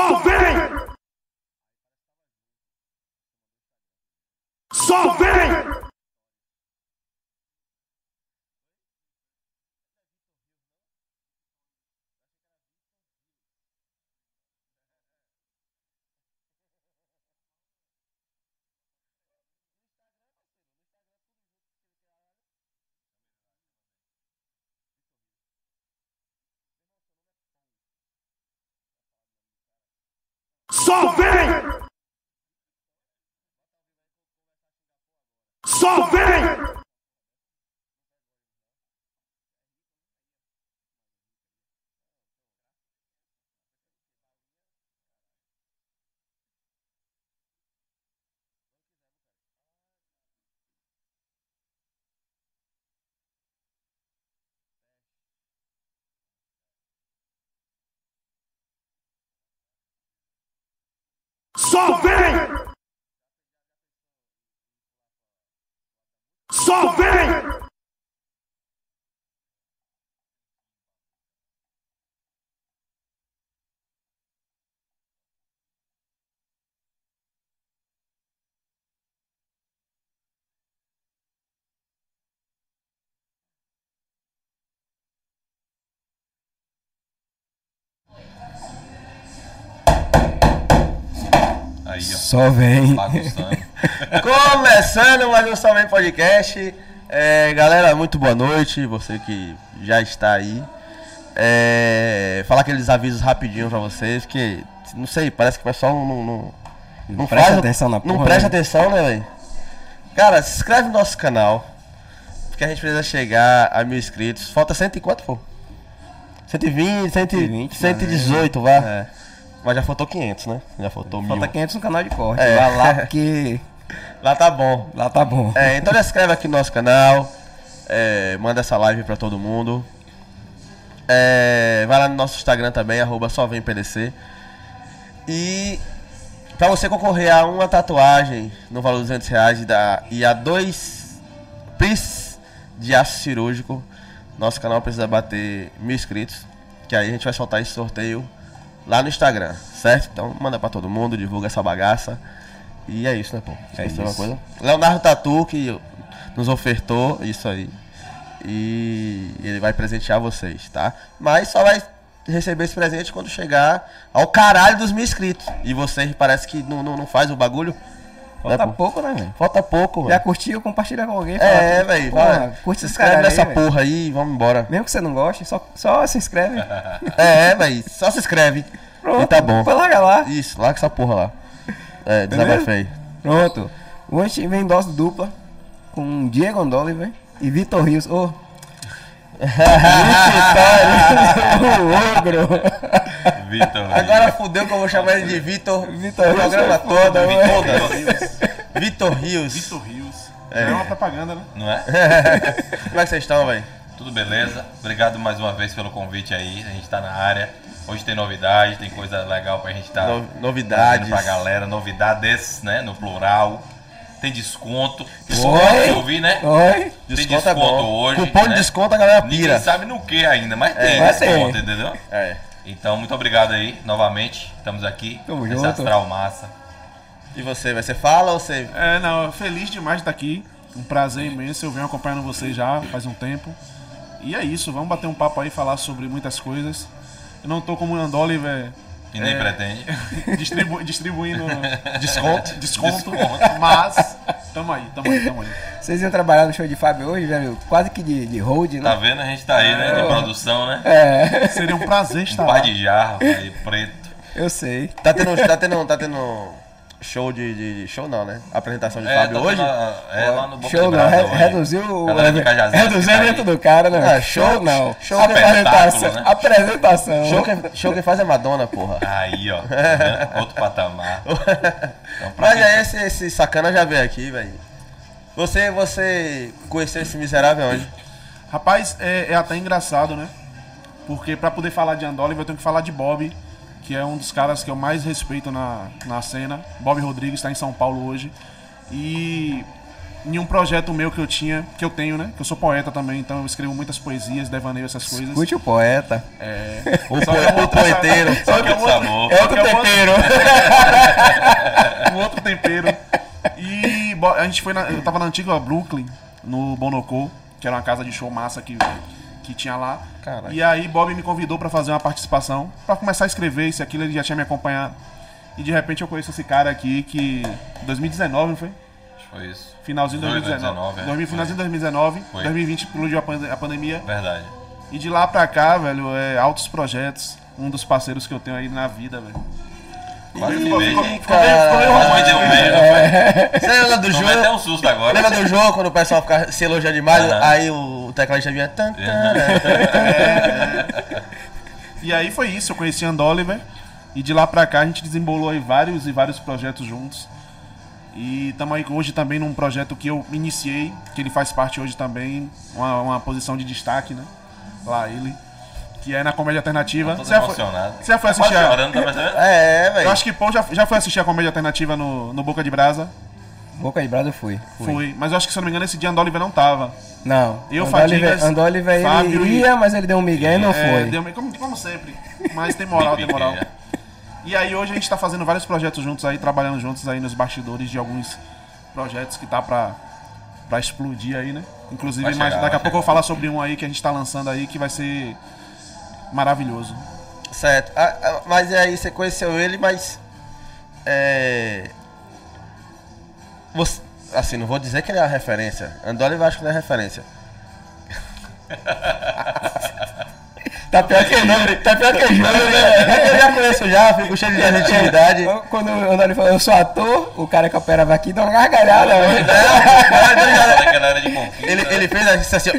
Só vem! Só vem! Só vem! Só vem! Só vem! Só vem! Aí, ó. Só vem. Começando mais um Salve Podcast. É, galera, muito boa noite. Você que já está aí. É, falar aqueles avisos rapidinho pra vocês, que não sei, parece que o pessoal não. Não, não, não presta faz- atenção na Não porra, presta né? atenção, né, velho? Cara, se inscreve no nosso canal. Porque a gente precisa chegar a mil inscritos. Falta cento e quanto, pô? 120, 120 120, 118, vá. É. Mas já faltou 500, né? Já faltou Falta mil. 500 no canal de corte. É. Vai lá porque Lá tá bom. lá tá bom. É, então já inscreve aqui no nosso canal. é, manda essa live pra todo mundo. É, vai lá no nosso Instagram também, arroba só vem PDC. E pra você concorrer a uma tatuagem no valor de 200 reais e, da, e a dois pris de aço cirúrgico, nosso canal precisa bater mil inscritos. Que aí a gente vai soltar esse sorteio lá no Instagram, certo? Então manda pra todo mundo, divulga essa bagaça. E é isso, né, pô? É uma isso. coisa. Leonardo Tatu, que nos ofertou isso aí. E ele vai presentear vocês, tá? Mas só vai receber esse presente quando chegar ao caralho dos mil inscritos. E vocês parece que não, não, não faz o bagulho. Falta né, pouco, né, velho? Falta pouco, Já velho. curtiu, compartilha com alguém. É, velho. Curte Se inscreve cara nessa aí, velho. porra aí e vamos embora. Mesmo que você não goste, só, só se inscreve. É, velho. Só se inscreve. Pronto, E tá bom. Depois larga lá. Isso, larga essa porra lá. É, desabafei. Pronto. Hoje vem dose dupla com Diego Andoliver e Vitor Rios. Ô. Vitória, o ogro. Vitor. Agora fudeu que eu vou chamar ele de Vitor. Vitor o programa todo. velho. Vitor, Vitor Rios. Vitor Rios. É. uma propaganda, né? Não é? Como é que vocês estão, velho? Tudo beleza? Obrigado mais uma vez pelo convite aí. A gente tá na área. Hoje tem novidade, tem coisa legal pra gente estar No- novidades. pra galera. Novidades, né? No plural. Tem desconto. Oi. Eu vi, né? Oi. Tem Desconto é desconto hoje. Cupom de né? desconto a galera Ninguém pira. sabe no que ainda, mas tem vai ter. desconto, entendeu? É. Então, muito obrigado aí, novamente. Estamos aqui. Tamo junto. astral massa. E você, vai? Você fala ou você. É, não, feliz demais de estar aqui. Um prazer imenso. Eu venho acompanhando vocês já faz um tempo. E é isso, vamos bater um papo aí, falar sobre muitas coisas. Eu não tô como o Andoliver E nem É. pretende. distribu distribuindo Desconto? desconto, mas tamo aí, tamo aí, tamo aí. Vocês iam trabalhar no show de Fábio hoje, velho? Quase que de, de hold, né? Tá vendo? A gente tá aí, né? De É. produção, né? É, Seria um prazer Um estar par lá. de jarro, aí, preto. eu sei. Tá tendo, tá tendo, tá tendo show de, de- de- Show não, né? Apresentação de Fábio tá hoje? tendo a- é lá no Boca Show de não, re- hoje. reduziu o. Reduziu o evento do cara, né? Ah, show, não. show- apresentação. né? Apresentação. Show que, show que faz é Madonna, porra. Aí, ó. Outro patamar. Então, Mas quem- aí esse, esse sacana já veio aqui, velho. Você, você conheceu esse miserável onde? Rapaz, é, é até engraçado, né? Porque pra poder falar de Andoliver eu tenho que falar de Bob, que é um dos caras que eu mais respeito na, na cena. Bob Rodrigues está em São Paulo hoje. E em um projeto meu que eu tinha, que eu tenho, né? Que eu sou poeta também, então eu escrevo muitas poesias, devaneio essas coisas. Curte o poeta. É. O, Só que é um po- o outro- poeteiro. Só que é sabor. É outro outro- tempero. um outro tempero. E a gente foi na, eu tava na antiga Brooklyn, no Bonocô, que era uma casa de show massa que, que tinha lá. Caralho. E aí Bob me convidou pra fazer uma participação, pra começar a escrever isso aquilo, ele já tinha me acompanhado. E de repente eu conheço esse cara aqui que 2019, não foi? Foi isso. Finalzinho de 2019, 2019. é. 2000, finalzinho de 2019, Foi. 2020 explodiu a, pande- a pandemia. Verdade. E de lá pra cá, velho, é altos projetos. Um dos parceiros que eu tenho aí na vida, velho. Ficou- ficou- ficou ficou. É. Você lembra do Tomei até jogo? um susto agora. Lembra do jogo quando o pessoal fica se elogiando demais? Aham. Aí o tecladista vinha. Tan, tan, E aí foi isso, eu conheci And Oliver. E de lá pra cá a gente desembolou aí vários e vários projetos juntos. E estamos aí hoje também num projeto que eu iniciei, que ele faz parte hoje também, uma, uma posição de destaque, né? Lá ele. Que é na comédia alternativa. Você já foi- você já foi Quase assistir a- chorando, tá percebendo? É, velho. Eu acho que Paul já, já foi assistir a comédia alternativa no, no Boca de Brasa. Boca de Brasa eu fui. Fui. Mas eu acho que, se eu não me engano, esse dia And Oliver não tava. Não. Eu, Andoliver, Fadigas, Andoliver ele Fábio e- ia, mas ele deu um migué e não É, foi. deu- como, como sempre. Mas tem moral, tem moral. E aí hoje a gente tá fazendo vários projetos juntos aí, trabalhando juntos aí nos bastidores de alguns projetos que tá pra, pra explodir aí, né? Inclusive, Vai mais- chegar, daqui a pouco eu vou chegar. falar sobre um aí que a gente tá lançando aí que vai ser maravilhoso. Certo. Ah, ah, mas aí você conheceu ele, mas. É. Você, assim, não vou dizer que ele é uma referência. Andoli eu acho que não é referência. Tá pior que não, tá pior que Júnior, né? Eu já conheço já, fico cheio de intimidade. Quando o Andoli falou, eu sou ator, o cara que operava aqui dá uma gargalhada. né? Era de conquista. Ele, ele fez assim, assim ó.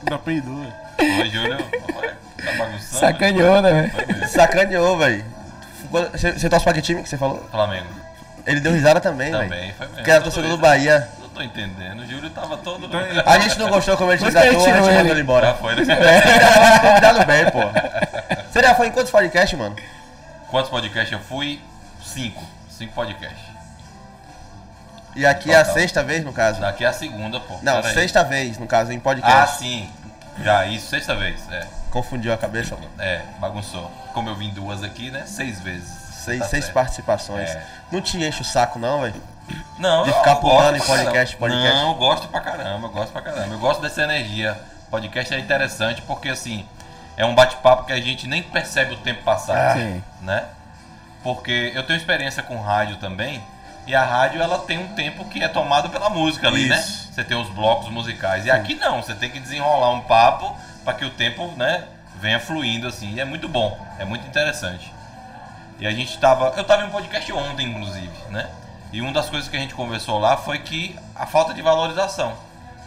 Ainda peidou. Velho. Ô, Júlio, tá bagunçando. Sacaneou, né, velho? Sacaneou, velho. Você, você torce pra que time que você falou? Flamengo. Ele deu risada também, velho. Também, foi mesmo. Porque era torcedor do. Bahia. Não tô entendendo. O Júlio tava todo. A gente não gostou como ele que a gente mandou ele. embora. Já foi, né? Convidado bem, pô. Você já foi em quantos podcasts, mano? Quantos podcasts eu fui? Cinco. Cinco podcasts. E aqui é a sexta vez, no caso. Daqui é a segunda, pô. Não, Pera aí. sexta vez, no caso, em Ah, podcast. sim. Já, isso, sexta vez. É, Confundiu a cabeça, mano. é, bagunçou. Como eu vim duas aqui, né? Seis vezes. Seis, Tá seis certo. participações. É. Não te enche o saco, não, velho? Não, De ficar pulando em podcast, podcast. Não, eu gosto pra caramba, eu gosto pra caramba. Eu gosto dessa energia. Podcast é interessante porque, assim, é um bate-papo que a gente nem percebe o tempo passar, Sim. né? Porque eu tenho experiência com rádio também, e a rádio ela tem um tempo que é tomado pela música ali, né? Isso. Você tem os blocos musicais. E aqui não, você tem que desenrolar um papo para que o tempo, né, venha fluindo assim. E é muito bom, é muito interessante. E a gente tava. Eu tava em um podcast ontem, inclusive, né? E uma das coisas que a gente conversou lá foi que a falta de valorização.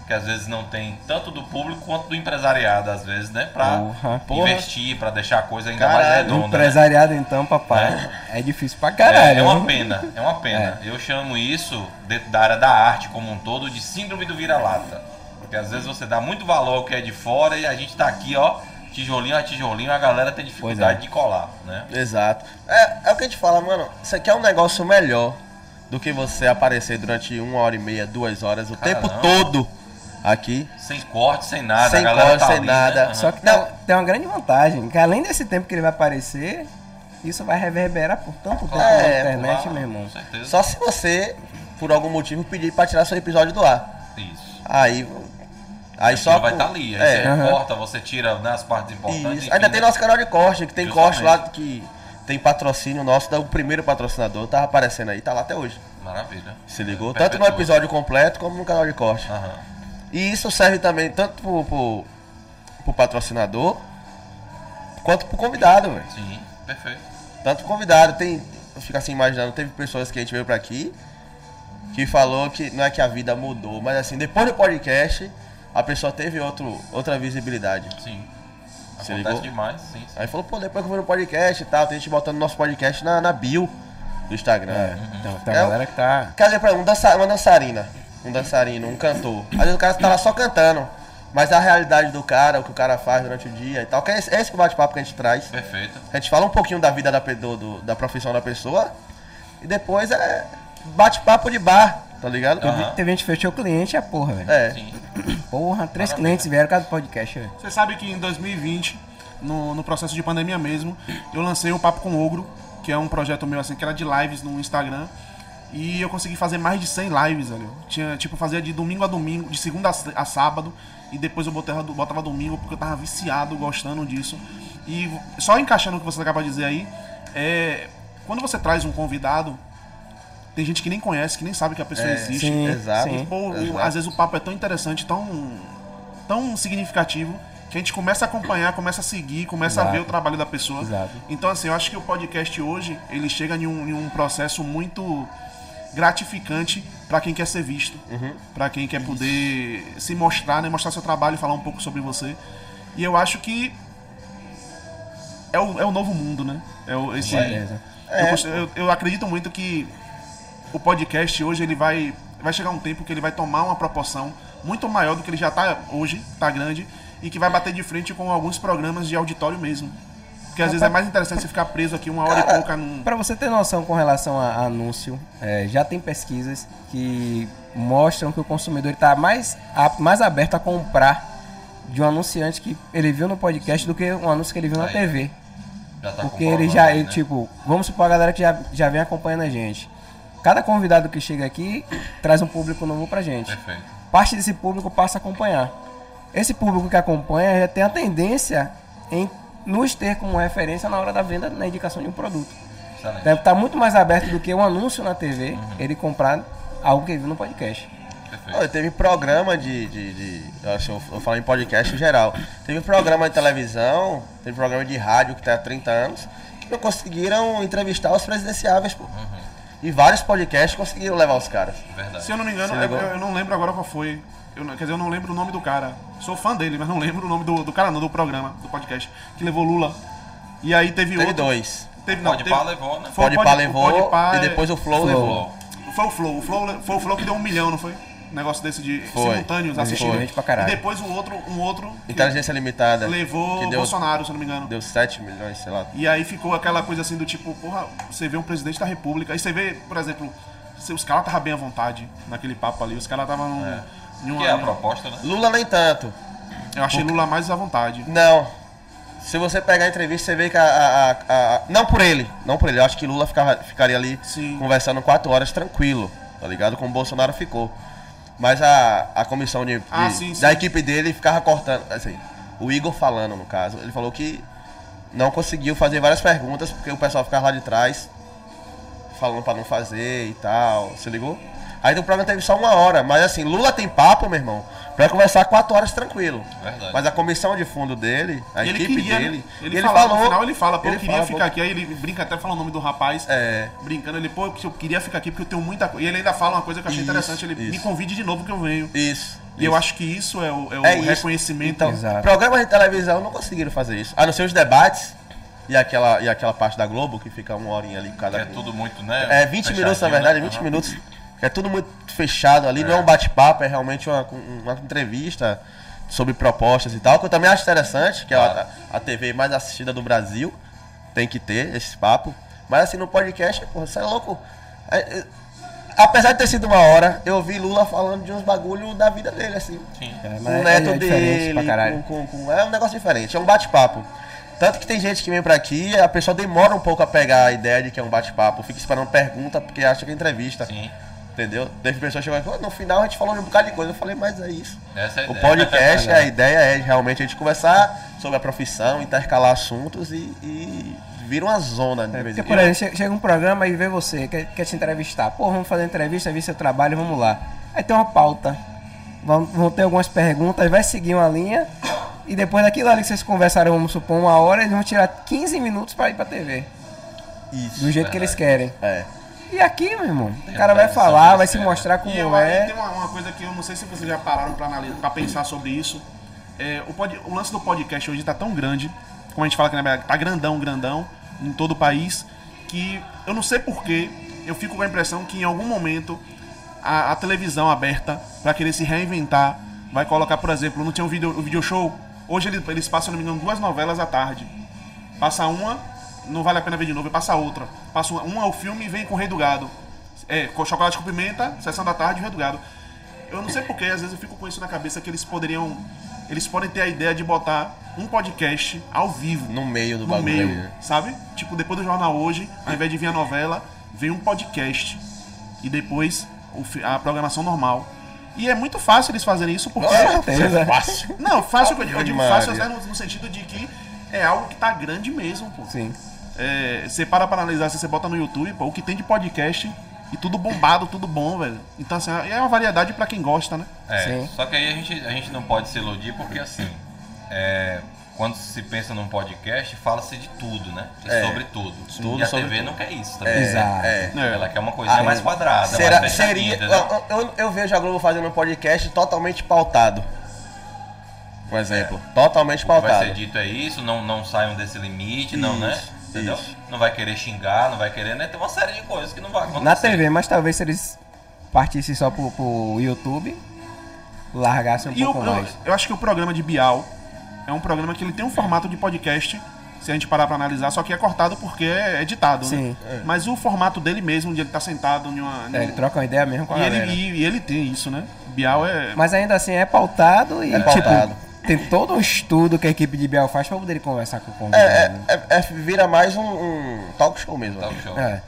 Que às vezes não tem tanto do público quanto do empresariado, às vezes, né? Pra investir, pra deixar a coisa ainda mais Caralho, redonda. né? Empresariado então, papai. É difícil pra caralho. É, é uma pena, é uma pena. Eu chamo isso, dentro da área da arte como um todo, de síndrome do vira-lata. Porque às vezes você dá muito valor ao que é de fora e a gente tá aqui, ó, tijolinho a tijolinho, a galera tem dificuldade é. de colar, né? Exato. É, é o que a gente fala, mano. Isso aqui é um negócio melhor do que você aparecer durante uma hora e meia, duas horas, o Caramba. tempo todo aqui. Sem corte, sem nada, Sem a galera corte, tá sem ali, nada. Né? Só que tem, tem uma grande vantagem, que além desse tempo que ele vai aparecer, isso vai reverberar por tanto tempo É, na internet, Claro, meu irmão. Com certeza. Só se você, por algum motivo, pedir pra tirar seu episódio do ar. Isso. Aí. Aí Só vai estar ali. Aí É. você corta, você tira né, as partes importantes. Enfim, Ainda tem né? nosso canal de corte, que tem corte lá Justamente. que tem patrocínio nosso, da- o primeiro patrocinador, tava aparecendo aí, tá lá até hoje. Maravilha. Se ligou? É, Tanto no episódio completo como no canal de corte. Aham. E isso serve também tanto pro, pro, pro patrocinador quanto pro convidado, velho. Sim, perfeito. Tanto pro convidado, tem. Eu fico assim imaginando, teve pessoas que a gente veio pra aqui que falou que não é que a vida mudou, mas assim, depois do podcast, a pessoa teve outro, outra visibilidade. Sim. Se Acontece ligou? demais, sim. sim. Aí falou, pô, depois que eu fui no podcast e tal, tem gente botando nosso podcast na, na bio do Instagram. É, então, tem É a o- galera que tá. Quer dizer, por exemplo, um dança- uma dançarina, um dançarino, um cantor. Às vezes o cara tá lá só cantando, mas a realidade do cara, o que o cara faz durante o dia e tal, que é esse, é esse que o bate-papo que a gente traz. Perfeito. A gente fala um pouquinho da vida da, do- do- da profissão da pessoa e depois é bate-papo de bar. tá ligado? Aham. Teve gente que fechou cliente e a porra, velho. É. Sim. Porra, três Maravilha. clientes vieram cada podcast, velho. Você sabe que em 2020, no, no processo de pandemia mesmo, eu lancei o Papo com Ogro, que é um projeto meu assim, que era de lives no Instagram. E eu consegui fazer mais de 100 lives, velho. Tinha, tipo, fazia de domingo a domingo, de segunda a a sábado. E depois eu botava, botava domingo porque eu tava viciado, gostando disso. E só encaixando o que você acaba de dizer aí, é. Quando você traz um convidado, tem gente que nem conhece, que nem sabe que a pessoa É, existe. sim, Exato. sim. Pô, o- Exato. às vezes o papo é tão interessante, tão, tão significativo, que a gente começa a acompanhar, começa a seguir, começa a Exato. ver o trabalho da pessoa. Exato. Então, assim, eu acho que o podcast hoje, ele chega em um, em um processo muito gratificante para quem quer ser visto, Uhum. para quem quer poder se mostrar, né, mostrar seu trabalho, falar um pouco sobre você. E eu acho que é o, é o novo mundo, né? É o, esse, Beleza. eu, gost- eu, eu acredito muito que o podcast hoje ele vai vai chegar um tempo que ele vai tomar uma proporção muito maior do que ele já tá hoje, tá grande e que vai bater de frente com alguns programas de auditório mesmo. Porque às vezes é mais interessante você ficar preso aqui uma hora e pouca num Pra você ter noção com relação a a anúncio, é, já tem pesquisas que mostram que o consumidor está mais, mais aberto a comprar de um anunciante que ele viu no podcast do que um anúncio que ele viu na Aí. TV. Já tá Porque ele já, aí, ele, né? tipo, vamos supor a galera que já, já vem acompanhando a gente. Cada convidado que chega aqui traz um público novo pra gente. Perfeito. Parte desse público passa a acompanhar. Esse público que acompanha já tem a tendência em nos ter como referência na hora da venda, na indicação de um produto. Excelente. Deve estar muito mais aberto do que um anúncio na TV, ele comprar algo que ele viu no podcast. Perfeito. Olha, teve programa de. de, de- eu eu, falo em podcast em geral. Teve programa de televisão, teve programa de rádio que tem há 30 anos, que não conseguiram entrevistar os presidenciáveis, pô. E vários podcasts conseguiram levar os caras. Verdade. Se eu não me engano, eu, eu não lembro agora qual foi. Eu, não- quer dizer, eu não lembro o nome do cara. Sou fã dele, mas não lembro o nome do, do cara, não, do programa, do podcast. Que levou Lula. E aí teve, Teve outro. dois. Teve, não, Pode teve, pá levou, né? Foi o Pode pá Pode- o levou Podpah e é- depois o Flow, levou. Foi o Flow. O Flow foi o Flow que deu um milhão, não foi? Um negócio desse de Foi. simultâneos assistindo. gente pra caralho. E depois o outro, um outro Inteligência Limitada. levou que deu, Bolsonaro, se eu não me engano. deu 7 milhões, sei lá. E aí ficou aquela coisa assim do tipo, porra, você vê um presidente da república, aí você vê, por exemplo, os caras estavam bem à vontade naquele papo ali, os caras estavam num. Uma- Que é a proposta, né? Lula nem tanto. Eu achei Lula mais à vontade. Não. Se você pegar a entrevista, você vê que a, a- a- a- Não por ele, não por ele. Eu acho que Lula ficava- ficaria ali Sim. conversando quatro horas tranquilo, tá ligado? Como o Bolsonaro ficou. Mas a, a comissão de, de- Ah, sim, da sim. equipe dele ficava cortando. Assim, o Igor falando, no caso, ele falou que não conseguiu fazer várias perguntas porque o pessoal ficava lá de trás falando pra não fazer e tal. Se ligou? Aí o programa teve só uma hora, mas assim, Lula tem papo, meu irmão, pra conversar quatro horas tranquilo. Verdade. Mas a comissão de fundo dele, a ele equipe queria, dele, né? ele, fala, no final ele fala, pô, ele eu queria fala, ficar pô, aqui, aí ele brinca até fala o nome do rapaz, É, brincando, ele, pô, eu queria ficar aqui porque eu tenho muita coisa. E ele ainda fala uma coisa que eu achei Isso, interessante, ele me isso. convide de novo que eu venho. isso. E eu acho que isso é o, é o É isso. reconhecimento. Então, Exato. programas de televisão não conseguiram fazer isso. A não ser os debates e aquela, e aquela parte da Globo que fica uma horinha ali Que cada é tudo muito, né? É 20 minutos, na verdade, né? 20 Aham. minutos. É tudo muito fechado ali, não é um bate-papo, é realmente uma, uma entrevista sobre propostas e tal, que eu também acho interessante, que é a, a TV mais assistida do Brasil, tem que ter esse papo. Mas assim, no podcast, porra, você é louco. É, é, apesar de ter sido uma hora, eu ouvi Lula falando de uns bagulho da vida dele, assim. Sim. É, mas o é- neto é diferente dele, pra caralho. com, com- com- é um negócio diferente, é um bate-papo. Tanto que tem gente que vem pra aqui, a pessoa demora um pouco a pegar a ideia de que é um bate-papo, fica esperando pergunta porque acha que é entrevista. Sim. Entendeu? Teve pessoas que chegou aqui, "Pô, no final a gente falou de um bocado de coisa. Eu falei, mas é isso. Essa é a O ideia. podcast, a ideia é realmente a gente conversar sobre a profissão, intercalar assuntos e, e vira uma zona de vez Porque, por exemplo, che- chega um programa e vê você, quer, quer te entrevistar. Pô, vamos fazer entrevista, ver seu trabalho, vamos lá. Aí tem uma pauta. Vão, vão ter algumas perguntas, vai seguir uma linha. E depois daquilo ali que vocês conversaram, vamos supor, uma hora, eles vão tirar 15 minutos pra ir pra TV. Isso. Do jeito que eles querem. É. E aqui, meu irmão, o cara vai falar, vai se mostrar como E eu, é. tem uma, uma coisa que eu não sei se vocês já pararam pra, analisar, pra pensar sobre isso. É, o, pod- o lance do podcast hoje tá tão grande, como a gente fala que na verdade tá grandão, grandão, em todo o país, que eu não sei porquê, eu fico com a impressão que em algum momento a, a televisão aberta, pra querer se reinventar, vai colocar, por exemplo, não tinha um vídeo, o video show? Hoje eles, eles passam, se não me engano, duas novelas à tarde. Passa uma, não vale a pena ver de novo, e passa outra. Passa uma, uma o filme e vem com o Rei do Gado. É, com chocolate com pimenta, sessão da tarde, Rio do Gado. Eu não sei porquê, às vezes eu fico com isso na cabeça que eles poderiam. Eles podem ter a ideia de botar um podcast ao vivo. No meio do no bagulho. meio, né? sabe? Tipo, depois do jornal hoje, ao invés de vir a novela, vem um podcast. E depois a programação normal. E é muito fácil eles fazerem isso porque. Nossa, é fácil. Não, fácil, eu digo fácil no, no sentido de que é algo que tá grande mesmo, pô. Sim. É, você para pra analisar, se você bota no YouTube, pô, o que tem de podcast e tudo bombado, tudo bom, velho. Então, assim, é uma variedade pra quem gosta, né? É, Sim. só que aí a gente, a gente não pode se iludir porque assim, é, quando se pensa num podcast, fala-se de tudo, né? E É, sobre tudo. tudo e a sobre TV tudo. não quer isso também. É, Exato. é. Ela quer uma coisinha Ah, mais é. quadrada, Será, mais seria, eu, eu, eu vejo a Globo fazendo um podcast totalmente pautado. Por exemplo, totalmente O que vai pautado. ser dito é isso, não, não saiam desse limite, não, né? Entendeu? isso. Não vai querer xingar, não vai querer, né? Tem uma série de coisas que não vai acontecer. Na TV, mas talvez se eles partissem só pro, pro YouTube, largassem um E o- pouco eu, mais. eu acho que o programa de Bial é um programa que ele tem um formato de podcast, se a gente parar pra analisar, só que é cortado porque é editado, Sim. né? Mas o formato dele mesmo, onde ele tá sentado em uma. É, ele troca uma ideia mesmo com a e, ele, galera. e, e ele tem isso, né? Bial é. Mas ainda assim é pautado e, É pautado. tipo, tem todo um estudo que a equipe de Biel faz pra poder conversar com o convidado. É, né? é, é- é- vira mais um, um talk show mesmo. Talk show. É.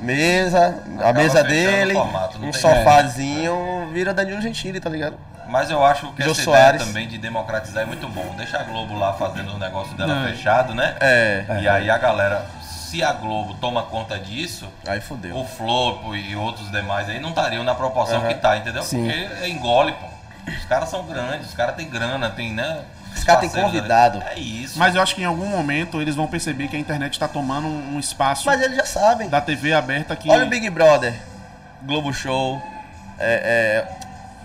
Mesa, a Acaba mesa fechando dele, formato, um sofazinho, vira Danilo Gentili, tá ligado? Mas eu acho que Jô essa Soares. ideia também de democratizar é muito bom. Deixa a Globo lá fazendo o negócio dela Não. fechado, né? É, E aí a galera, se a Globo toma conta disso, aí fodeu. o Flopo e outros demais aí não estariam na proporção Aham. que tá, entendeu? Sim. Porque engole, pô. Os caras são grandes, os caras têm grana, tem, né? Os caras têm ali. convidado. É isso. Mas eu acho que em algum momento eles vão perceber que a internet tá tomando um, espaço Mas eles já sabem. da TV aberta que. Olha o Big Brother, Globo Show, é,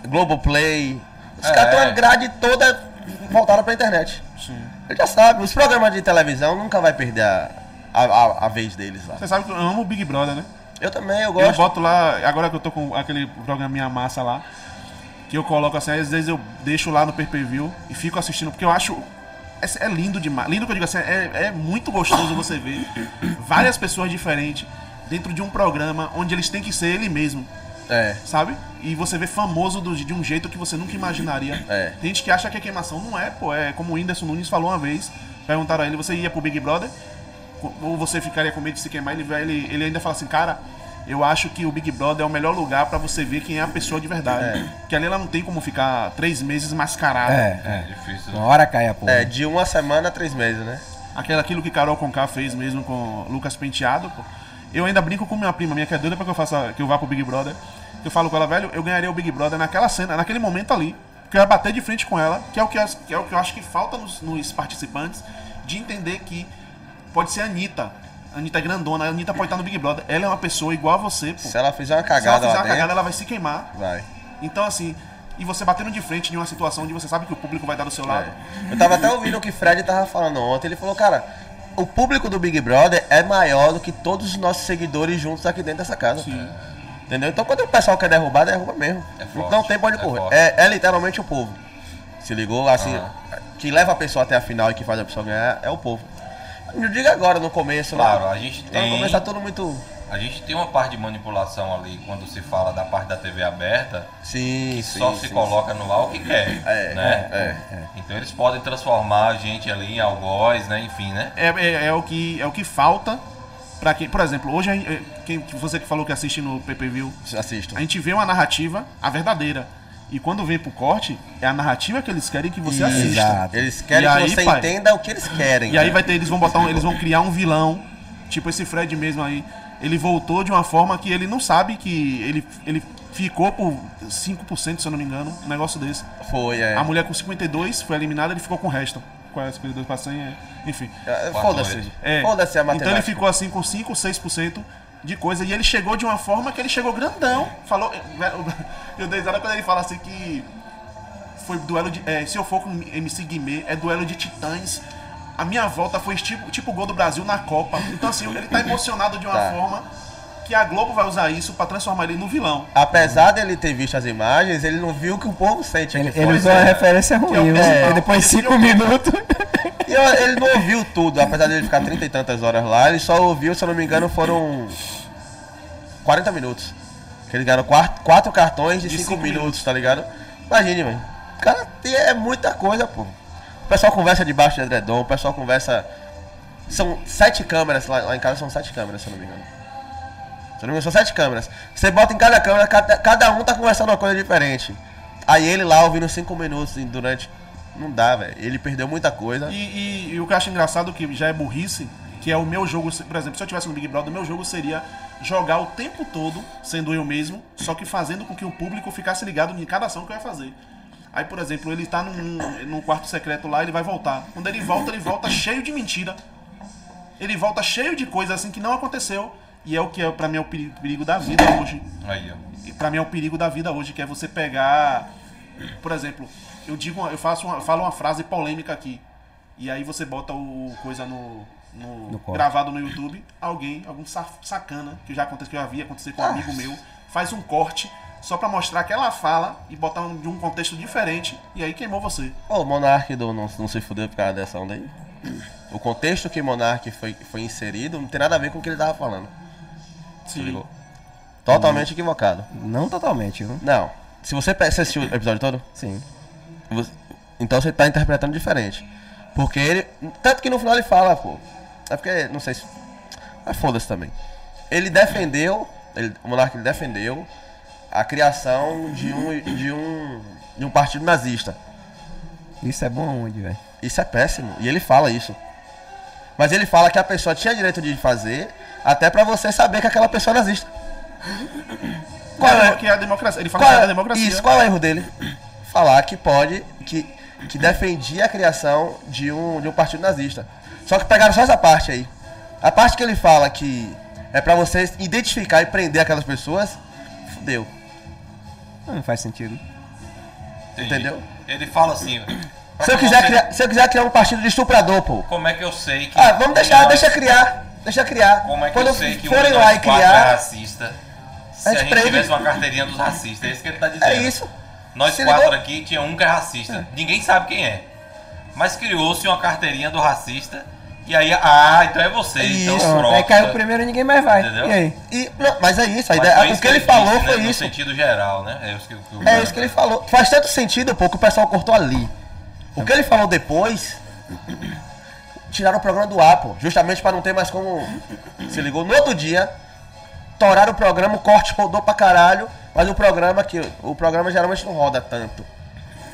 é, Globo Play. Os É. caras têm uma grade toda voltada pra internet. Sim. Ele já sabe, os programas de televisão nunca vai perder a, a, a- a vez deles lá. Você sabe que eu amo o Big Brother, né? Eu também, eu Eu gosto. boto lá, agora que eu tô com aquele programinha massa lá, que eu coloco assim, às vezes eu deixo lá no pay-per-view e fico assistindo, porque eu acho. É, é lindo demais. Lindo que eu digo assim, é, é muito gostoso você ver várias pessoas diferentes dentro de um programa onde eles têm que ser ele mesmo, É, sabe? E você vê famoso do- de um jeito que você nunca imaginaria. É. Tem gente que acha que é queimação. Não é, pô. É como o Whindersson Nunes falou uma vez. Perguntaram a ele, você ia pro Big Brother? Ou você ficaria com medo de se queimar? Ele, ele, ele ainda fala assim, cara, eu acho que o Big Brother é o melhor lugar pra você ver quem é a pessoa de verdade. Porque ali ela não tem como ficar três meses mascarada. É, É é. difícil. Uma hora cai a porra. é, de uma semana a três meses, né? Aquela, aquilo que Carol Conká fez mesmo com Lucas Penteado, pô. Eu ainda brinco com minha prima, minha que é doida pra que eu faça, que eu vá pro Big Brother. Eu falo com ela, velho, eu ganharia o Big Brother naquela cena, naquele momento ali. Porque eu ia bater de frente com ela, que é o que, que, é o que eu acho que falta nos, nos participantes, de entender que pode ser a Anitta. A Anitta é grandona, a Anitta pode estar no Big Brother. Ela é uma pessoa igual a você, pô. Se ela fizer uma Se ela cagada fizer uma dentro, cagada, ela vai se queimar. vai. Então, assim, e você batendo de frente em uma situação onde você sabe que o público vai dar do seu lado. É. Eu tava até ouvindo o que Fred tava falando ontem. Ele falou, cara, o público do Big Brother é maior do que todos os nossos seguidores juntos aqui dentro dessa casa. Sim. Entendeu? Então quando o pessoal quer derrubar, derruba mesmo. É forte, não tem pra onde é correr. É, é literalmente o povo. Se ligou? Assim, que leva a pessoa até a final e que faz a pessoa ganhar é o povo. Não diga agora no começo, Claro, né? a gente No tem. começo tá tudo muito. A gente tem uma parte de manipulação ali quando se fala da parte da TV aberta, Sim, que sim. só sim, se sim. coloca no ar o que quer. É, né? é, Então eles podem transformar a gente ali em algoz, né? Enfim, né? é, é, é o que é o que falta para quem, por exemplo, hoje a gente- é, quem você que falou que assiste no PPV, Assisto. a gente vê uma narrativa, a verdadeira. E quando vem pro corte, é a narrativa que eles querem que você assista. Exato. Eles querem E que aí, você pai? entenda o que eles querem. E aí né? vai ter, eles vão botar um- eles vão criar um vilão, tipo esse Fred mesmo aí. Ele voltou de uma forma que ele não sabe que ele ele ficou por 5%, se eu não me engano, um negócio desse. Foi, é. A mulher com 52 foi eliminada, ele ficou com o resto. Qual é 52 para 100? É, enfim. É, Foda-se. É, Foda-se a Então matemática. ele ficou assim com 5, 6% de coisa. E ele chegou de uma forma que ele chegou grandão. Falou. Eu dei risada quando ele fala assim que. Foi duelo de. é, se eu for com MC Guimê, é duelo de titãs. A minha volta foi tipo, tipo o gol do Brasil na Copa. Então, assim, ele tá emocionado de uma Tá. forma que a Globo vai usar isso pra transformar ele no vilão. Apesar dele ter visto as imagens, ele não viu o que o povo sente Ele, ele usou uma referência é ruim, né? Depois de cinco minutos. E ele não ouviu tudo, apesar dele ficar trinta e tantas horas lá, ele só ouviu, se eu não me engano, foram 40 minutos. Que eles ganharam quatro, quatro cartões de De 5 cinco minutos, tá ligado? Imagine, velho. Cara, é muita coisa, pô. O pessoal conversa debaixo de edredom, o pessoal conversa. São sete câmeras, lá, lá em casa são sete câmeras, se eu não me engano. Se eu não me engano, são sete câmeras. Você bota em cada câmera, cada, cada um tá conversando uma coisa diferente. Aí ele lá ouvindo cinco minutos durante. Não dá, velho. Ele perdeu muita coisa. E, e- e o que eu acho engraçado que já é burrice, que é o meu jogo, por exemplo, se eu tivesse no Big Brother, o meu jogo seria jogar o tempo todo sendo eu mesmo, só que fazendo com que o público ficasse ligado em cada ação que eu ia fazer. Aí, por exemplo, ele tá num, num quarto secreto lá, ele vai voltar. Quando ele volta, ele volta cheio de mentira. Ele volta cheio de coisa assim que não aconteceu. E é o que é, pra mim é o peri- perigo da vida hoje. Aí, ó. E pra mim é o perigo da vida hoje, que é você pegar. Por exemplo, eu digo, eu faço uma, eu falo uma frase polêmica aqui. E aí você bota o coisa no. No- No gravado no YouTube, alguém, algum sa- sacana, que já aconteceu, que eu já vi acontecer com um amigo meu, faz um corte só pra mostrar aquela fala e botar um, de um contexto diferente, e aí queimou você. Ô, o Monark do não, não se fudeu por causa dessa onda aí. O contexto que Monark foi, foi inserido não tem nada a ver com o que ele tava falando. Se ligou? Totalmente equivocado. Não totalmente, viu? Não. Se você assistiu o episódio todo, Sim. você- então você tá interpretando diferente. Porque ele. Tanto que no final ele fala, pô. É porque, não sei se. Mas foda-se também. Ele defendeu. Ele, o Monark ele defendeu a criação de um, de um. de um partido nazista. Isso é bom aonde, velho? Isso é péssimo. E ele fala isso. Mas ele fala que a pessoa tinha direito de fazer, até pra você saber que aquela pessoa é nazista. Qual é- é, que é a democracia. Ele fala qual que é é- a democracia. Isso, qual é o erro dele? Falar que pode, que, que defendia a criação de um, de um partido nazista. Só que pegaram só essa parte aí. A parte que ele fala que é pra você identificar e prender aquelas pessoas, fudeu. Não faz sentido. Entendi. Entendeu? Ele fala assim. Se eu, quiser criar, se eu quiser criar um partido de estuprador, pô. Como é que eu sei que. Ah, vamos deixar, nós- deixa criar. Deixa criar. Como é que Quando eu sei que um forem de lá e é criar, racista? Se A a gente gente prende. tivesse uma carteirinha dos racistas, é isso que ele tá dizendo. É isso. Nós Se quatro ligou? aqui tinha um que é racista. Ninguém sabe quem é. Mas criou-se uma carteirinha do racista. E aí, ah, então é você. Então Isso, pronto. Aí caiu o primeiro e ninguém mais vai. Entendeu? E aí? E, não, mas é isso, a Mas ideia, foi o isso que ele disse, falou né, foi No isso. sentido geral, né? É isso que, que o É isso que ele falou. Faz tanto sentido, pô, que o pessoal cortou ali. O que ele falou depois, tiraram o programa do ar, pô, justamente pra não ter mais como. Se ligou? No outro dia, toraram o programa, o corte rodou pra caralho, mas o programa que. O programa geralmente não roda tanto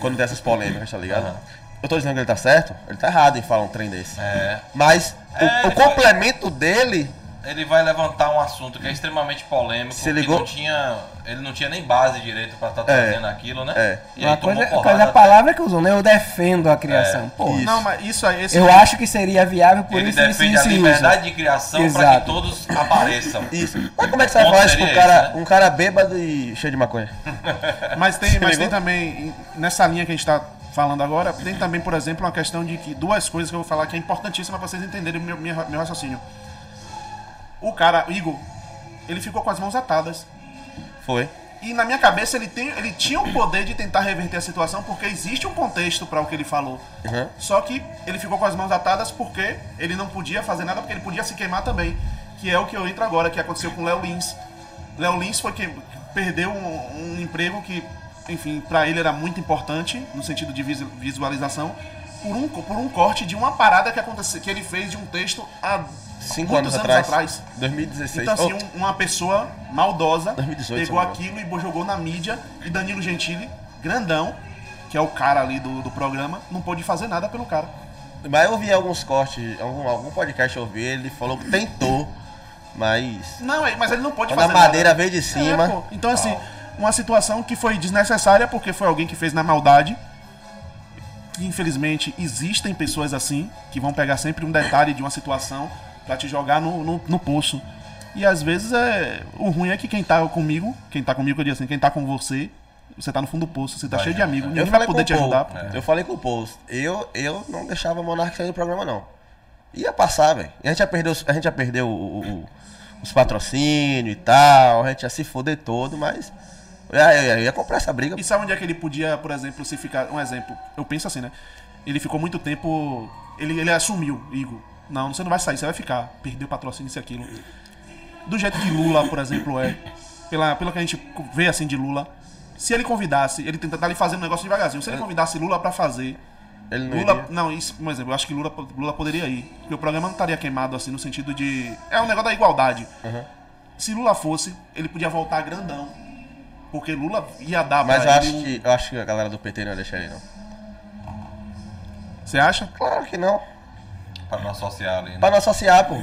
quando tem essas polêmicas, tá ligado? Aham. Eu tô dizendo que ele tá certo? Ele tá errado em falar um trem desse. É. Mas o- É, o, ele complemento dele Ele vai levantar um assunto que é extremamente polêmico. Se que ligou? não tinha, ele não tinha nem base direito pra estar É. trazendo aquilo, né? É. E aí Uma tomou coisa, porrada. coisa a palavra que usou, né? Eu defendo a criação. É, Pô, isso. Não, mas isso aí. Esse eu acho que seria viável por Ele isso, isso, defende isso a liberdade de criação para Exato. que todos apareçam. Isso. Mas como é que você vai isso com um cara, né? um cara bêbado e cheio de maconha? Mas tem, Se mas ligou? tem também, nessa linha que a gente tá falando agora, tem também, por exemplo, uma questão de que duas coisas que eu vou falar que é importantíssima pra vocês entenderem meu, meu, meu raciocínio. O cara, o Igor, ele ficou com as mãos atadas. Foi. E na minha cabeça ele, tem, ele tinha o poder de tentar reverter a situação porque existe um contexto para o que ele falou. Uhum. Só que ele ficou com as mãos atadas porque ele não podia fazer nada, porque ele podia se queimar também. Que é o que eu entro agora, que aconteceu com o Léo Lins. Léo Lins foi que perdeu um, um emprego que, enfim, para ele era muito importante, no sentido de visu- visualização, por um, por um corte de uma parada que, aconteceu, que ele fez de um texto há Cinco anos, anos atrás. atrás. 2016. Então, assim, Oh, um- uma pessoa maldosa 2018, pegou me aquilo e jogou na mídia e Danilo Gentili, grandão, que é o cara ali do, do programa, não pôde fazer nada pelo cara. Mas eu vi alguns cortes, algum, algum podcast eu vi, ele falou que tentou, mas. Não, é- mas ele não pôde Quando a fazer madeira nada. veio de É, cima. pô. Então, assim, uma situação que foi desnecessária porque foi alguém que fez na maldade. Que infelizmente existem pessoas assim, que vão pegar sempre um detalhe de uma situação pra te jogar no, no, no poço. E às vezes é. O ruim é que quem tá comigo, quem tá comigo, eu digo assim, quem tá com você, você tá no fundo do poço, você tá Vai, cheio de amigos, é. ninguém eu vai poder te ajudar. É. Eu falei com o Post. Eu, eu não deixava o Monark sair do programa, não. Ia passar, velho. E A gente já perdeu, os- a gente já perdeu o- o- o- os patrocínios e tal, a gente ia se foder todo, mas. Eu, ia- eu ia comprar essa briga. E sabe onde é que ele podia, por exemplo, se ficar. Um exemplo, eu penso assim, né? Ele ficou muito tempo. Ele, ele assumiu, Igor. Não, você não vai sair, você vai ficar. Perdeu patrocínio, isso e aquilo. Do jeito que Lula, por exemplo, é. pela, pelo que a gente vê assim de Lula, se ele convidasse, ele tenta tá ali fazendo um negócio devagarzinho, se ele convidasse Lula pra fazer. Ele não Lula, iria. não, isso, por exemplo, eu acho que Lula, Lula poderia ir. Porque o programa não estaria queimado assim no sentido de. É um negócio da igualdade. Uhum. Se Lula fosse, ele podia voltar grandão. Porque Lula ia dar Mas eu pra acho, ele. um- que, eu acho que a galera do PT não ia deixar ele, não. Você acha? Claro que não. Pra não associar ali. Né? Pra não associar, pô.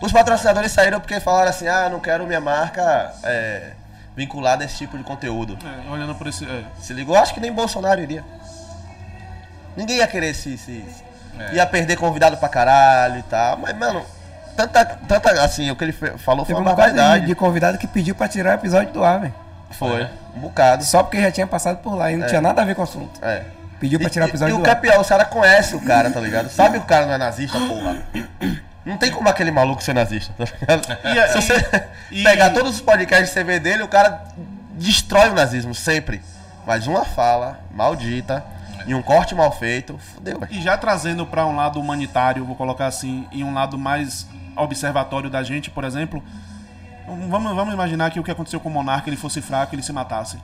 Os patrocinadores saíram porque falaram assim, ah, não quero minha marca é, vinculada a esse tipo de conteúdo. É, olhando por esse. é. Se ligou? Acho que nem Bolsonaro iria. Ninguém ia querer se. se É. Ia perder convidado pra caralho e tal. Mas, mano, tanta. tanta assim, o que ele falou foi Teve um uma bocado de, verdade. de convidado que pediu pra tirar o episódio do ar, velho. Foi. Um bocado. Só porque já tinha passado por lá e não tinha nada a ver com o assunto. É. Pediu pra tirar o episódio e, e o do ar. campeão, os caras conhecem o cara, tá ligado? Sabe que o cara não é nazista, porra. Não tem como aquele maluco ser nazista, tá ligado? E a- Se você e- pegar todos os podcasts que você vê dele, o cara destrói o nazismo, sempre. Mas uma fala maldita e um corte mal feito, fudeu, velho. E já trazendo pra um lado humanitário, vou colocar assim, e um lado mais observatório da gente, por exemplo, vamos, vamos imaginar que o que aconteceu com o Monarca, ele fosse fraco, ele se matasse.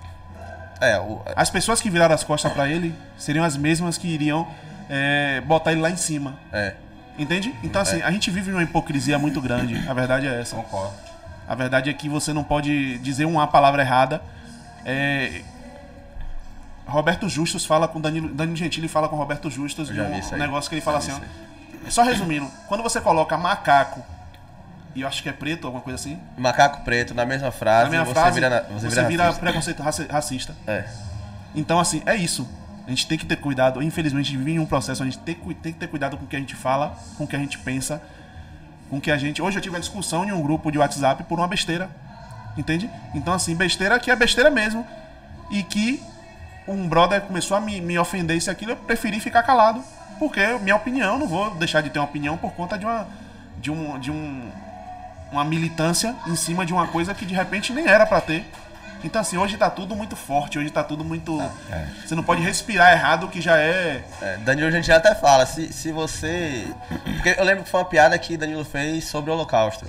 É, o, As pessoas que viraram as costas pra ele seriam as mesmas que iriam é, botar ele lá em cima. é. Entende? Então, assim, a gente vive uma hipocrisia muito grande. A verdade é essa. Concordo. A verdade é que você não pode dizer uma palavra errada. É, Roberto Justus fala com Danilo, Danilo Gentili fala com Roberto Justus de um, negócio que ele fala assim, ó, só resumindo, quando você coloca macaco e eu acho que é preto, alguma coisa assim, Macaco preto na mesma frase, na minha você frase, vira, você, você vira, racista. preconceito raci- racista. É. Então, assim, é isso. A gente tem que ter cuidado. Infelizmente, a gente vive em um processo, a gente tem, que- tem que ter cuidado com o que a gente fala, com o que a gente pensa, com o que a gente. Hoje eu tive uma discussão em um grupo de WhatsApp por uma besteira. Entende? Então, assim, besteira que é besteira mesmo. E que um brother começou a me, me ofender isso e aquilo, eu preferi ficar calado. Porque minha opinião, não vou deixar de ter uma opinião por conta de uma. de um. de um. Uma militância em cima de uma coisa que de repente nem era pra ter. Então assim, hoje tá tudo muito forte, hoje tá tudo muito. Você não pode respirar errado que já é. É, Danilo Gentili até fala, se, se você. Porque eu lembro que foi uma piada que Danilo fez sobre o Holocausto.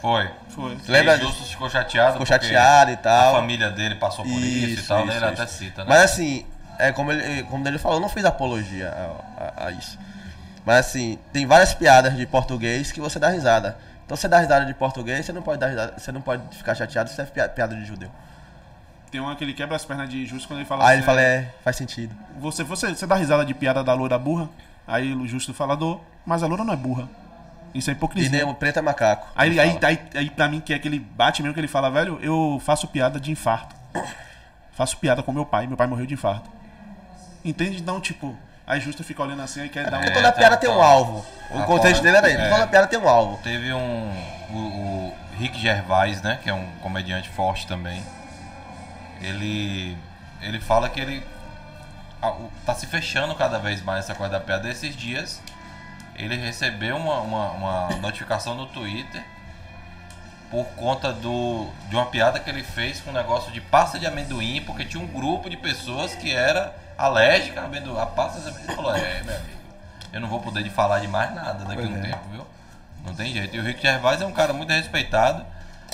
Foi. Foi. Lembra E Justus ficou chateado. Ficou chateado e tal. A família dele passou por isso, e tal, né? Ele até cita, né? Mas assim, é como ele, como ele falou, eu não fiz apologia a, a- a isso. Mas assim, tem várias piadas de português que você dá risada. Então você dá risada de português, você não pode dar risada, você não pode ficar chateado se é pi- piada de judeu. Tem uma que ele quebra as pernas de justo quando ele fala Aí assim. ele fala, é, faz sentido. Você, você, você dá risada de piada da loura burra? Aí o justo falador, mas a loura não é burra. Isso é E hipocrisia. nem o preto é macaco. Aí, aí, fala. aí, aí, pra mim, que é aquele bate mesmo que ele fala, velho, eu faço piada de infarto. Faço piada com meu pai, meu pai morreu de infarto. Entende? Então, tipo, aí justo fica olhando assim e quer dar um. Porque toda É, piada tá, tem um tá. alvo. O contexto dele era. É. Toda piada tem um alvo. Teve um. O, o Rick Gervais, né? Que é um comediante forte também. Ele. Ele fala que ele. tá se fechando cada vez mais essa coisa da piada. Esses dias ele recebeu uma, uma, uma notificação no Twitter por conta do, de uma piada que ele fez com um negócio de pasta de amendoim, porque tinha um grupo de pessoas que era alérgica a, pasta. Ele falou, é, meu amigo, eu não vou poder de falar de mais nada daqui a um é. tempo, viu? Não tem jeito. E o Rick Gervais é um cara muito respeitado,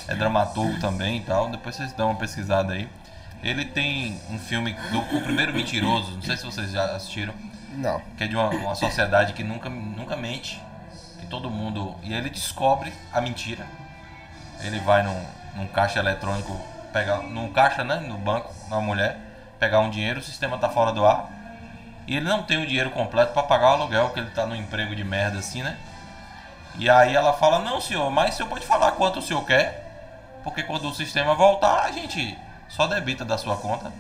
é dramaturgo também e tal, depois vocês dão uma pesquisada aí. Ele tem um filme do O Primeiro Mentiroso, não sei se vocês já assistiram, Não. que é de uma, uma sociedade que nunca, nunca mente, que todo mundo. E ele descobre a mentira. Ele vai num, num caixa eletrônico, pegar. num caixa, né? No banco, na mulher, pegar um dinheiro, o sistema tá fora do ar. E ele não tem o dinheiro completo para pagar o aluguel, porque ele tá num emprego de merda assim, né? E aí ela fala, não senhor, mas o senhor pode falar quanto o senhor quer, porque quando o sistema voltar, a gente só debita da sua conta.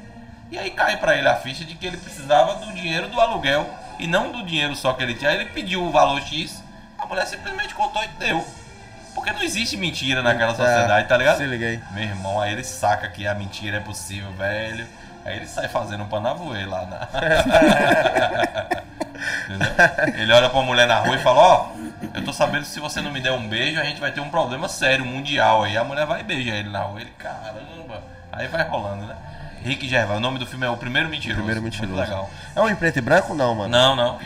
E aí cai pra ele a ficha de que ele precisava do dinheiro do aluguel e não do dinheiro só que ele tinha. Aí ele pediu o valor X, a mulher simplesmente contou e deu. Porque não existe mentira naquela sociedade, tá ligado? Se liguei. Meu irmão, aí ele saca que a mentira é possível, velho. Aí ele sai fazendo um panavoê lá na. Entendeu? Ele olha pra mulher na rua e fala, ó, eu tô sabendo que se você não me der um beijo, a gente vai ter um problema sério, mundial. Aí a mulher vai e beija ele na rua. Ele, caramba. Aí vai rolando, né? Rick Gervais, o nome do filme é O Primeiro Mentiroso. Primeiro Muito mentiroso. legal. É um em preto e branco não, mano? Não, não.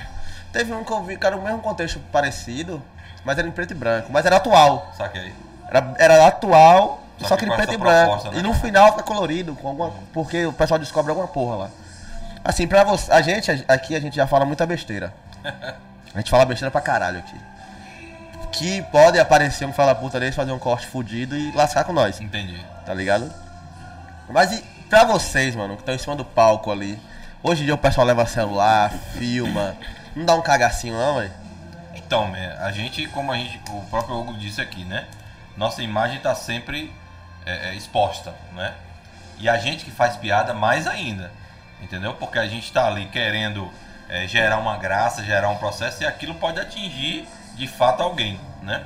Teve um que eu vi, cara, o mesmo contexto parecido, mas era em preto e branco. Mas era atual. Saquei. Era, era atual Só que com em preto e branco. né? E no final fica colorido, com alguma, porque o pessoal descobre alguma porra lá. Assim, pra você, a gente aqui a gente já fala muita besteira. A gente fala besteira pra caralho aqui. Que pode aparecer um fala puta desse, fazer um corte fudido e lascar com nós, Entendi. tá ligado? Mas e pra vocês, mano, que estão em cima do palco ali, hoje em dia o pessoal leva celular, filma, não dá um cagacinho não, velho? Então, né, a gente, como a gente, o próprio Hugo disse aqui, né? Nossa imagem está sempre é, é, exposta, né? E a gente que faz piada mais ainda, entendeu? Porque a gente está ali querendo é, gerar uma graça, gerar um processo e aquilo pode atingir de fato alguém, né?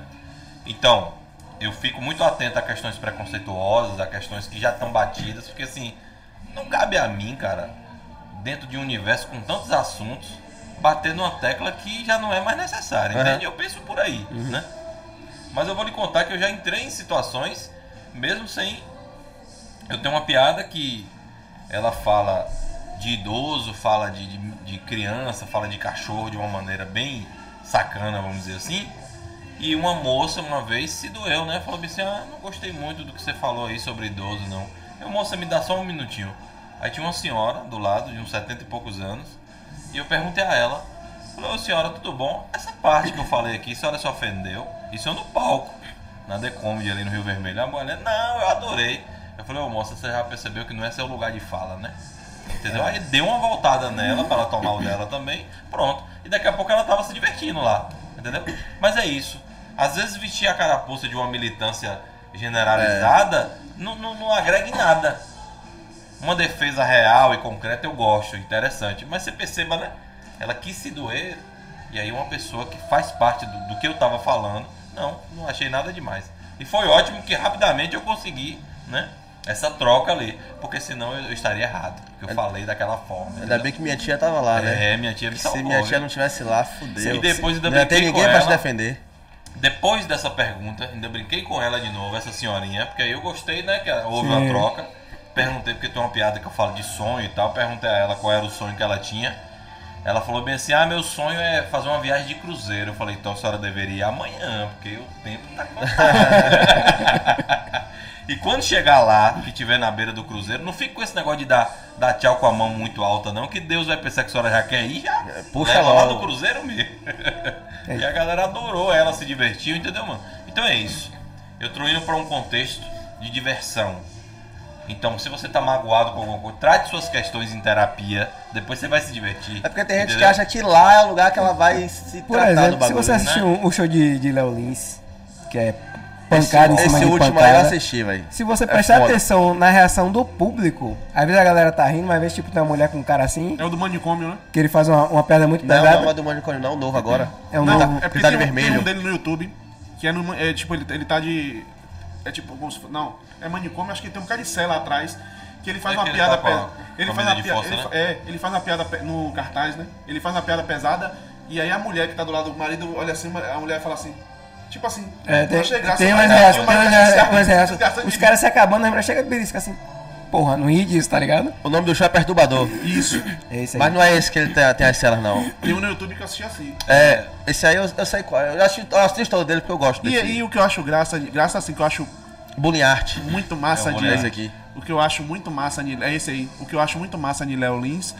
Então, eu fico muito atento a questões preconceituosas, a questões que já estão batidas, porque assim, não cabe a mim, cara, dentro de um universo com tantos assuntos, bater numa tecla que já não é mais necessária, Aham. entende? Eu penso por aí, né? Mas eu vou lhe contar que eu já entrei em situações, mesmo sem. Eu tenho uma piada que ela fala de idoso, fala de, de, de criança, fala de cachorro de uma maneira bem sacana, vamos dizer assim. E uma moça uma vez se doeu, né? Falou assim: Ah, não gostei muito do que você falou aí sobre idoso, não. Eu, moça, me dá só um minutinho. Aí tinha uma senhora do lado, de uns 70 e poucos anos, e eu perguntei a ela: Falei, senhora, tudo bom? Essa parte que eu falei aqui, a senhora se ofendeu? Isso eu no palco, na The Comedy ali no Rio Vermelho. A mulher, não, eu adorei. Eu falei, ô moça, você já percebeu que não é seu lugar de fala, né? Entendeu? Aí deu uma voltada nela pra ela tomar o dela também, pronto. E daqui a pouco ela tava se divertindo lá, entendeu? Mas é isso. Às vezes vestir a carapuça de uma militância generalizada não, não, não agrega em nada. Uma defesa real e concreta eu gosto, interessante. Mas você perceba, né? Ela quis se doer. E aí uma pessoa que faz parte do, do que eu tava falando, não, não achei nada demais. E foi ótimo que rapidamente eu consegui, né? Essa troca ali. Porque senão eu, estaria errado. Porque eu falei daquela forma. Ainda entendeu? bem que minha tia tava lá, né? É, minha tia me Se salvou. minha tia não tivesse lá, fudeu. E depois ainda não ia ter brinquei ninguém pra te defender. Depois dessa pergunta, ainda brinquei com ela de novo, essa senhorinha, porque aí eu gostei, né? Que houve Sim. uma troca. Perguntei, porque tem uma piada que eu falo de sonho e tal. Perguntei a ela qual era o sonho que ela tinha. Ela falou bem assim: Ah, meu sonho é fazer uma viagem de cruzeiro. Eu falei: Então a senhora deveria ir amanhã, porque o tempo tá contado. e quando chegar lá, que tiver na beira do cruzeiro, não fique com esse negócio de dar, dar tchau com a mão muito alta, não, que Deus vai pensar que a senhora já quer ir, já puxa leva lá no cruzeiro mesmo. E a galera adorou ela, se divertiu, entendeu, mano? Então é isso. Eu tô indo pra um contexto de diversão. Então, se você tá magoado com alguma coisa, trate suas questões em terapia, depois você vai se divertir. É porque tem gente que acha que lá é o lugar que ela vai se Por tratar do exemplo, se bagulho. você né? assistiu um- o show de, de Léo Lins, que é pancada em esse, cima esse de último aí eu pancada. assisti, velho. Se você É prestar foda. atenção na reação do público, às vezes a galera tá rindo, mas às vezes tipo, tem uma mulher com um cara assim, É o do manicômio, né? que ele faz uma, uma piada muito Não, pesada. não é do Manicômio, não, novo agora. É um Não, novo. é porque que tá de tem, um- vermelho. tem um dele no YouTube, que é, no, é tipo, ele, ele tá de. É tipo, não, é manicômio, acho que tem um caricé lá atrás, que ele faz É uma piada tá pesada. Ele faz uma piada. força, ele né? É, ele faz uma piada no cartaz, né? Ele faz uma piada pesada, e aí a mulher que tá do lado do marido olha assim, a mulher fala assim. Tipo assim, É, eu tem, achei graça, tem umas reações, o tem umas assim, reações, Os caras se acabando, a mulher chega e belisca assim, porra, não ri disso, tá ligado? O nome do show é Perturbador. Isso. É esse aí. Mas não é esse que ele tem, tem as celas, não. Tem um no YouTube que eu assisti assim. É, esse aí eu, eu sei qual. é. Eu assisto, eu assisto todo dele porque eu gosto E desse. aí o que eu acho graça, graça assim, que eu acho Bullying Art. muito massa É o de. Esse aqui. O que eu acho muito massa de, é esse aí. O que eu acho muito massa de Léo Lins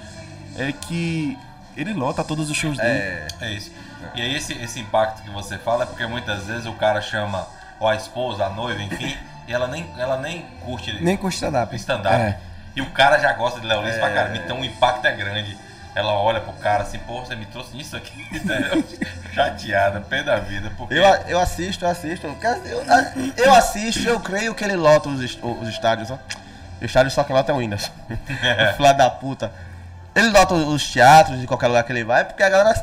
é que ele lota todos os shows dele. É. É isso. E aí esse, esse impacto que você fala é porque muitas vezes o cara chama ou a esposa, a noiva, enfim, e ela nem, ela nem curte Nem com stand-up. stand-up. É. E o cara já gosta de Léo Lins pra caramba, então o impacto é grande. Ela olha pro cara assim, pô, você me trouxe isso aqui? Chateada, pé da vida. Porque Eu, eu assisto, eu assisto. Eu, eu assisto, eu creio que ele lota os, os estádios, ó. O estádio só que lota é o Windows. o filho da puta. Ele lota os teatros de qualquer lugar que ele vai, porque a galera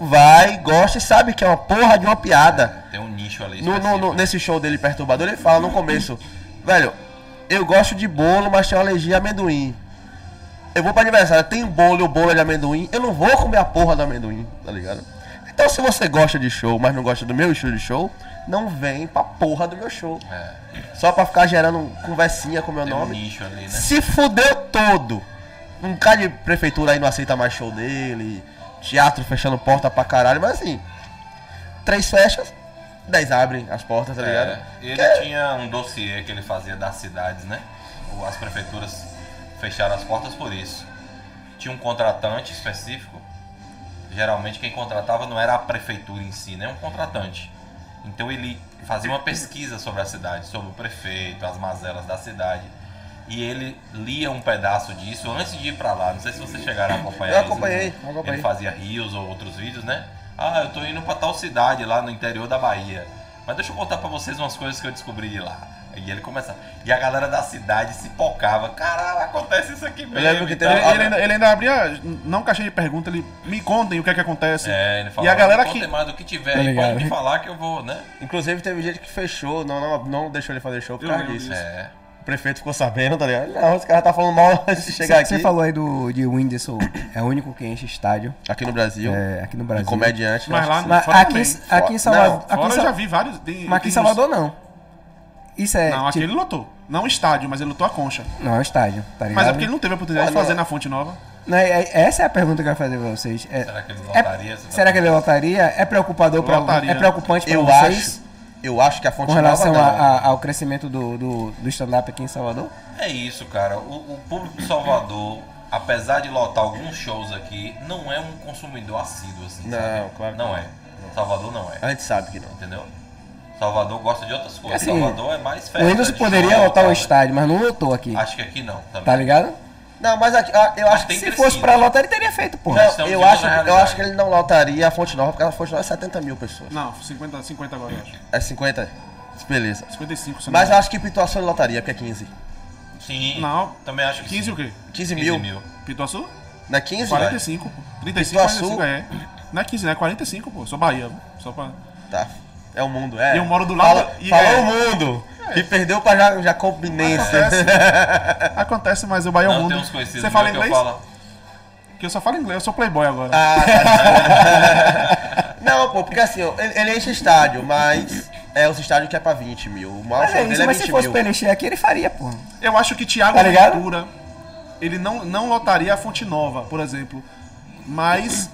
vai, gosta e sabe que é uma porra de uma piada. tem um nicho ali. No, no- no- nesse show dele perturbador, ele fala no começo, velho, eu gosto de bolo, mas tenho alergia a amendoim. Eu vou pra aniversário, tem bolo e o bolo é de amendoim, eu não vou comer a porra do amendoim, tá ligado? Então se você gosta de show, mas não gosta do meu estilo de show, não vem pra porra do meu show. É, Só pra ficar gerando conversinha com meu tem um nome. nicho ali, né? Se fudeu todo. Um cara de prefeitura aí não aceita mais show dele. Teatro fechando porta pra caralho, mas assim. Três festas, 10 abrem as portas, tá ligado? É, ele tinha um dossiê que ele fazia das cidades, né? As prefeituras fecharam as portas por isso. Tinha um contratante específico. Geralmente quem contratava não era a prefeitura em si, né? Um contratante. Então ele fazia uma pesquisa sobre a cidade, sobre o prefeito, as mazelas da cidade. E ele lia um pedaço disso antes de ir pra lá. Não sei se vocês chegaram a acompanhar Eu isso. acompanhei, eu acompanhei. Ele fazia rios ou outros vídeos, né? Ah, eu tô indo pra tal cidade lá no interior da Bahia. Mas deixa eu contar pra vocês umas coisas que eu descobri de lá. E ele começa. E a galera da cidade se pocava. Caralho, acontece isso aqui mesmo. Ele, ele ainda, ele ainda abria, não caixinha de pergunta, ele me contem o que é que acontece. É, ele falava, E a galera "Me que- mais do que tiver Tá aí, pode me falar que eu vou, né? Inclusive teve gente que fechou, não, não, não deixou ele fazer show por causa disso. É. O prefeito ficou sabendo, tá ligado? Não, os caras tá falando mal antes de chegar Você aqui. falou aí do, de Whindersson, é o único que enche estádio Aqui no Brasil. é, aqui no Brasil. comediante. Mas eu lá Mas fora aqui, também. aqui em Salvador. Não, aqui em eu já vi vários. Tem, Mas aqui em Salvador não. Isso é. Não, aqui tipo- ele lotou. Não o estádio, mas ele lotou a concha. Não, é o estádio, tá ligado? Mas é porque ele não teve a oportunidade de fazer não. na Fonte Nova. Não, é- é- essa é a pergunta que eu ia fazer pra vocês. É- Será que ele é- lotaria? Você tá será que ele lotaria? É preocupador pra. É preocupante pra Eu vocês acho, eu acho que a fonte com relação nova, a- a- ao crescimento do, do, do stand-up aqui em Salvador? É isso, cara. O, o público de Salvador, apesar de lotar alguns shows aqui, não é um consumidor assíduo, assim. Não, sabe? claro Não não. é. Salvador não é. A gente sabe que não. Entendeu? Salvador gosta de outras coisas. Assim, Salvador é mais O festa. Whindersson de poderia lotar o estádio, mas não lotou aqui. Acho que aqui não. Também. Tá ligado? Não, mas aqui, ah, eu acho que Se crescido. fosse pra lotar, ele teria feito, Não, estamos eu acho, eu acho que ele não lotaria a Fonte Nova, porque a Fonte Nova é 70 mil pessoas. Não, 50, 50 agora, eu acho. É 50? Beleza. 55, se não Mas eu acho que Pituaçu ele lotaria, porque é 15. Sim. Não. Também acho que 15 sim. o quê? 15 15 mil. Pituaçu? Não é 15? 45, pô. 35, Pituaçu? 45, é. Não é 15, né? É 45, pô. Sou Bahia, pô. Só pra... Tá. É o mundo, é. E eu moro do lado- Fala, e falou é- o mundo. E perdeu pra Jacobinense. Acontece. Acontece, mas o Bahia é o mundo. tem uns conhecidos Você fala meus que inglês? eu falo. Porque eu só falo inglês, eu sou playboy agora. Ah, tá. Não, pô, porque assim, ele, ele enche estádio, mas é os estádios que é pra 20 mil. O show é isso, é mas 20 se fosse mil. pra ele encher aqui, ele faria, porra. Eu acho que Thiago Tá? Ventura, ele não, não lotaria a Fonte Nova, por exemplo. Mas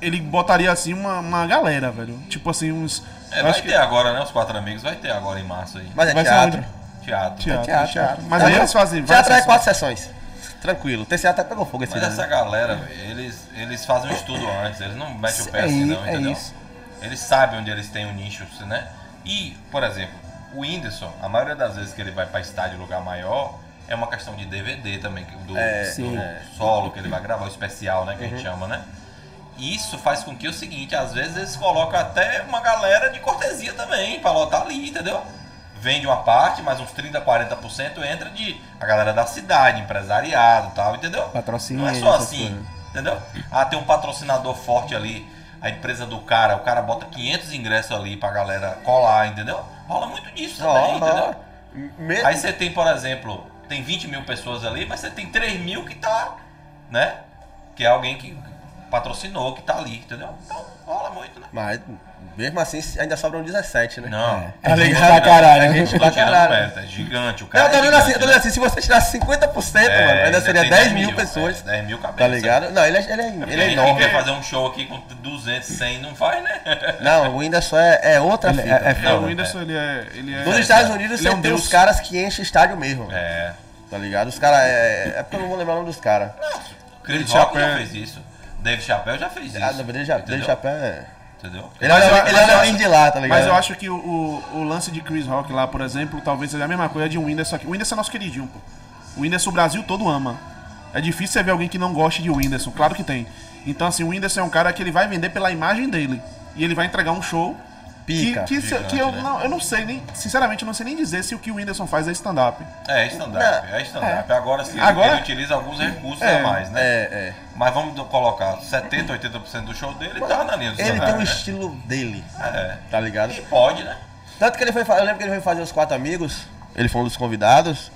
ele botaria assim uma, uma galera, velho. Tipo assim, uns. É, vai acho que ter agora, né? Os quatro amigos vai ter agora em março aí. Mas é Vai ser teatro. Teatro. teatro, teatro, teatro. teatro. Mas aí eles fazem. Teatro é quatro sessões. Tranquilo. O TCA até pegou fogo esse Mas ano. essa galera, velho, eles, eles fazem um estudo antes, eles não metem o pé É assim não, é entendeu? isso. Eles sabem onde eles têm o nicho, né? E, por exemplo, o Whindersson, a maioria das vezes que ele vai pra estádio lugar maior, é uma questão de DVD também, do, É, do solo que ele vai gravar, o especial, né, que a gente chama, né? Isso faz com que é o seguinte, às vezes eles colocam até uma galera de cortesia também, pra lotar ali, entendeu? Vende uma parte, mas uns 30, 40% entra de a galera da cidade, empresariado e tal, entendeu? Patrocínio, Não é só assim, coisas. entendeu? Ah, tem um patrocinador forte ali, a empresa do cara, o cara bota 500 ingressos ali pra galera colar, entendeu? Rola muito disso também, Ó, entendeu? Me- Aí você tem, por exemplo, tem 20 mil pessoas ali, mas você tem 3 mil que tá, né? Que é alguém que patrocinou, que tá ali, entendeu? Então, rola muito, né? Mas mesmo assim ainda sobram 17, né? Não. É gente ligado? pra caralho. É gente Tô pra tirando caralho. mérito, é gigante. O Não, cara eu tô é vendo assim, tô vendo né? assim, se você tirasse 50%, É, mano, ainda seria tem 10 mil pessoas. É, 10 mil cabeças. Tá ligado? Não, ele é, ele é, ele é Ele enorme. quer fazer um show aqui com 200, 100, não faz, né? Não, o Whindersson é, é outra Ele- fita. é- é Não, o Whindersson, ele é. Ele é Nos Estados Unidos você é um tem os caras que enchem estádio mesmo. É. Tá ligado? Os caras. É, é porque eu não vou lembrar o nome dos caras. Chris David Rock já fez isso. Dave Chappelle já fez isso. Ah, David Ja- David entendeu? Chapéu é. Entendeu? Ele Mas eu- ele acho- de lá, tá ligado? Mas eu acho que o, o, o lance de Chris Rock lá, por exemplo, talvez seja a mesma coisa de um Whindersson aqui. O Whindersson é nosso queridinho, pô. O Whindersson o Brasil todo ama. É difícil você ver alguém que não goste de Whindersson, claro que tem. Então, assim, o Whindersson é um cara que ele vai vender pela imagem dele. E ele vai entregar um show Pica. que, que, Gigante, que eu, né? não, eu não sei nem, sinceramente, eu não sei nem dizer se o que o Whindersson faz é stand-up. É stand-up, é stand-up. Agora sim, ele- Agora- ele utiliza alguns recursos É, a mais, né? É, é. Mas vamos colocar 70, 80% do show dele tá na linha do Ele tem stand-up, um né? estilo dele, É. tá ligado? E pode, né? Tanto que ele foi. Eu lembro que ele foi fazer os quatro amigos. Ele foi um dos convidados.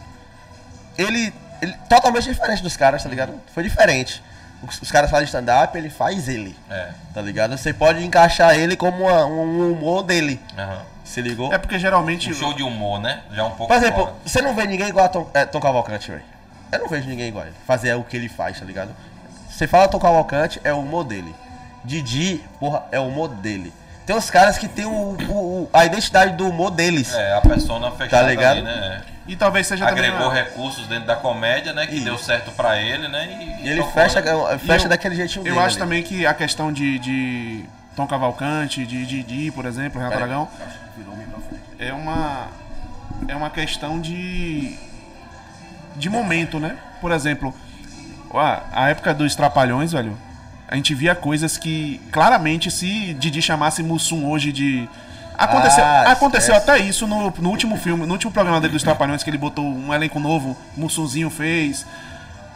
Ele. ele totalmente diferente dos caras, tá ligado? Foi diferente. Os, os caras fazem stand-up, ele faz ele. É. Tá ligado? Você pode encaixar ele como uma- um humor dele. Aham. Se ligou? É porque geralmente. Um show de humor, né? Já um pouco Por exemplo, fora. você não vê ninguém igual a Tom, é, Tom Cavalcante, velho. Eu não vejo ninguém igual a ele. Fazer o que ele faz, tá ligado? Você fala Tom Cavalcante, é o humor dele. Didi, porra, é o humor dele. Tem uns caras que tem o, o- o- a identidade do humor deles. É, a persona fechada ligado? ali, né? E talvez seja também. Agregou uma- recursos dentro da comédia, né? Que Isso. deu certo pra ele, né? E, E ele tocou, fecha, né? fecha eu- daquele jeitinho Eu dele acho ali. também que a questão de, de Tom Cavalcante, de Didi, por exemplo, Renato Peraí. Aragão, é uma é uma questão de de momento, né? Por exemplo, a, a época dos Trapalhões, velho, a gente via coisas que claramente se Didi chamasse Mussum hoje de Aconteceu, Ah, aconteceu até isso no, no último filme, no último programa dele dos Trapalhões, que ele botou um elenco novo, Mussunzinho fez,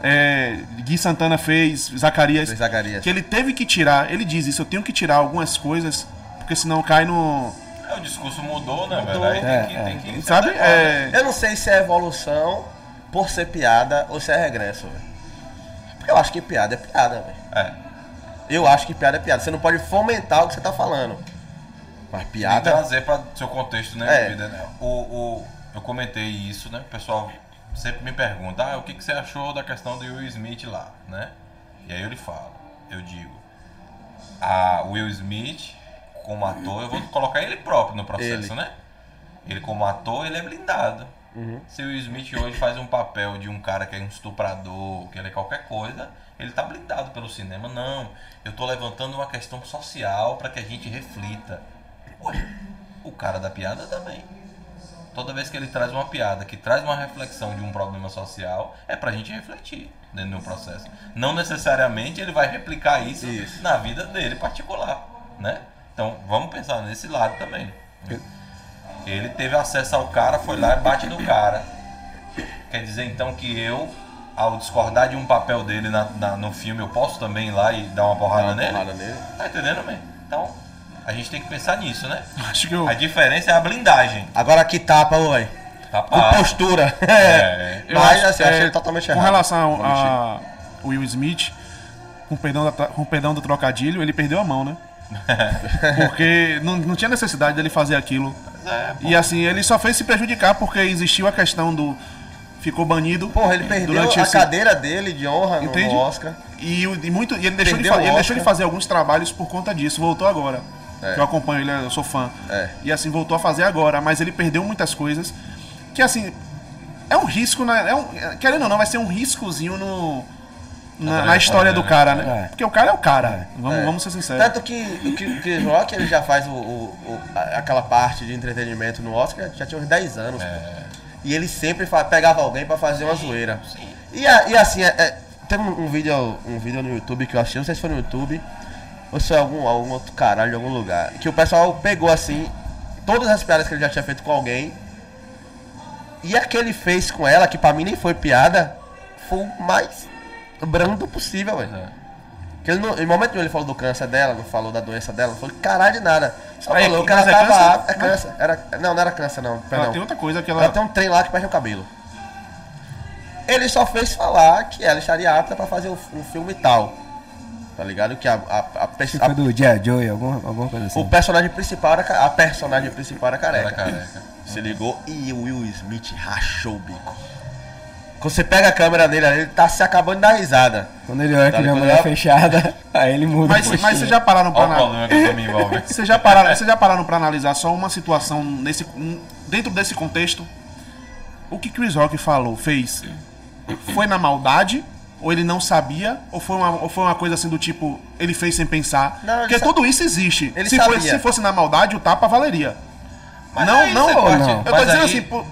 é, Gui Santana fez, Zacarias. Fez Zacarias. Que ele teve que tirar, ele diz isso, eu tenho que tirar algumas coisas, porque senão cai no. É, o discurso mudou, né, Mudou. velho? Aí É, tem que, é. tem que Sabe? adequar, né? É, Eu não sei se é evolução por ser piada ou se é regresso, velho. Porque eu acho que piada é piada, velho. É. Eu acho que piada é piada. Você não pode fomentar o que você tá falando. Mas E piada. trazer para seu contexto, né, É. vida, né? O, o, eu comentei isso, né? O pessoal sempre me pergunta, ah, o que, que você achou da questão do Will Smith lá, né? E aí eu lhe falo, eu digo, a Will Smith, como ator, eu vou colocar ele próprio no processo, Ele. né? Ele como ator, ele é blindado. Se o Will Smith hoje faz um papel de um cara que é um estuprador, que ele é qualquer coisa, ele tá blindado pelo cinema. Não, eu tô levantando uma questão social para que a gente reflita. O cara da piada também. Toda vez que ele traz uma piada que traz uma reflexão de um problema social, é pra gente refletir dentro do processo. Não necessariamente ele vai replicar isso, Isso. na vida dele particular, né? Então, vamos pensar nesse lado também. Ele teve acesso ao cara, foi lá e bate no cara. Quer dizer então que eu, ao discordar de um papel dele na- na- no filme, eu posso também ir lá e dar uma porrada Dá uma nele? porrada nele. Tá entendendo, man? Então, a gente tem que pensar nisso, né? acho que eu, A diferença é a blindagem. Agora que tapa, ué. Tá Com postura. É. eu Mas acho- assim, eu achei ele totalmente errado. Com relação a Will Smith, com perdão, da, com perdão do trocadilho, ele perdeu a mão, né? Porque não, não tinha necessidade dele fazer aquilo. É. E assim, ele só fez se prejudicar porque existiu a questão do. Ficou banido. Porra, ele perdeu durante a esse- cadeira dele de honra no, Entende? no Oscar. E, e muito, e ele, deixou de, ele deixou de fazer alguns trabalhos por conta disso. Voltou agora. É. Que eu acompanho ele, eu sou fã. É. E assim, voltou a fazer agora. Mas ele perdeu muitas coisas. Que assim, é um risco, né? É um, querendo ou não, vai ser um riscozinho no, na, na história do cara, né? É. Porque o cara é o cara. Vamos, É. vamos ser sinceros. Tanto que o Chris Rock ele já faz o, o- o- aquela parte de entretenimento no Oscar, já tinha uns 10 anos. pô. E ele sempre pegava alguém pra fazer uma zoeira. E, a- e assim, é, é, tem um, um vídeo, um vídeo no YouTube que eu achei, não sei se foi no YouTube ou se foi algum, algum outro caralho de algum lugar. Que o pessoal pegou assim, todas as piadas que ele já tinha feito com alguém. E a que ele fez com ela, que pra mim nem foi piada, foi o mais brando possível, velho. É. Que ele não, em momento nenhum ele falou do câncer dela, não falou da doença dela, não falou caralho de nada. Só Aí, falou que ela é tava. câncer? apta- É câncer. Era, não, não era câncer, não. Ela Perdão. tem outra coisa que Ela ela. tem um trem lá que perde o cabelo. Ele só fez falar que ela estaria apta pra fazer um, um filme tal. Tá ligado? Que a, a, a, Se a- do G.I. Joe, alguma, alguma coisa assim. o personagem principal era a personagem principal era careca. Era careca. Se ligou e o Will Smith rachou o bico. Quando você pega a câmera dele, ele tá se acabando de dar risada. Quando ele olha Tá que minha mulher é fechada, aí ele muda. Mas, a mas vocês já pararam pra analisar. Vocês já pararam, vocês já pararam pra analisar só uma situação nesse, um- dentro desse contexto? O que Chris Rock falou, fez? Foi na maldade? Ou ele não sabia? Ou foi uma, ou foi uma coisa assim do tipo, ele fez sem pensar? Não, Porque tudo isso existe. Ele se, fosse, sabia. se fosse na maldade, o tapa valeria. Mas não, não, parte- não. Eu tô mas dizendo aí- assim, pô,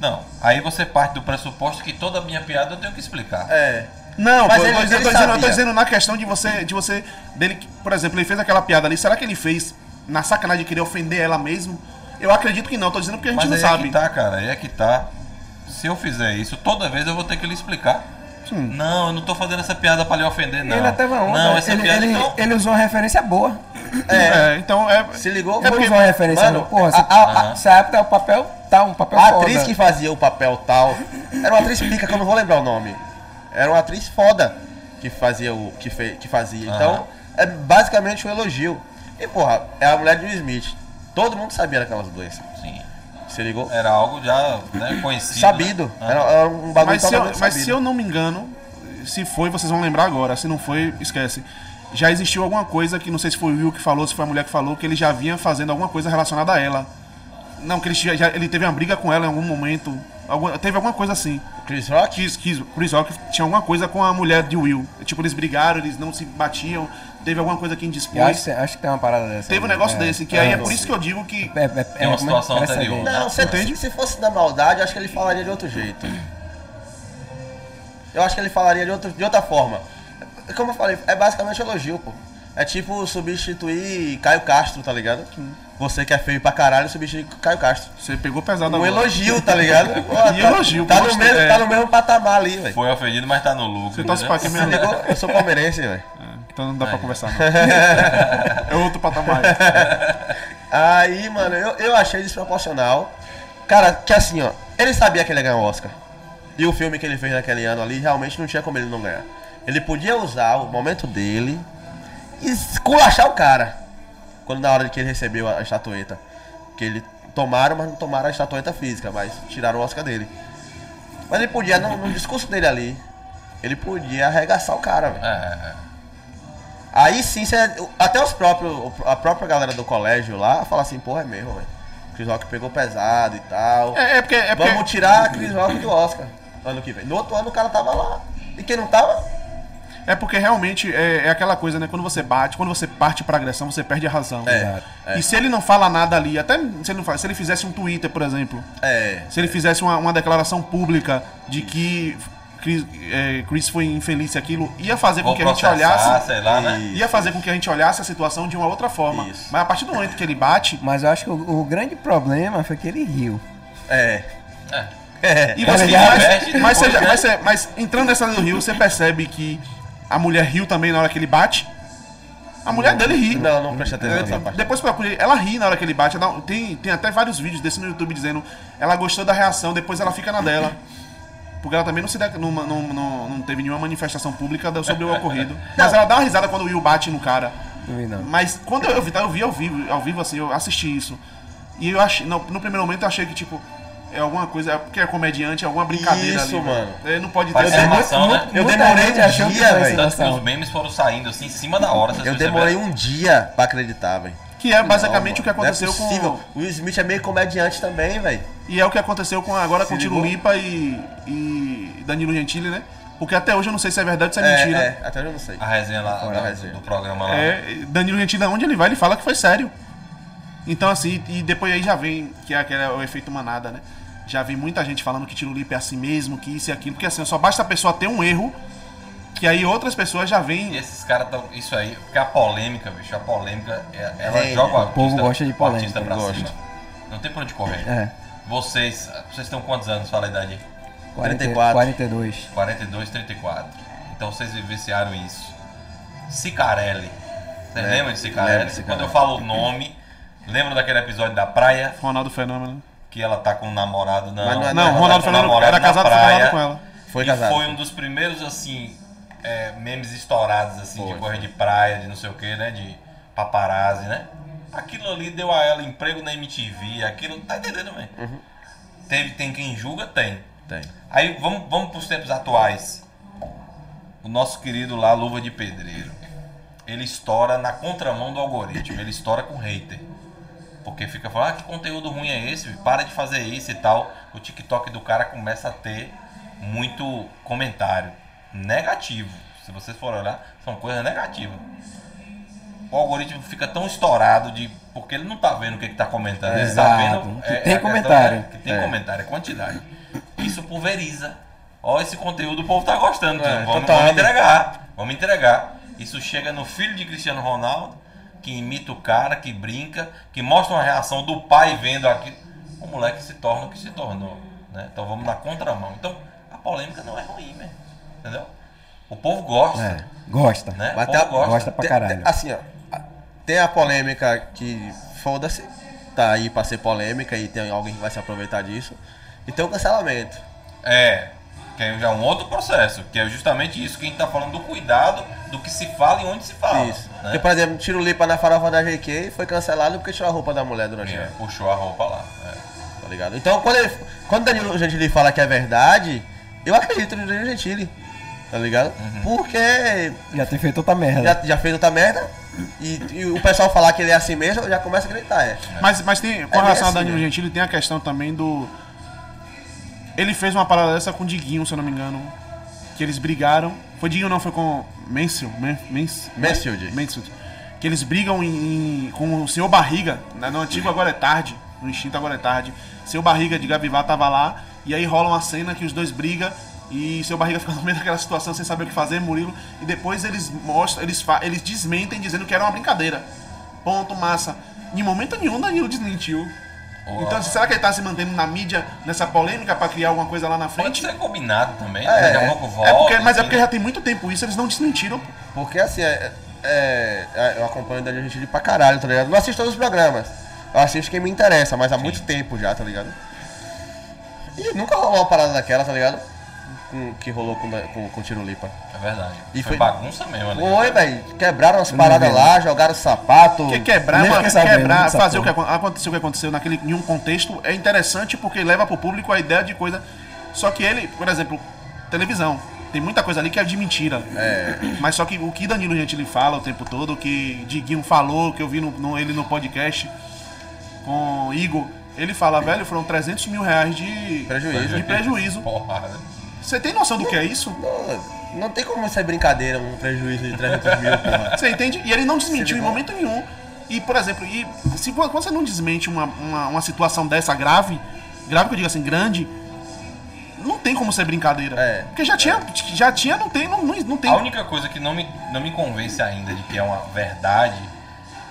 Não, aí você parte do pressuposto que toda minha piada eu tenho que explicar. É. Não, Mas eu, ele- tô, dizendo- ele eu tô dizendo, eu tô dizendo na questão de você, de você, dele, por exemplo, ele fez aquela piada ali, será que ele fez na sacanagem de querer ofender ela mesmo? Eu acredito que não, tô dizendo porque a gente Mas não aí sabe. é que tá, cara, aí é que tá. Se eu fizer isso, toda vez eu vou ter que lhe explicar. Não, eu não tô fazendo essa piada pra lhe ofender, não. Ele até vai onda. Não, essa ele, piada ele, então. ele usou uma referência boa. É, então é. Se ligou? Ele usou uma referência Mano, boa. Porra, a- se, a- a- a, se adapta ao papel, tá um papel A foda. atriz que fazia o papel tal era uma atriz pica, que eu não vou lembrar o nome. Era uma atriz foda que fazia o. que, fe, que fazia. Então, é basicamente um elogio. E, porra, é a mulher de Will Smith. Todo mundo sabia daquelas doenças. Era algo já né, conhecido. Sabido. né? Era, era um bagulho Mas se, eu, mas se eu não me engano, se foi, vocês vão lembrar agora. Se não foi, esquece. já existiu alguma coisa que não sei se foi o Will que falou, se foi a mulher que falou, que ele já vinha fazendo alguma coisa relacionada a ela. Não, que ele, já, já- ele teve uma briga com ela em algum momento. Alguma- teve alguma coisa assim. Chris Rock? Chris, Chris, Chris Rock tinha alguma coisa com a mulher de Will. Tipo, eles brigaram, eles não se batiam. Teve alguma coisa que indispôs. acho, que- acho que tem uma parada dessa. Teve um né? negócio É. desse, que aí é É, por isso que eu digo que. É, é, é, uma é? situação anterior. Não, se, Entende? se fosse da maldade, eu acho que ele falaria de outro jeito. Eu acho que ele falaria de, outro, de outra forma. Como eu falei, é basicamente elogio, pô. É tipo substituir Caio Castro, tá ligado? Você que é feio pra caralho, substituir Caio Castro. Você pegou pesado Um agora. elogio, tá ligado? Pô, tá, elogio, tá, no mesmo, é. tá no mesmo patamar ali, velho. Foi ofendido, mas tá no lucro. Você pra quem Se mesmo? ligou? Eu sou palmeirense, velho. Então não dá pra conversar, não. é outro patamar. Aí, mano, eu, eu achei desproporcional. Cara, que assim, ó, ele sabia que ele ia ganhar o Oscar. E o filme que ele fez naquele ano ali, realmente não tinha como ele não ganhar. Ele podia usar o momento dele e esculachar o cara. Quando na hora de que ele recebeu a, a estatueta. Que ele tomaram, mas não tomaram a estatueta física, mas tiraram o Oscar dele. Mas ele podia, no, no discurso dele ali, ele podia arregaçar o cara, velho. É, é, é. Aí sim, cê- até os próprios, a própria galera do colégio lá fala assim, porra, é mesmo, velho. Chris Rock pegou pesado e tal. É, é porque. É porque Vamos tirar a Chris Rock do Oscar ano que vem. No outro ano o cara tava lá. E quem não tava? É porque realmente é, é aquela coisa, né? Quando você bate, quando você parte pra agressão, você perde a razão. É, é. E se ele não fala nada ali, até se ele, faz, se ele fizesse um Twitter, por exemplo, É. se ele fizesse uma, uma declaração pública de que Chris, é, Chris foi infeliz e aquilo, ia fazer com Vou que a gente olhasse. sei lá, né? Ia fazer com que a gente olhasse a situação de uma outra forma. Isso. Mas a partir do momento que ele bate, Mas eu acho que o, o grande problema foi que ele riu. É. É. É. E Tá você, mas, mas, mas você- mas entrando nessa do Rio, você percebe que a mulher riu também na hora que ele bate. A mulher dele ri. Não, não presta atenção nessa parte. depois procurei, ela ri na hora que ele bate. ela- tem, tem até vários vídeos desse no YouTube dizendo ela gostou da reação, depois ela fica na dela. Porque ela também não, se de- não, não, não, não teve nenhuma manifestação pública sobre o ocorrido. Mas ela dá uma risada quando o Will bate no cara. Não vi, não. Mas quando eu vi, tá, eu vi ao vivo, ao vivo assim, eu assisti isso. E eu achei, no, no primeiro momento eu achei que, tipo, é alguma coisa, é porque é comediante, é alguma brincadeira Isso, ali. mano. É, não pode ter. Parece É, animação, né? Eu demorei um dia, velho. Os memes foram saindo assim em cima da hora. Eu demorei um dia pra acreditar, velho. Que é basicamente Não, o que aconteceu não é possível. com. O Will Smith é meio comediante também, velho. E é o que aconteceu com agora com Se Tiro ligou? Lipa e, e Danilo Gentili, né? Porque até hoje eu não sei se é verdade ou se é, É, mentira. é, até hoje eu não sei. A resenha lá da- resenha. do programa lá. É, Danilo Gentili, onde ele vai, ele fala que foi sério. Então, assim, e depois aí já vem, que é aquele o efeito manada, né? Já vem muita gente falando que Tiro Lipa é assim mesmo, que isso e aquilo, porque assim, só basta a pessoa ter um erro, que aí outras pessoas já E vêm. esses caras estão. Isso aí, porque a polêmica, bicho, a polêmica, é- ela Rende. joga o artista, povo gosta de o polêmica, pra gosta. cima. Não tem pra onde correr. É. Vocês, vocês estão quantos anos? Fala a idade aí. 40, 34. 42. 42, 34. Então vocês vivenciaram isso. Cicarelli. Vocês Lembro, lembram de Cicarelli? lembro Cicarelli. Quando eu falo o nome, lembra daquele episódio da praia Ronaldo Fenômeno. que ela tá com um namorado? Não, Mas não é- Não, Ela Ronaldo tá Fenômeno era casado, foi praia. casado com ela. Foi e casado. foi um dos primeiros, assim, é, memes estourados, assim, de Foi, correr de praia, de não sei o que, né? De paparazzi, né? Aquilo ali deu a ela emprego na MTV, aquilo. Tá entendendo, velho? Uhum. Teve, tem quem julga? Tem. Tem. Aí vamos, vamos pros tempos atuais. O nosso querido lá, Luva de Pedreiro. Ele estoura na contramão do algoritmo, ele estoura com hater. Porque fica falando, ah, que conteúdo ruim é esse? Para de fazer isso e tal. O TikTok do cara começa a ter muito comentário negativo. Se vocês forem olhar, são coisas negativas. O algoritmo fica tão estourado de. Porque ele não tá vendo o que, que tá comentando. Ele tá Exato. vendo. Que tem a questão comentário. é que tem É. comentário, é quantidade. Isso pulveriza. Ó, esse conteúdo o povo tá gostando. É, vamos, total. vamos entregar. Vamos entregar. Isso chega no filho de Cristiano Ronaldo, que imita o cara, que brinca, que mostra uma reação do pai vendo aquilo. O moleque se torna o que se tornou. Né? Então vamos na contramão. Então a polêmica não é ruim, né? Entendeu? O povo gosta. É. Gosta. Né? Mas o tem povo a- gosta. gosta pra caralho. tem- assim, ó. Tem a polêmica que foda-se. Tá aí pra ser polêmica e tem alguém que vai se aproveitar disso. E tem o cancelamento. É, que é já um outro processo, que é justamente isso que a gente tá falando do cuidado do que se fala e onde se fala. Isso. Né? Porque, por exemplo, Tiro Lipa na farofa da GQ foi cancelado porque tirou a roupa da mulher durante É, a puxou a roupa lá. é. tá ligado? Então, quando, ele, quando Danilo Gentili fala que é verdade, eu acredito no Danilo Gentili. Tá ligado? Porque Já tem feito outra merda. já, já fez outra merda e, e o pessoal falar que ele é assim mesmo, já começa a gritar, é. Mas, mas tem, com É relação a assim, Danilo né? Gentili, tem a questão também do. Ele fez uma parada dessa com o Diguinho, se eu não me engano. Que eles brigaram. Foi Diguinho, não, foi com Mansfield. Men- Mans- Mansfield. Mansfield. Que eles brigam em- em- com o senhor Barriga. né, No antigo agora é tarde. No instinto agora é tarde. Seu Barriga de Gavivá tava lá. E aí rola uma cena que os dois brigam. E seu Barriga fica no meio daquela situação sem saber o que fazer, Murilo. E depois eles mostram, eles, eles desmentem dizendo que era uma brincadeira. Ponto, massa. Em momento nenhum, Danilo desmentiu. Então, será que ele tá se mantendo na mídia nessa polêmica pra criar alguma coisa lá na Pode frente? ser combinado também, É, né? É. volta. É porque, mas é enfim, porque já tem muito tempo isso, eles não desmentiram. Porque assim, é, é- é- eu acompanho o Danilo Gentili pra caralho, tá ligado? Não assisto todos os programas. Eu assisto quem me interessa, mas há muito tempo já, tá ligado? E nunca rolou uma parada daquela, tá ligado? Com- que rolou com, com, com o Tiro Lipa. É verdade. E foi, foi- bagunça mesmo ali. Oi, velho. Quebraram as paradas lá, jogaram sapato. Porque quebrar, fiquei sabendo quebrar fazer o que porra. acon- aconteceu o que aconteceu naquele, em um contexto é interessante porque leva pro público a ideia de coisa. Só que ele, por exemplo, televisão. Tem muita coisa ali que é de mentira. É. Mas só que o que Danilo Gentili fala o tempo todo, o que Diguinho falou, que eu vi no, no- ele no podcast com Igor, ele fala, velho, foram 300 mil reais de Prejuízo. De prejuízo. Porrada. Você tem noção do que é isso? Não, não tem como ser brincadeira um prejuízo de 300 mil, porra. Você entende? E ele não desmentiu em momento nenhum. E, por exemplo, e se quando você não desmente uma, uma, uma situação dessa grave, grave que eu digo assim, grande, não tem como ser brincadeira. É. Porque já tinha, já tinha, não tem, não, não, não tem. A única coisa que não me, não me convence ainda de que é uma verdade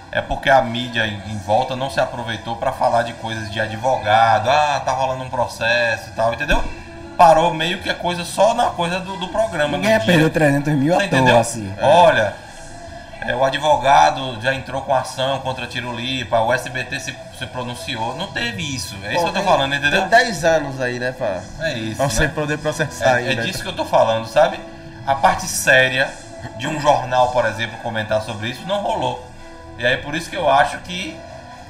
é porque a mídia em, em volta não se aproveitou pra falar de coisas de advogado, ah, tá rolando um processo e tal, entendeu? Parou meio que a coisa só na coisa do, do programa. Ninguém do ia perder 300 mil à entendendo? toa, assim. Olha, é, o advogado já entrou com ação contra Tiro Lipa, o SBT se, se pronunciou. Não teve isso. É isso que eu tô Tem- falando, entendeu? Tem 10 anos aí, né, pra, É isso. pra você né? poder processar É, é ainda. disso que eu tô falando, sabe? A parte séria de um jornal, por exemplo, comentar sobre isso não rolou. E aí por isso que eu acho que.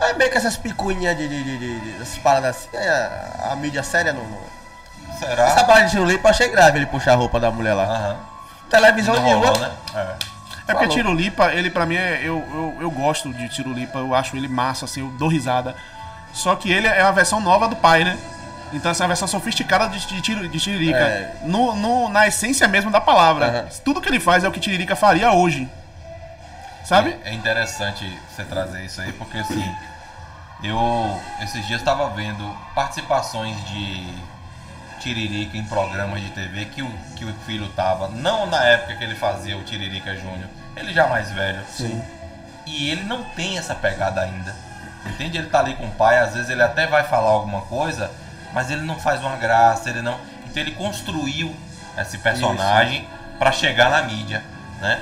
É meio que essas picuinhas de, de, de, de, de- dessas paradas assim, é, a, a mídia séria não. não... Será? Essa parada de Tiro Lipa eu achei grave ele puxar a roupa da mulher lá. Aham. Televisão Não nenhuma. rolou, né? É. É porque Falou. Tirulipa, ele pra mim é. Eu, eu, eu gosto de Tirulipa, eu acho ele massa, assim, eu dou risada. Só que ele é a versão nova do pai, né? Então essa é a versão sofisticada de, de, Tiro- de Tiririca. É. No, no- na essência mesmo da palavra. Aham. Tudo que ele faz é o que Tiririca faria hoje. Sabe? É interessante você trazer isso aí, porque assim, eu esses dias estava vendo participações de Tiririca em programas de TV que o, que o filho tava, não na época que ele fazia o Tiririca Júnior, ele já mais velho. Sim. E ele não tem essa pegada ainda. Entende? Ele tá ali com o pai, às vezes ele até vai falar alguma coisa, mas ele não faz uma graça, ele não. Então ele construiu esse personagem pra chegar na mídia, né?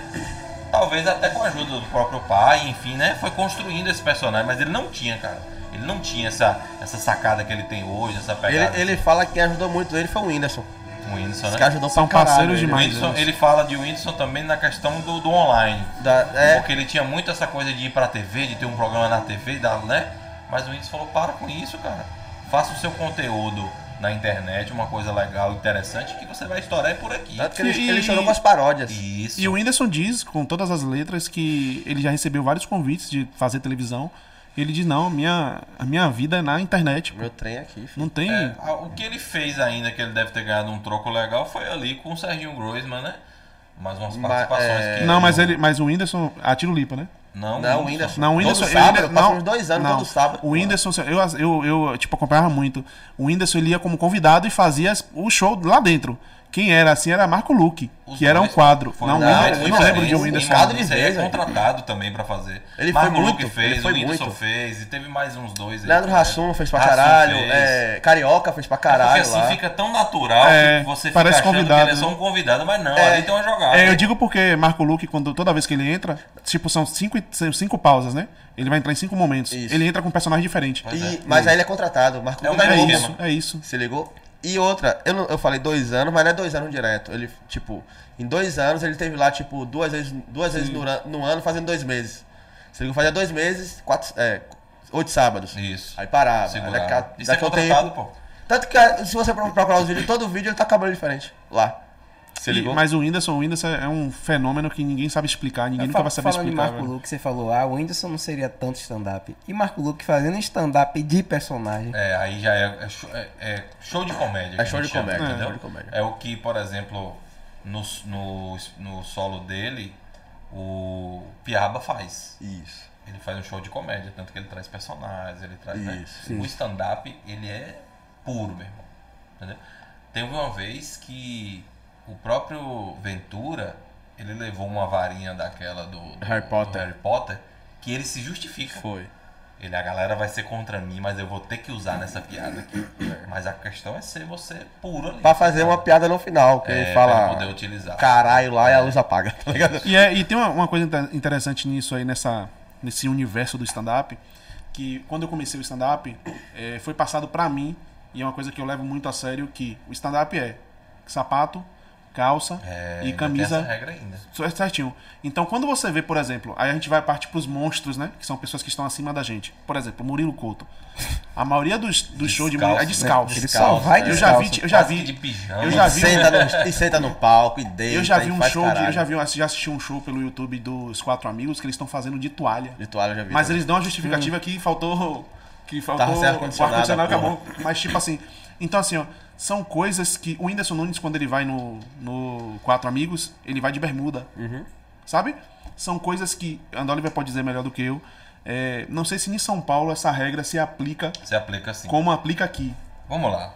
Talvez até com a ajuda do próprio pai, enfim, né? Foi construindo esse personagem, mas ele não tinha, cara. Ele não tinha essa, essa sacada que ele tem hoje, essa pegada. Ele, ele fala que ajudou muito ele foi o Whindersson. O Whindersson, Esse né? ajudou São pra caralho. parceiros ele. O demais. Whindersson, eles. ele fala de Whindersson também na questão do, do online. Da- é, Porque ele tinha muito essa coisa de ir pra TV, de ter um programa na TV, da- né? Mas o Whindersson falou, para com isso, cara. Faça o seu conteúdo na internet, uma coisa legal, interessante, que você vai estourar é por aqui. tanto que ele, E- ele chorou com as paródias. Isso. E o Whindersson diz, com todas as letras, que ele já recebeu vários convites de fazer televisão. Ele diz, não, minha, a minha vida é na internet. pô. Meu trem aqui, filho. Não tem. É, o que ele fez ainda, que ele deve ter ganhado um troco legal, foi ali com o Serginho Groisman, né? Mais umas Ma- participações é, que. Não, mas ele, mas o Whindersson, a tiro lipa, né? Não, Não, o Whindersson. Não, o Whindersson, Todo sábado, ele- eu não, uns dois anos não. todo sábado. O Whindersson, eu, eu, eu, tipo, acompanhava muito. O Whindersson ele ia como convidado e fazia o show lá dentro. Quem era assim era Marco Luque, Os que era um quadro. Não, Não, eu não, lembro de um de ele é contratado também pra fazer. Ele Marco foi muito, Luque fez, ele foi o Whindersson muito. fez, e teve mais uns dois aí. Leandro né? Hassum fez pra Hassum caralho. fez. é, Carioca fez pra É porque caralho assim lá. fica tão natural É, que você fica parece achando convidado, que ele é só né? um convidado, mas não, É. ali tem uma jogada. É, eu digo porque Marco Luque, quando, toda vez que ele entra, tipo, são cinco, cinco pausas, né? Ele vai entrar em cinco momentos. Isso. Ele entra com um personagem diferente. Pois E- é. Mas aí ele é contratado. Marco É Luque É novo. esquema. isso, é isso. Se ligou? E outra, eu, não- eu falei dois anos, mas não é dois anos direto. Ele, tipo, em dois anos ele teve lá, tipo, duas vezes, duas vezes no, no ano fazendo dois meses. Se ligou? Fazia dois meses, quatro, é, oito sábados. Isso. Aí parava. Segurava. Aí daqui Isso é daqui um contratado, tempo- pô. Tanto que se você pro- procurar os vídeos, todo vídeo ele tá cabelo diferente. Lá. Você E- ligou? mas o Whindersson, o Whindersson é um fenômeno que ninguém sabe explicar, ninguém nunca vai saber Falando explicar. Marco velho. Luque, você falou, ah, o Whindersson não seria tanto stand-up. E Marco Luque fazendo stand-up de personagem. É, aí já é, é show, é- é show de comédia. É show de chama, comédia, entendeu? show de comédia. É o que, por exemplo, no, no, no solo dele, o Piaba faz. Isso. Ele faz um show de comédia, tanto que ele traz personagens, ele traz. né? Isso, O stand-up, ele é puro, meu irmão. Entendeu? Teve uma vez que o próprio Ventura, ele levou uma varinha daquela do, do- Harry do Potter. Harry Potter, que ele se justifica. Foi. Ele, a galera vai ser contra mim, mas eu vou ter que usar nessa piada aqui. Mas a questão é ser você puro ali. Pra fazer uma piada no final, que é, ele Pra fala poder utilizar. caralho lá e a luz apaga, tá ligado? E, é- e tem uma, uma coisa inter- interessante nisso aí, nessa, nesse universo do stand-up, que quando eu comecei o stand-up, é, foi passado pra mim, e é uma coisa que eu levo muito a sério, que o stand-up é sapato, calça É, e camisa Tem essa regra ainda. É certinho. Então, quando você vê, por exemplo, aí a gente vai partir pros monstros, né? Que são pessoas que estão acima da gente. Por exemplo, Murilo Couto. A maioria dos, dos shows de Murilo é descalço. Ele só vai Eu já vi, descalço. eu já vi. que de pijama. eu já vi- Senta no, e senta no palco e deita Eu já vi um show, de, eu já vi, já assisti um show pelo YouTube dos quatro amigos que eles estão fazendo de toalha. De toalha eu já vi. Mas também. eles dão a justificativa que faltou. Que faltou. Tava sem o ar-condicionado, ar-condicionado porra. acabou. Mas tipo assim. Então assim, ó. São coisas que o Whindersson Nunes, quando ele vai no, no Quatro Amigos, ele vai de bermuda. Uhum. Sabe? São coisas que. Andoliver pode dizer melhor do que eu. É, não sei se em São Paulo essa regra se aplica Você aplica assim. como aplica aqui. Vamos lá.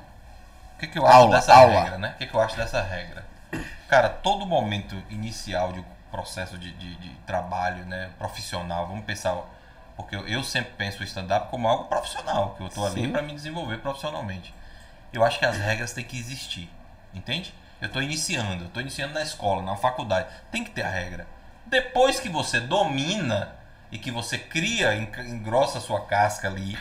O que, que eu acho Aula, dessa aula. regra, né? O que, que eu acho dessa regra? Cara, todo momento inicial de processo de, de, de trabalho, né, profissional, vamos pensar, porque eu, sempre penso o stand-up como algo profissional, que eu tô ali Sim. para me desenvolver profissionalmente. Eu acho que as regras têm que existir, entende? Eu tô iniciando, eu tô iniciando na escola, na faculdade, tem que ter a regra. Depois que você domina e que você cria, en- engrossa a sua casca ali,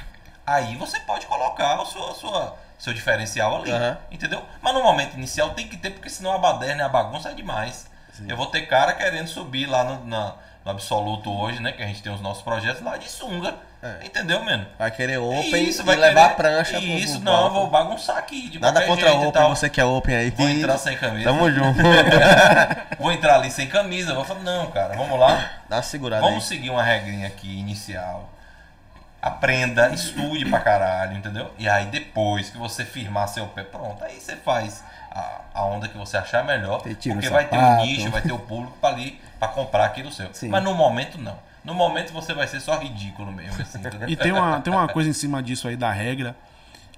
aí você pode colocar o seu, a sua, seu diferencial ali, Aham. entendeu? Mas no momento inicial tem que ter, porque senão a baderna e a bagunça é demais. Eu vou ter cara querendo subir lá no, na- no absoluto hoje, né? Que a gente tem os nossos projetos lá de sunga. É. Entendeu, mano? Vai querer open Isso, e vai levar querer- a prancha pro- Isso, pro não, eu vou bagunçar aqui. De Nada contra jeito e open, você que é open aí. Vou entrar sem camisa. Tamo junto. Vou entrar ali sem camisa. Vou falar, não, cara, vamos lá. Dá uma segurada Vamos aí. seguir uma regrinha aqui inicial. Aprenda, estude pra caralho, entendeu? E aí depois que você firmar seu pé, pronto, aí você faz a, a onda que você achar melhor. O Porque vai ter um sapato. nicho, vai ter o público pra ali, pra comprar aquilo seu. Sim. Mas no momento não. No momento você vai ser só ridículo mesmo, assim? E tem uma, tem uma coisa em cima disso aí da regra,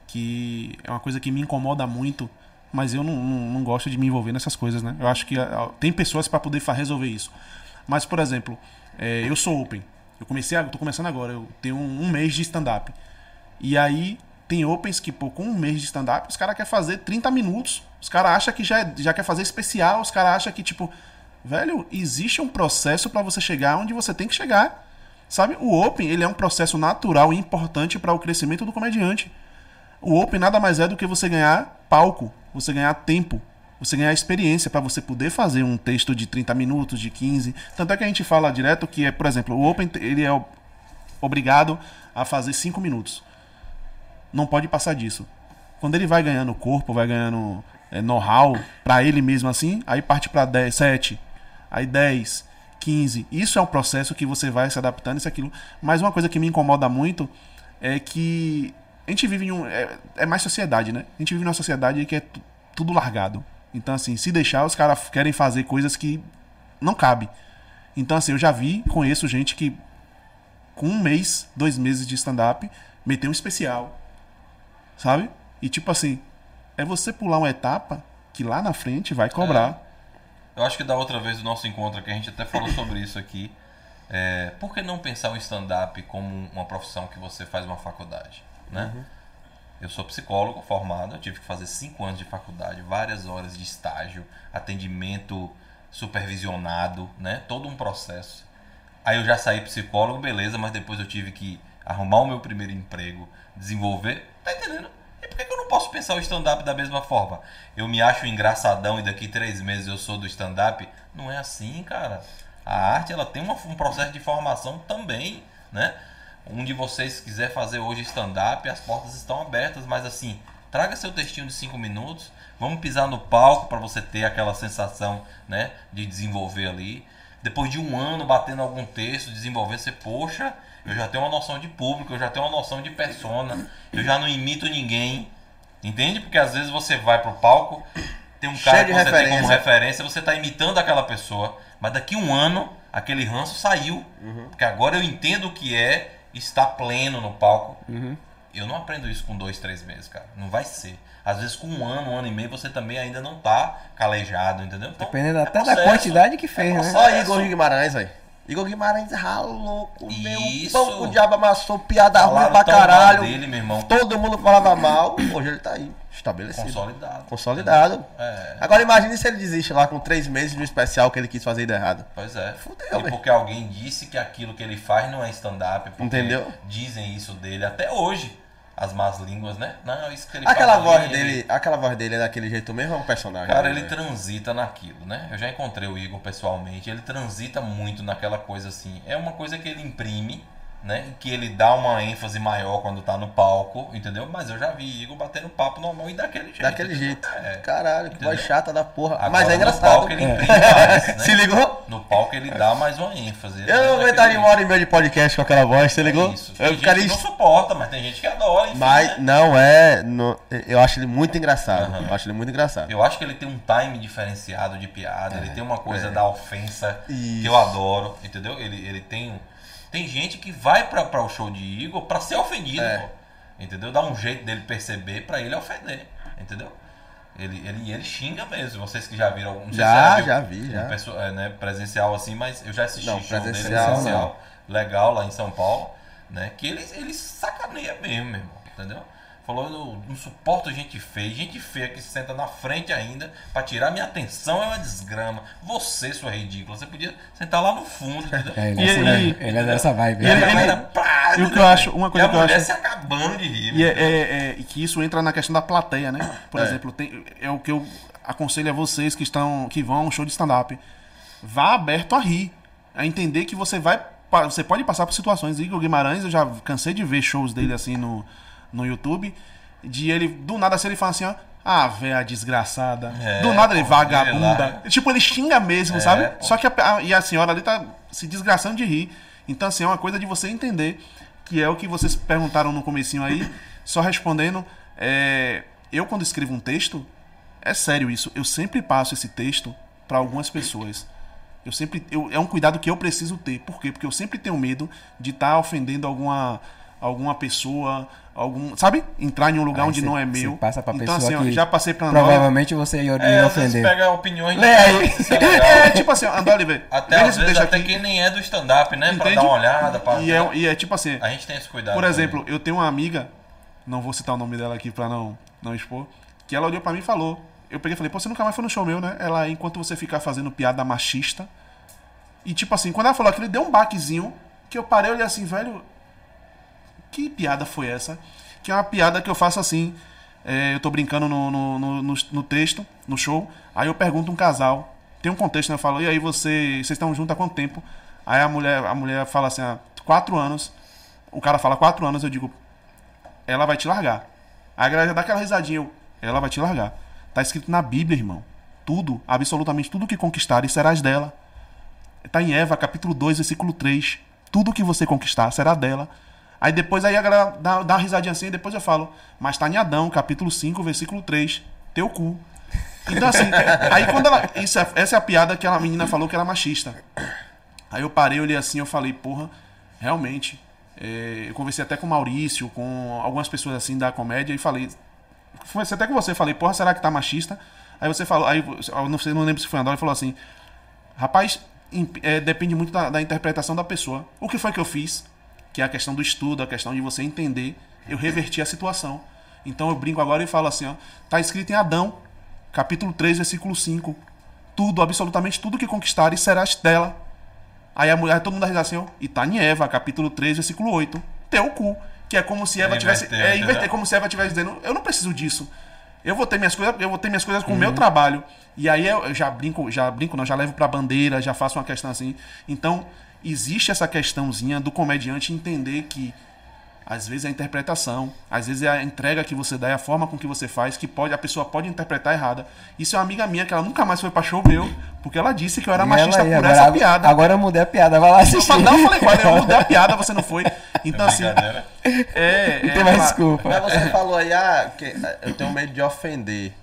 que é uma coisa que me incomoda muito, mas eu não, não, não gosto de me envolver nessas coisas, né? Eu acho que ah, tem pessoas para poder resolver isso. Mas, por exemplo, é, eu sou open. Eu comecei, eu tô começando agora, eu tenho um, um mês de stand-up. E aí tem opens que, pô, com um mês de stand-up, os caras querem fazer 30 minutos. Os caras acham que já, é- já quer fazer especial, os caras acham que, tipo, velho, existe um processo para você chegar onde você tem que chegar. Sabe? O Open, ele é um processo natural e importante para o crescimento do comediante. O Open nada mais é do que você ganhar palco, você ganhar tempo, você ganhar experiência para você poder fazer um texto de 30 minutos, de 15. Tanto é que a gente fala direto que é, por exemplo, o Open ele é obrigado a fazer 5 minutos. Não pode passar disso. Quando ele vai ganhando corpo, vai ganhando é, know-how para ele mesmo assim, aí parte para 10, 7, aí 10, 15. Isso é um processo que você vai se adaptando, isso e aquilo. Mas uma coisa que me incomoda muito é que a gente vive em um. É, é mais sociedade, né? A gente vive numa sociedade que é tu- tudo largado. Então, assim, se deixar, os caras querem fazer coisas que não cabe. Então, assim, eu já vi, conheço gente que com um mês, dois meses de stand-up, meteu um especial. Sabe? E tipo assim, é você pular uma etapa que lá na frente vai cobrar. Eu acho que da outra vez do nosso encontro aqui, a gente até falou sobre isso aqui. É, por que não pensar o stand-up como uma profissão que você faz uma faculdade? Né? Eu sou psicólogo formado, eu tive que fazer cinco anos de faculdade, várias horas de estágio, atendimento supervisionado, né? todo um processo. Aí eu já saí psicólogo, beleza, mas depois eu tive que arrumar o meu primeiro emprego, desenvolver. Tá entendendo? Por que eu não posso pensar o stand-up da mesma forma? Eu me acho engraçadão e daqui três meses eu sou do stand-up? Não é assim, cara. A arte ela tem uma- um processo de formação também, né? Um de vocês quiser fazer hoje stand-up, as portas estão abertas, mas assim, Traga seu textinho de 5 minutos. Vamos pisar no palco para você ter aquela sensação, né, de desenvolver ali. Depois de um ano batendo algum texto, desenvolver, você, poxa, eu já tenho uma noção de público, eu já tenho uma noção de persona, eu já não imito ninguém. Entende? Porque às vezes você vai pro palco, tem um cara que você tem como referência. referência, você tá imitando aquela pessoa, mas daqui um ano aquele ranço saiu. Porque agora eu entendo o que é estar pleno no palco. Eu não aprendo isso com dois, três meses, cara. Não vai ser. Às vezes com um ano, um ano e meio, você também ainda não tá calejado, entendeu? Então, Dependendo é até da processo. quantidade que fez, né? processo. Olha aí, Igor Guimarães, velho. Igor Guimarães ralou, comeu Isso. pão com o diabo, amassou, piada ruim Falaram pra tão mal caralho. dele, meu irmão. Todo mundo falava mal, hoje ele tá aí, estabelecido. Consolidado. Consolidado. É. Agora imagine se ele desiste lá com três meses de um especial que ele quis fazer e deu errado. Pois é. Fudeu, e porque alguém disse que aquilo que ele faz não é stand-up. Entendeu? Dizem isso dele até hoje. As más línguas, né? Não, isso que ele Aquela voz ali, dele, ele- aquela voz dele é daquele jeito mesmo é um personagem? Cara, né? ele transita naquilo, né? Eu já encontrei o Igor pessoalmente. Ele transita muito naquela coisa assim. É uma coisa que ele imprime, né? Que ele dá uma ênfase maior quando tá no palco, entendeu? Mas eu já vi Igor batendo papo normal e daquele jeito. Daquele jeito. É. Caralho, que voz chata da porra. Agora, Mas é No engraçado. palco ele imprime mais, né? Se ligou? No palco ele dá mais uma ênfase. Eu não aguentaria uma hora e meia de podcast com aquela voz, você ligou? É Isso. Tem Eu gente ficaria. que não suporta, mas tem gente que adora. enfim, Mas né? não é. no- Eu acho ele muito engraçado. Aham. Eu acho ele muito engraçado. Eu acho que ele tem um time diferenciado de piada, ele tem uma coisa da ofensa que Isso. eu adoro, entendeu? Ele, ele tem. um- Tem gente que vai pra o show de Igor pra ser ofendido, É. pô. Entendeu? Dá um jeito dele perceber pra ele ofender, entendeu? Ele, ele, ele xinga mesmo. Vocês que já viram algum. não Já, se já vi, já. pessoa- é, né, presencial assim, mas eu já assisti Não, show dele presencial, presencial. Legal lá em São Paulo, né? Que ele, ele sacaneia mesmo, meu irmão, entendeu? Falou, eu não, não suporto gente feia. Gente feia que se senta na frente ainda pra tirar minha atenção é uma desgrama. Você, sua ridícula, você podia sentar lá no fundo? É, ele, E- é assim, e- né? ele é dessa vibe. ele- galera, pá, e o que eu acho- uma coisa e a que eu acho- se acabando de rir. E é, é- é- e que isso entra na questão da plateia, né? Por É. exemplo, tem- é o que eu aconselho a vocês que estão que vão a um show de stand-up. Vá aberto a rir, a entender que você vai você pode passar por situações. Igor Guimarães, eu já cansei de ver shows dele assim no, no YouTube, de ele do nada assim ele fala assim, ó, ah, véia desgraçada. É, do nada ele vagabunda. Tipo, ele xinga mesmo, É, sabe? pô. Só que a, e a senhora ali tá se desgraçando de rir. Então, assim, é uma coisa de você entender que é o que vocês perguntaram no comecinho aí, só respondendo. é, eu, quando escrevo um texto, é sério isso, eu sempre passo esse texto para algumas pessoas. Eu sempre. eu- é um cuidado que eu preciso ter. Por quê? Porque eu sempre tenho medo de estar ofendendo alguma, alguma pessoa, algum. Sabe? Entrar em um lugar Aí onde cê- não é meu. passa pra então, pessoa assim, ó, já passei pra Andorra. Provavelmente você ia, É, ofender. pega opiniões Lê aí. isso é legal. É, tipo assim, André Oliveira. Até às vezes deixa até aqui. quem nem é do stand-up, né? Pra Entende? dar uma olhada. Pra... E é, e é tipo assim. A gente tem esse cuidado. Por também. exemplo, eu tenho uma amiga, não vou citar o nome dela aqui pra não, não expor, que ela olhou pra mim e falou. Eu peguei e falei, pô, você nunca mais foi no show meu, né? Ela, enquanto você ficar fazendo piada machista. E tipo assim, quando ela falou aquilo, deu um baquezinho, que eu parei e olhei assim, velho. Que piada foi essa? Que é uma piada que eu faço assim. é, eu tô brincando no, no, no, no- texto, no show. Aí eu pergunto um casal. Tem um contexto, né? Eu falo, e aí você. Vocês estão juntos há quanto tempo? Aí a mulher, a mulher fala assim, ah, quatro anos. O cara fala quatro anos, eu digo, ela vai te largar. Aí a galera dá aquela risadinha, eu, ela vai te largar. Tá escrito na Bíblia, irmão. Tudo, absolutamente tudo que conquistares serás dela. Tá em Eva, capítulo 2, versículo 3. Tudo que você conquistar será dela. Aí depois aí a galera dá, dá uma risadinha assim, e depois eu falo, mas tá em Adão, capítulo 5, versículo 3. Teu cu. Então assim, aí quando ela. Isso é- essa é a piada que a menina falou que era machista. Aí eu parei, olhei assim, eu falei, porra, realmente. é, eu conversei até com o Maurício, com algumas pessoas assim da comédia e falei. Conversei até com você, falei, porra, será que tá machista? Aí você falou, aí eu não sei, não lembro se foi ele falou assim, rapaz, é, depende muito da, da interpretação da pessoa. O que foi que eu fiz? Que é a questão do estudo, a questão de você entender. Eu reverti a situação. Então eu brinco agora e falo assim, ó, tá escrito em Adão, capítulo 3, versículo 5. Tudo, absolutamente tudo que conquistares serás dela. Aí a mulher, todo mundo dá assim, ó, e tá em Eva, capítulo 3, versículo 8. Teu cu. Que é como se Eva tivesse. Inverteu, É, inverter, como se Eva estivesse dizendo, eu não preciso disso. Eu vou ter minhas coisas, eu vou ter minhas coisas com o meu trabalho. E aí eu eu já brinco, já brinco, não, já levo pra bandeira, já faço uma questão assim. Então, existe essa questãozinha do comediante entender que Às vezes é a interpretação, às vezes é a entrega que você dá, é a forma com que você faz, que pode a pessoa pode interpretar errada. Isso é uma amiga minha que ela nunca mais foi pra show meu, porque ela disse que eu era E machista aí, por agora, essa piada. Agora eu mudei a piada, vai lá Eu assistir. falei, não, eu falei, "Olha, eu mudei a piada, você não foi. Então, assim, Brincadeira. é. Não é tem mais desculpa. Mas você falou aí, ah, que eu tenho medo de ofender.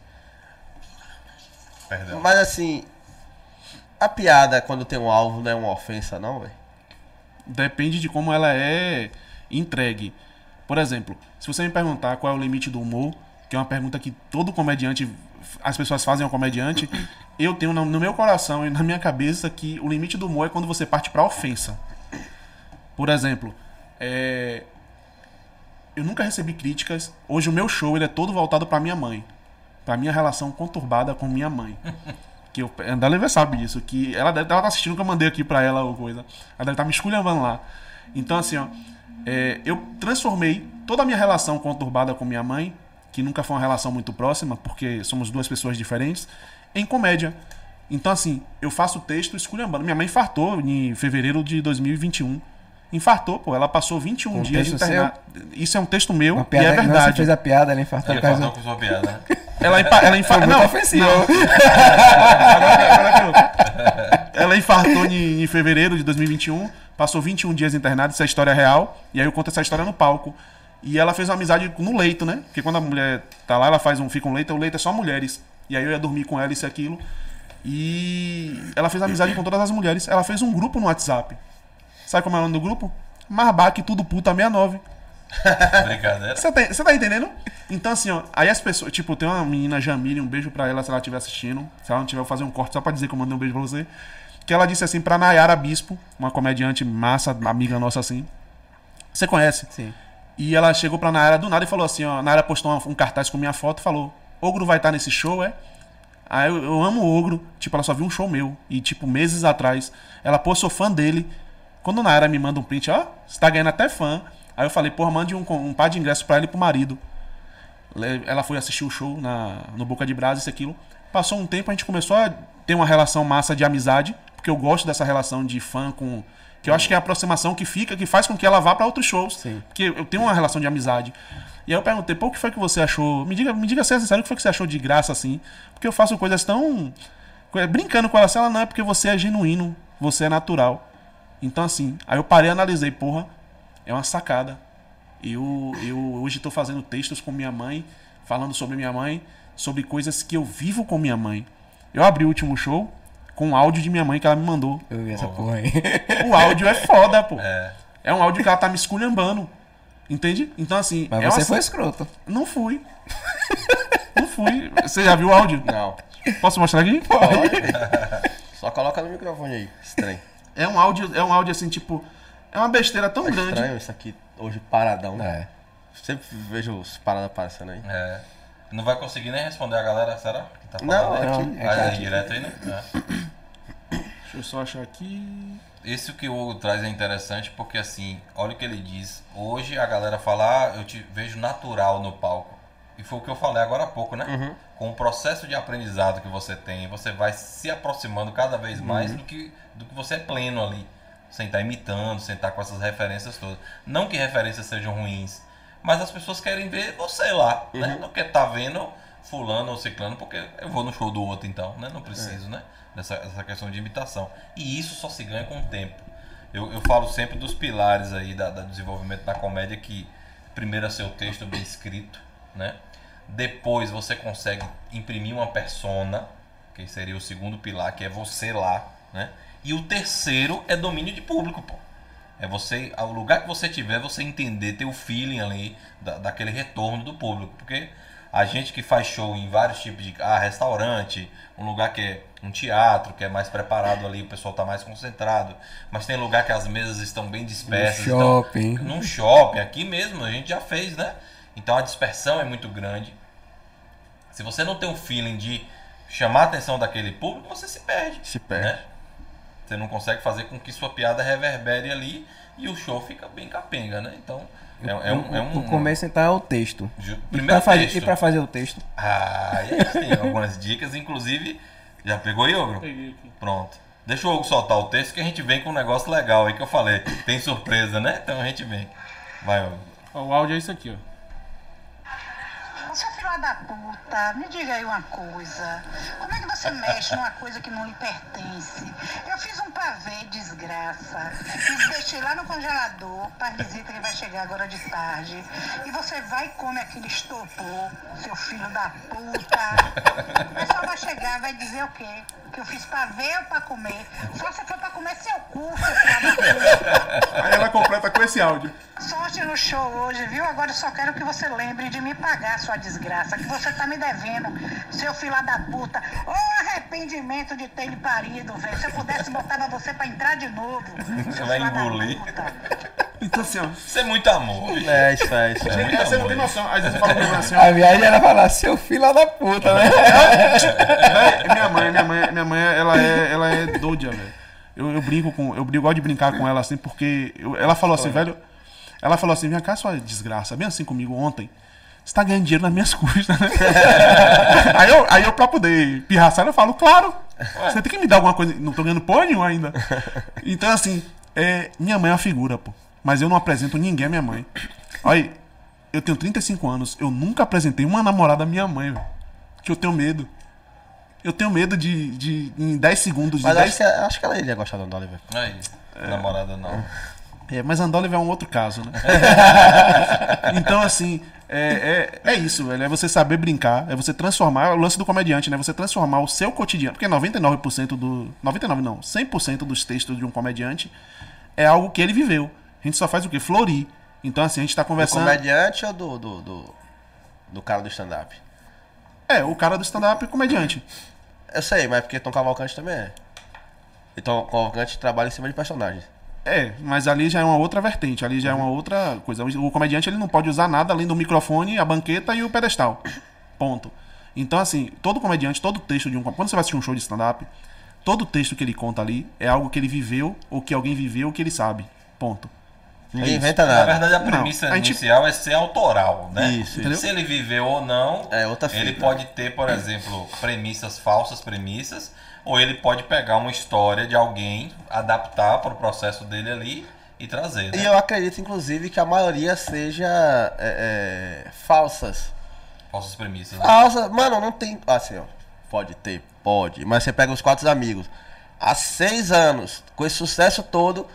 Perdão. Mas assim, a piada quando tem um alvo não é uma ofensa, não, velho? Depende de como ela é entregue. Por exemplo, se você me perguntar qual é o limite do humor, que é uma pergunta que todo comediante, as pessoas fazem ao comediante, eu tenho no meu coração e na minha cabeça que o limite do humor é quando você parte pra ofensa. Por exemplo, é, eu nunca recebi críticas. Hoje o meu show ele é todo voltado pra minha mãe, pra minha relação conturbada com minha mãe. Que eu, a Andaleva sabe disso, que ela deve ela tá assistindo que eu mandei aqui pra ela ou coisa. Ela deve estar me esculhambando lá. Então, assim, ó, é, eu transformei toda a minha relação conturbada com minha mãe, que nunca foi uma relação muito próxima, porque somos duas pessoas diferentes, em comédia. Então, assim, eu faço texto esculhambando. Minha mãe infartou em fevereiro de 2021. Infartou, pô. Ela passou 21 Um dias internada. Isso é um texto meu Uma e piada, é não, você verdade. fez a piada, ela infartou causa faltou com sua piada? Ela, infa ela infartou. Não, ofensivo. Ela infartou em, em fevereiro de 2021, passou 21 dias internada, isso é história real, e aí eu conto essa história no palco. E ela fez uma amizade no leito, né? Porque quando a mulher tá lá, ela faz um fica um leito, o leito é só mulheres. E aí eu ia dormir com ela, isso e aquilo. E ela fez amizade com todas as mulheres. Ela fez um grupo no WhatsApp. Sabe como é o nome do grupo? Marbaque Tudo Puta 69. Brincadeira. Você tá, você tá entendendo? Então, assim, ó, aí as pessoas, tipo, tem uma menina, Jamile, um beijo pra ela se ela estiver assistindo. Se ela não tiver, eu vou fazer um corte só pra dizer que eu mandei um beijo pra você. Que ela disse assim pra Nayara Bispo, uma comediante massa, amiga nossa assim. Você conhece? Sim. E ela chegou pra Nayara do nada e falou assim, ó, Nayara postou uma- um cartaz com minha foto e falou, Ogro vai estar nesse show, é? Aí eu, eu amo o Ogro, tipo, ela só viu um show meu. E, tipo, meses atrás, ela, pô, sou fã dele. Quando a Nayara me manda um print, ó, você tá ganhando até fã. Aí eu falei, porra, mande um, um par de ingressos pra ela e pro marido. Ela foi assistir o show na, no Boca de Brasa, isso aquilo. Passou um tempo, a gente começou a ter uma relação massa de amizade, porque eu gosto dessa relação de fã com. Que eu acho que é a aproximação que fica, que faz com que ela vá pra outros shows. Sim. Porque eu tenho uma relação de amizade. E aí eu perguntei, pô, o que foi que você achou? Me diga, me diga se é sincero, o que foi que você achou de graça, assim? Porque eu faço coisas tão. Brincando com ela, assim, ela não é porque você é genuíno, você é natural. Então, assim, aí eu parei e analisei, porra, é uma sacada. Eu, eu hoje estou fazendo textos com minha mãe, falando sobre minha mãe, sobre coisas que eu vivo com minha mãe. Eu abri o último show com um áudio de minha mãe que ela me mandou. Eu vi essa porra aí. O áudio é foda, pô. É. É um áudio que ela tá me esculhambando. Entende? Então, assim. Mas é você uma- foi escroto. Não fui. Não fui. Você já viu o áudio? Não. Posso mostrar aqui? Só coloca no microfone aí. Estranho. É um áudio, é um áudio assim, tipo. É uma besteira tão Tá grande. estranho isso aqui hoje paradão. É. Sempre vejo os paradas aparecendo aí. É. Não vai conseguir nem responder a galera, será? Que tá Não, é Não, que- é Vai que- aí direto aí, né? É. Deixa eu só achar aqui. Isso que o Hugo traz é interessante porque assim, olha o que ele diz. Hoje a galera fala, ah, eu te vejo natural no palco. E foi o que eu falei agora há pouco, né? Com o processo de aprendizado que você tem, você vai se aproximando cada vez mais do, que, do que você é pleno ali. Sem estar imitando, sem estar com essas referências todas. Não que referências sejam ruins, mas as pessoas querem ver você lá, né? Não quer estar vendo fulano ou ciclano, porque eu vou no show do outro então, né? Não preciso, né? Dessa, dessa questão de imitação. E isso só se ganha com o tempo. Eu, eu falo sempre dos pilares aí da, da desenvolvimento da comédia que primeiro é seu texto bem escrito, né? Depois você consegue imprimir uma persona, que seria o segundo pilar, que é você lá, né? E o terceiro é domínio de público, pô. É você, ao lugar que você tiver, você entender, ter o feeling ali da, daquele retorno do público. Porque a gente que faz show em vários tipos de. Ah, restaurante, um lugar que é um teatro, que é mais preparado ali, o pessoal está mais concentrado. Mas tem lugar que as mesas estão bem dispersas. então- shopping. num shopping, aqui mesmo, a gente já fez, né? Então a dispersão é muito grande. Se você não tem um feeling de chamar a atenção daquele público, você se perde. Se perde. Né? Você não consegue fazer com que sua piada reverbere ali e o show fica bem capenga, né? Então, é, é um. É um O começo então é o texto. Ju- E pra, Primeiro fazer, texto. e pra fazer o texto? Ah, e aí tem algumas dicas, inclusive. Já pegou, Iogro? Peguei aqui. Pronto. Deixa o Hugo soltar o texto que a gente vem com um negócio legal aí que eu falei. Tem surpresa, né? Então a gente vem. Vai, Hugo. Ó, o áudio é isso aqui, ó. Da puta, me diga aí uma coisa. Como é que você mexe numa coisa que não lhe pertence? Eu fiz um pavê, desgraça. E deixei lá no congelador para visita que vai chegar agora de tarde. E você vai e come aquele estopor, seu filho da puta. O pessoal vai chegar, vai dizer o quê? Que eu fiz pavê ou pra comer? Só se for pra comer seu cu, seu filho da puta. Aí ela completa com esse áudio. Sorte no show hoje, viu? Agora eu só quero que você lembre de me pagar sua desgraça, que você tá me devendo, seu filho da puta. Ô arrependimento de ter lhe parido, velho. Se eu pudesse botar pra você pra entrar de novo. seu vai engolir. puta. Então assim, ó. Isso é muito amor. bicho. É, isso é, isso é. muito Você não amor tem isso. noção. Às vezes fala comigo assim, ó. A viagem era falar, seu filho da puta, né? Véi, minha mãe, minha mãe, minha mãe, ela é, ela é doida, velho. Eu, eu brinco com, eu, gosto de brincar com ela assim, porque eu- ela falou assim, velho, ela falou assim, vem cá, sua desgraça, bem assim comigo ontem. Você tá ganhando dinheiro nas minhas custas, né? aí, eu, aí eu, pra poder pirraçar, eu falo, claro, você tem que me dar alguma coisa. Não tô ganhando porra nenhuma ainda. Então, assim, é, minha mãe é uma figura, pô. Mas eu não apresento ninguém à minha mãe. Olha, eu tenho 35 anos, eu nunca apresentei uma namorada à minha mãe, velho. Que eu tenho medo. Eu tenho medo de, de em 10 segundos, de Mas 10 acho que, acho que ela iria gostar do Andoliver. Aí, namorada não. É, mas Andoliver é um outro caso, né? então, assim, é, é, é isso, velho. É você saber brincar, é você transformar. O lance do comediante, né? Você transformar o seu cotidiano. Porque 99% do. 99 não, 100% dos textos de um comediante é algo que ele viveu. A gente só faz o quê? Florir. Então, assim, a gente tá Do conversando. comediante ou do, do, do, do cara do stand-up? É, o cara do stand-up é comediante. Eu sei, mas porque Tom Cavalcante também é. E Tom Cavalcante trabalha em cima de personagens. É, mas ali já é uma outra vertente, ali já é uma outra coisa. O comediante ele não pode usar nada além do microfone, a banqueta e o pedestal. Ponto. Então, assim, todo comediante, todo texto de um. Quando você vai assistir um show de stand-up, todo texto que ele conta ali é algo que ele viveu, ou que alguém viveu, ou que ele sabe. Ponto. Ninguém inventa Na nada. verdade, a Não, premissa a gente- inicial é ser autoral, né? Isso, Entendeu? Se ele viveu ou não, É outra ele pode ter, por exemplo, premissas falsas, premissas, ou ele pode pegar uma história de alguém, adaptar para o processo dele ali e trazer. E Né? eu acredito, inclusive, que a maioria seja é, é, falsas. Falsas premissas. né? Falsa, mano, não tem. Assim, ó. Pode ter, pode. Mas você pega os quatro amigos. Há seis anos, com esse sucesso todo,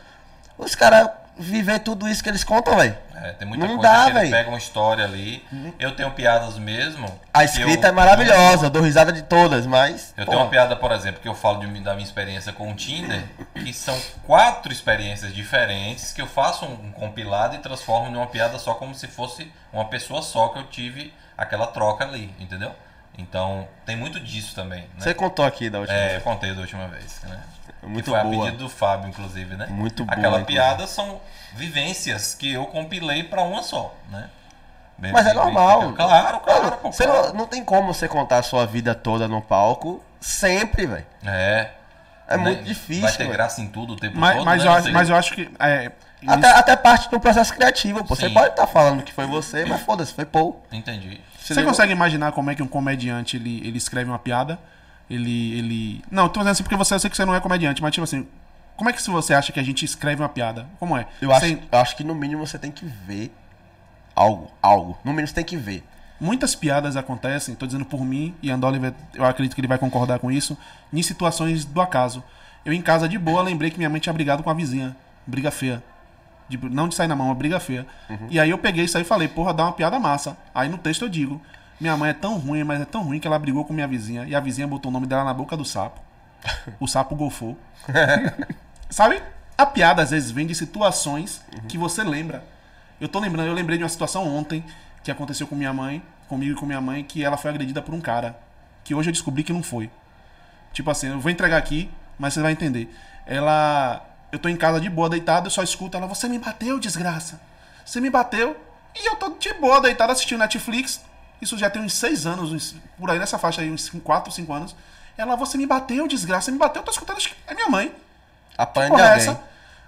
os caras viver tudo isso que eles contam, velho. É, tem muita Não coisa dá, que ele véi. pega uma história ali. Eu tenho piadas mesmo. A escrita eu- é maravilhosa, eu dou risada de todas, mas. Eu pô, tenho uma piada, por exemplo, que eu falo de da minha experiência com o Tinder, que são quatro experiências diferentes que eu faço um, um compilado e transformo numa piada só como se fosse uma pessoa só que eu tive aquela troca ali, entendeu? Então tem muito disso também. Né? Você contou aqui da última É, eu vez. contei da última vez. Né? Muito que foi a boa. pedido do Fábio, inclusive, né? Muito boa, Aquela inclusive. piada são vivências que eu compilei pra uma só, né? Mas é normal. Claro, claro. Pô, você claro. não, não tem como você contar a sua vida toda no palco sempre, velho. É. É Né? muito difícil, Vai ter graça em tudo o tempo Mas, todo. mas, né? eu, acho, mas eu acho que. É, Até, até parte do processo criativo, pô. Você pode estar falando que foi você, mas foda-se, foi Paul. Entendi. Você ligou? consegue imaginar como é que um comediante ele, ele escreve uma piada? Ele. ele... Não, tô dizendo assim porque você, eu sei que você não é comediante, mas tipo assim. Como é que se você acha que a gente escreve uma piada? Como é? Eu acho, Você- eu acho que no mínimo você tem que ver algo, algo. No mínimo você tem que ver. Muitas piadas acontecem, tô dizendo por mim, e Andoliver, eu acredito que ele vai concordar com isso, em situações do acaso. Eu em casa de boa lembrei que minha mãe tinha brigado com a vizinha. Briga feia. De- não de sair na mão, uma briga feia. E aí eu peguei isso aí e falei, porra, dá uma piada massa. Aí no texto eu digo, minha mãe é tão ruim, mas é tão ruim que ela brigou com minha vizinha e a vizinha botou o nome dela na boca do sapo. O sapo golfou. Sabe? A piada às vezes vem de situações que você lembra. Eu tô lembrando, eu lembrei de uma situação ontem que aconteceu com minha mãe, comigo e com minha mãe, que ela foi agredida por um cara. Que hoje eu descobri que não foi. Tipo assim, eu vou entregar aqui, mas você vai entender. Ela. Eu tô em casa de boa, deitado, eu só escuto ela, você me bateu, desgraça. Você me bateu. E eu tô de boa, deitado, assistindo Netflix. Isso já tem uns seis anos, uns- por aí nessa faixa aí, uns quatro, cinco anos. Ela, você me bateu, desgraça, você me bateu, eu tô escutando, acho que é minha mãe Apanha de é alguém. essa?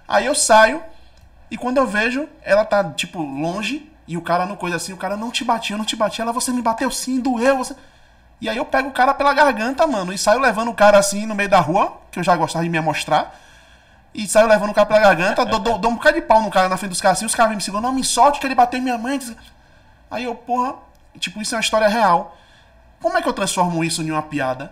Aí eu saio e quando eu vejo, ela tá, tipo, longe e o cara no coisa assim, o cara não te batia, eu não te bati. Ela, você me bateu sim, doeu, você... E aí eu pego o cara pela garganta, mano, e saio levando o cara assim no meio da rua, que eu já gostava de me amostrar. E saiu levando o cara pela garganta, dou, dou, dou um bocado de pau no cara na frente dos caras assim, os caras me segurando, não me solte que ele bateu em minha mãe. Aí eu, porra, tipo, isso é uma história real. Como é que eu transformo isso em uma piada?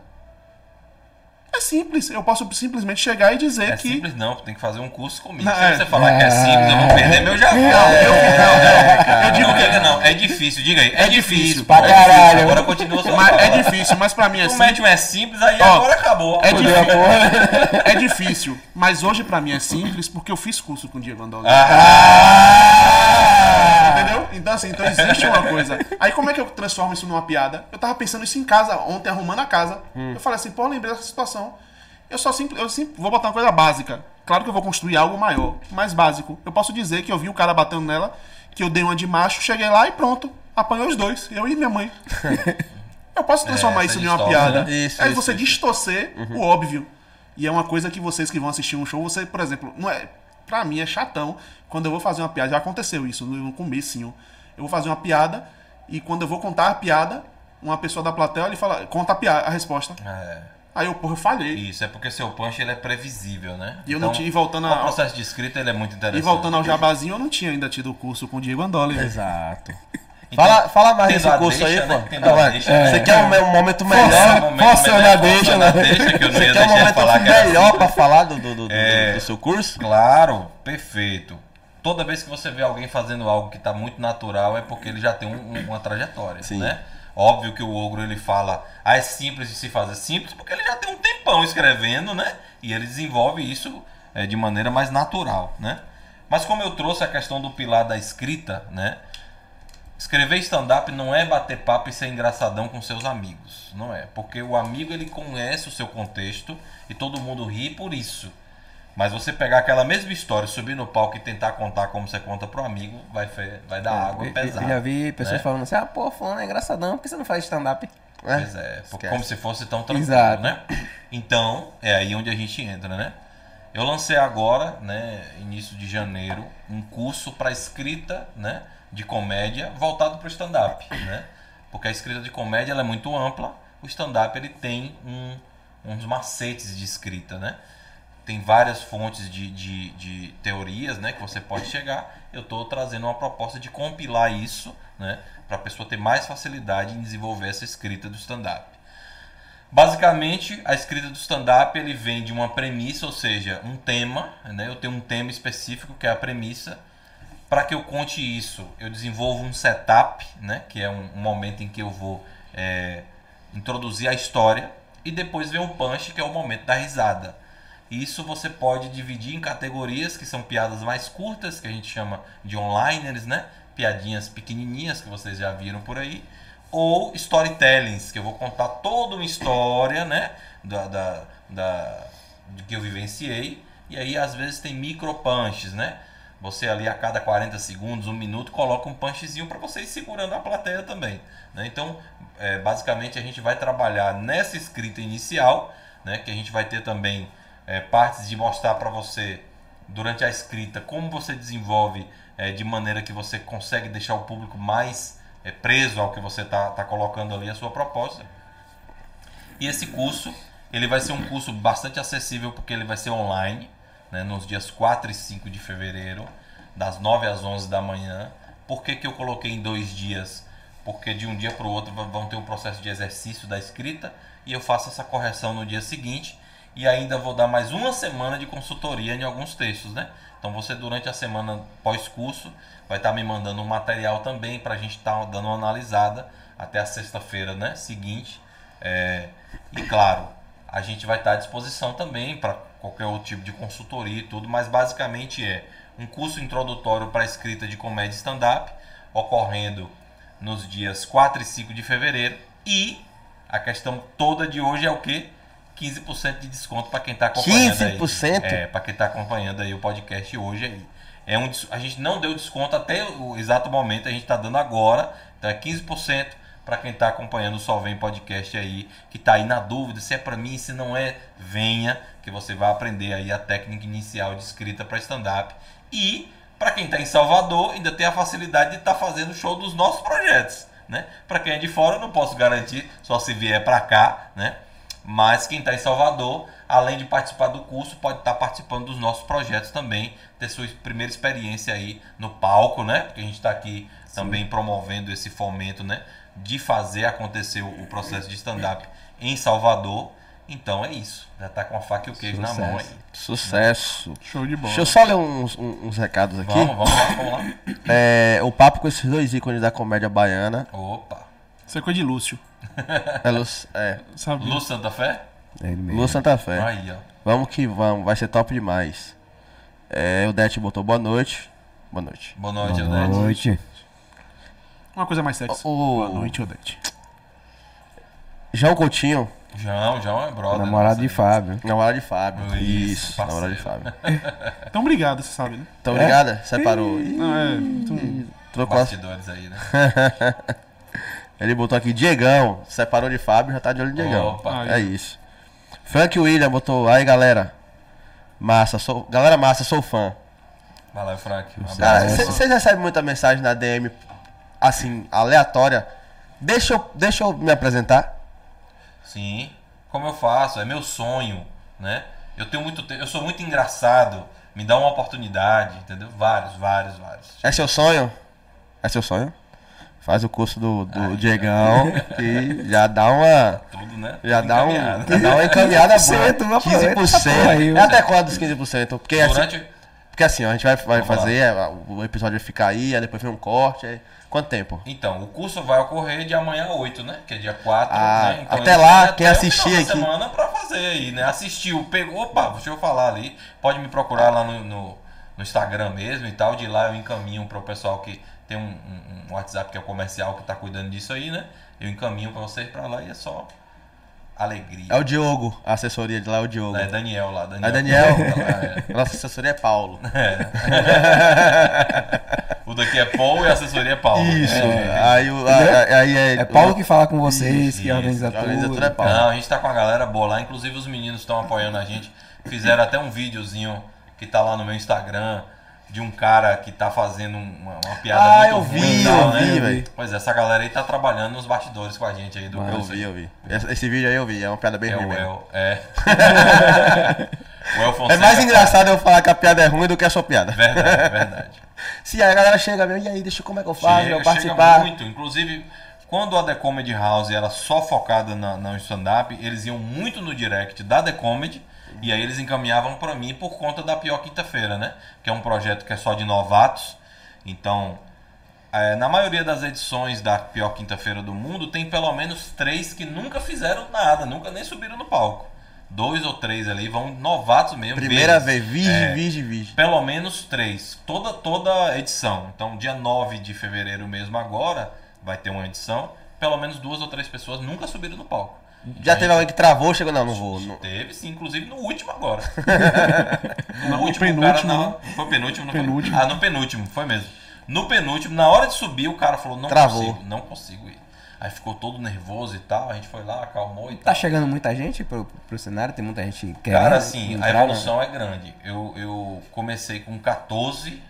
É simples, eu posso simplesmente chegar e dizer É que. simples não, tem que fazer um curso comigo. Não, Se é. você falar que é simples, eu vou perder meu javão. Não, eu, não, eu digo Não, que diga não, é difícil, diga aí. É, difícil. pra é difícil. caralho. Agora continua sua mas é difícil, mas pra mim é simples. um é simples, aí Ó, agora acabou. É difícil. é difícil. Mas hoje pra mim é simples porque eu fiz curso com o Diego Andoli. Ah? Então assim, então existe uma coisa. Aí como é que eu transformo isso numa piada? Eu tava pensando isso em casa, ontem arrumando a casa. Eu falei assim, pô, eu lembrei dessa situação. Eu só simples, eu vou botar uma coisa básica. Claro que eu vou construir algo maior, mais básico. Eu posso dizer que eu vi o cara batendo nela, que eu dei uma de macho, cheguei lá e pronto. Apanhou os dois, eu e minha mãe. Eu posso transformar É, isso em uma piada. né? Isso, é isso, você isso. distorcer o óbvio. E é uma coisa que vocês que vão assistir um show, você, por exemplo, não é. Pra mim é chatão. Quando eu vou fazer uma piada, já aconteceu isso no, comecinho. Eu vou fazer uma piada e quando eu vou contar a piada, uma pessoa da plateia ele fala, conta a, piada, a resposta. é. Aí eu, porra, eu falhei. Isso, é porque seu punch ele é previsível, né? E eu não tinha- e voltando a- O processo de escrita ele é muito interessante. E voltando ao jabazinho, eu não tinha ainda tido o curso com o Diego Andoli. velho. Exato. Então, Fala, fala mais desse curso deixa, aí, né? pô. Vai. deixa, né? Você quer um, um momento melhor? Posso olhar, deixa, né? deixa, que eu não Você ia quer um momento falar melhor assim. pra falar do, do, do, do- É. do seu curso? Claro, perfeito. Toda vez que você vê alguém fazendo algo que está muito natural é porque ele já tem um- uma trajetória, Sim. né? Óbvio que o ogro ele fala, ah, é simples de se fazer simples, porque ele já tem um tempão escrevendo, né? E ele desenvolve isso é, de maneira mais natural, né? Mas como eu trouxe a questão do pilar da escrita, né? Escrever stand-up não é bater papo e ser engraçadão com seus amigos, não é? Porque o amigo ele conhece o seu contexto e todo mundo ri por isso. Mas você pegar aquela mesma história, subir no palco e tentar contar como você conta pro amigo, vai, vai dar água Eu- eu- pesada. Eu já vi pessoas né? falando assim, ah, pô, fulano é engraçadão, por que você não faz stand-up? Pois é, Esquece. como se fosse tão tranquilo, Exato. né? Então, é aí onde a gente entra, né? Eu lancei agora, né, início de janeiro, um curso para escrita, né, de comédia voltado para o stand-up, né? Porque a escrita de comédia ela é muito ampla, o stand-up ele tem um, uns macetes de escrita, né? Tem várias fontes de, de, de teorias, né, que você pode chegar. Eu estou trazendo uma proposta de compilar isso, né, para a pessoa ter mais facilidade em desenvolver essa escrita do stand-up. Basicamente, a escrita do stand-up ele vem de uma premissa, ou seja, um tema. Né? Eu tenho um tema específico que é a premissa. Para que eu conte isso, eu desenvolvo um setup, né? que é um, um momento em que eu vou é, introduzir a história. E depois vem um punch, que é o momento da risada. Isso você pode dividir em categorias, que são piadas mais curtas, que a gente chama de onliners, né? Piadinhas pequenininhas que vocês já viram por aí ou storytellings, que eu vou contar toda uma história, né, da, da, da- que eu vivenciei, e aí às vezes tem micro punches, né? Você ali a cada 40 segundos, um minuto, coloca um punchzinho para você ir segurando a plateia também. né? Então, é, basicamente a gente vai trabalhar nessa escrita inicial, né, que a gente vai ter também é, partes de mostrar para você durante a escrita como você desenvolve é, de maneira que você consegue deixar o público mais é, preso ao que você está tá colocando ali a sua proposta. E esse curso, ele vai ser um curso bastante acessível porque ele vai ser online, né, nos dias 4 e 5 de fevereiro, das 9 às 11 da manhã. Por que, que eu coloquei em dois dias? Porque de um dia para o outro vão ter um processo de exercício da escrita e eu faço essa correção no dia seguinte e ainda vou dar mais uma semana de consultoria em alguns textos, né? Então você durante a semana pós-curso vai estar me mandando um material também para a gente estar dando uma analisada até a sexta-feira, né? Seguinte. É, e claro, a gente vai estar à disposição também para qualquer outro tipo de consultoria e tudo, mas basicamente é um curso introdutório para escrita de comédia stand-up, ocorrendo nos dias 4 e 5 de fevereiro. E a questão toda de hoje é o quê? 15% de desconto para quem está acompanhando aí. 15%? É, para quem está acompanhando aí o podcast hoje aí. É um, a gente não deu desconto até o exato momento, a gente está dando agora. Então é 15% para quem está acompanhando o Só Vem Podcast aí, que está aí na dúvida se é para mim, se não é, venha, que você vai aprender aí a técnica inicial de escrita para stand-up. E para quem está em Salvador, ainda tem a facilidade de estar fazendo show dos nossos projetos. Né? Para quem é de fora, eu não posso garantir, só se vier para cá, né? Mas quem está em Salvador, além de participar do curso, pode estar participando dos nossos projetos também, ter sua primeira experiência aí no palco, né? Porque a gente está aqui também promovendo esse fomento, né? De fazer acontecer o processo de stand-up em Salvador. Então é isso. Já tá com a faca e o queijo na mão aí. Sucesso. Show de bola. Deixa eu só ler uns, uns- recados aqui. Vamos, vamos lá, vamos lá. É, o papo com esses dois ícones da comédia baiana. Opa. Isso é coisa de Lúcio. É, Lu, é? Lu Santa Fé? É ele mesmo. Lu Santa Fé. Aí, ó. Vamos que vamos, vai ser top demais. É, o Det botou boa noite. Boa noite. Boa noite, Boa Odete. noite. Uma coisa mais sexy. O- Boa noite, Odete. João Coutinho, João, João é brother. Namorado nossa, de Fábio. namorado de Fábio. Isso, Isso, namorado de. Fábio. Então, obrigado, você sabe, né? Então, obrigada. Separou. Ih, Não, é. então, Trocou as... Bastidores aí, né? Ele botou aqui Diegão. Separou de Fábio, já tá de olho no Diegão. Opa. É isso. Frank William botou. Aí, galera. Massa, sou. Galera massa, sou fã. Vai lá, Frank. Um vocês recebem muita mensagem na DM, assim, aleatória. Deixa eu, deixa eu me apresentar. Sim. Como eu faço? É meu sonho, né? Eu tenho muito te- eu sou muito engraçado. Me dá uma oportunidade, entendeu? Vários, vários, vários. É seu sonho? É seu sonho? Faz o curso do, do Diegão, que já dá uma. Tudo, né? Já dá, um, já dá uma encaminhada boa. 15%, aproveita essa 15%. porra aí, é até quando os 15%? Porque, assim, Durante. Porque assim, a gente vai, vai fazer, é, o episódio vai ficar aí, aí depois vem um corte. aí- Quanto tempo? Então, o curso vai ocorrer de amanhã a 8, né? Que é dia 4. Ah, né? Então, até lá, tem quem até assistir aqui- semana pra fazer aí, né? Assistiu, pegou. Opa, deixa eu falar ali. Pode me procurar lá no, no, no Instagram mesmo e tal. De lá eu encaminho pro pessoal que tem um, um- um WhatsApp que é o comercial que tá cuidando disso aí, né? Eu encaminho pra vocês pra lá e é só alegria. É o Diogo, a assessoria de lá é o Diogo. É Daniel lá, Daniel. É Daniel? É. Nossa assessoria é Paulo. O daqui é Paul e a assessoria é Paulo. Isso. É. Aí, o, a- aí é, É Paulo que fala com vocês, Isso, que organiza isso. organiza tudo. tudo é Paulo. Não, a gente tá com a galera boa lá. Inclusive os meninos estão apoiando a gente. Fizeram até um videozinho que tá lá no meu Instagram de um cara que tá fazendo uma, uma piada Ah, muito eu ruim vi, tal, eu né? vi, velho. Pois é, essa galera aí tá trabalhando nos bastidores com a gente aí do Eu curso vi, eu vi. Esse, vídeo aí eu vi, é uma piada bem É ruim o. El, é. o El É Fonseca. mais engraçado eu falar que a piada é ruim do que a sua piada. Verdade, verdade. Se a galera chega mesmo, e aí, deixa eu como é que eu faço, Chega, eu participar. chega muito. Inclusive, quando a The Comedy House era só focada na, na stand-up, eles iam muito no direct da The Comedy e aí eles encaminhavam pra mim por conta da Pior Quinta-feira, né? Que é um projeto que é só de novatos. Então, é, na maioria das edições da Pior Quinta-feira do mundo, tem pelo menos três que nunca fizeram nada, nunca nem subiram no palco. Dois ou três ali vão novatos mesmo. Primeira vez, vige, É. vige, vige. Pelo menos três. Toda, toda edição. Então, dia 9 de fevereiro mesmo agora, vai ter uma edição. Pelo menos duas ou três pessoas nunca subiram no palco. Já teve alguém que travou, chegou, não, não vou. não- Teve sim, inclusive no último agora. no No último, penúltimo, o cara né? não. Foi penúltimo, não Penúltimo. Ah, no penúltimo, foi mesmo. No penúltimo, na hora de subir, o cara falou: não Travou. consigo, não consigo ir. Aí ficou todo nervoso e tal. A gente foi lá, acalmou e tal. Tá chegando muita gente pro, pro cenário? Tem muita gente querendo Cara, assim, a né? evolução é grande. Eu, eu comecei com 14,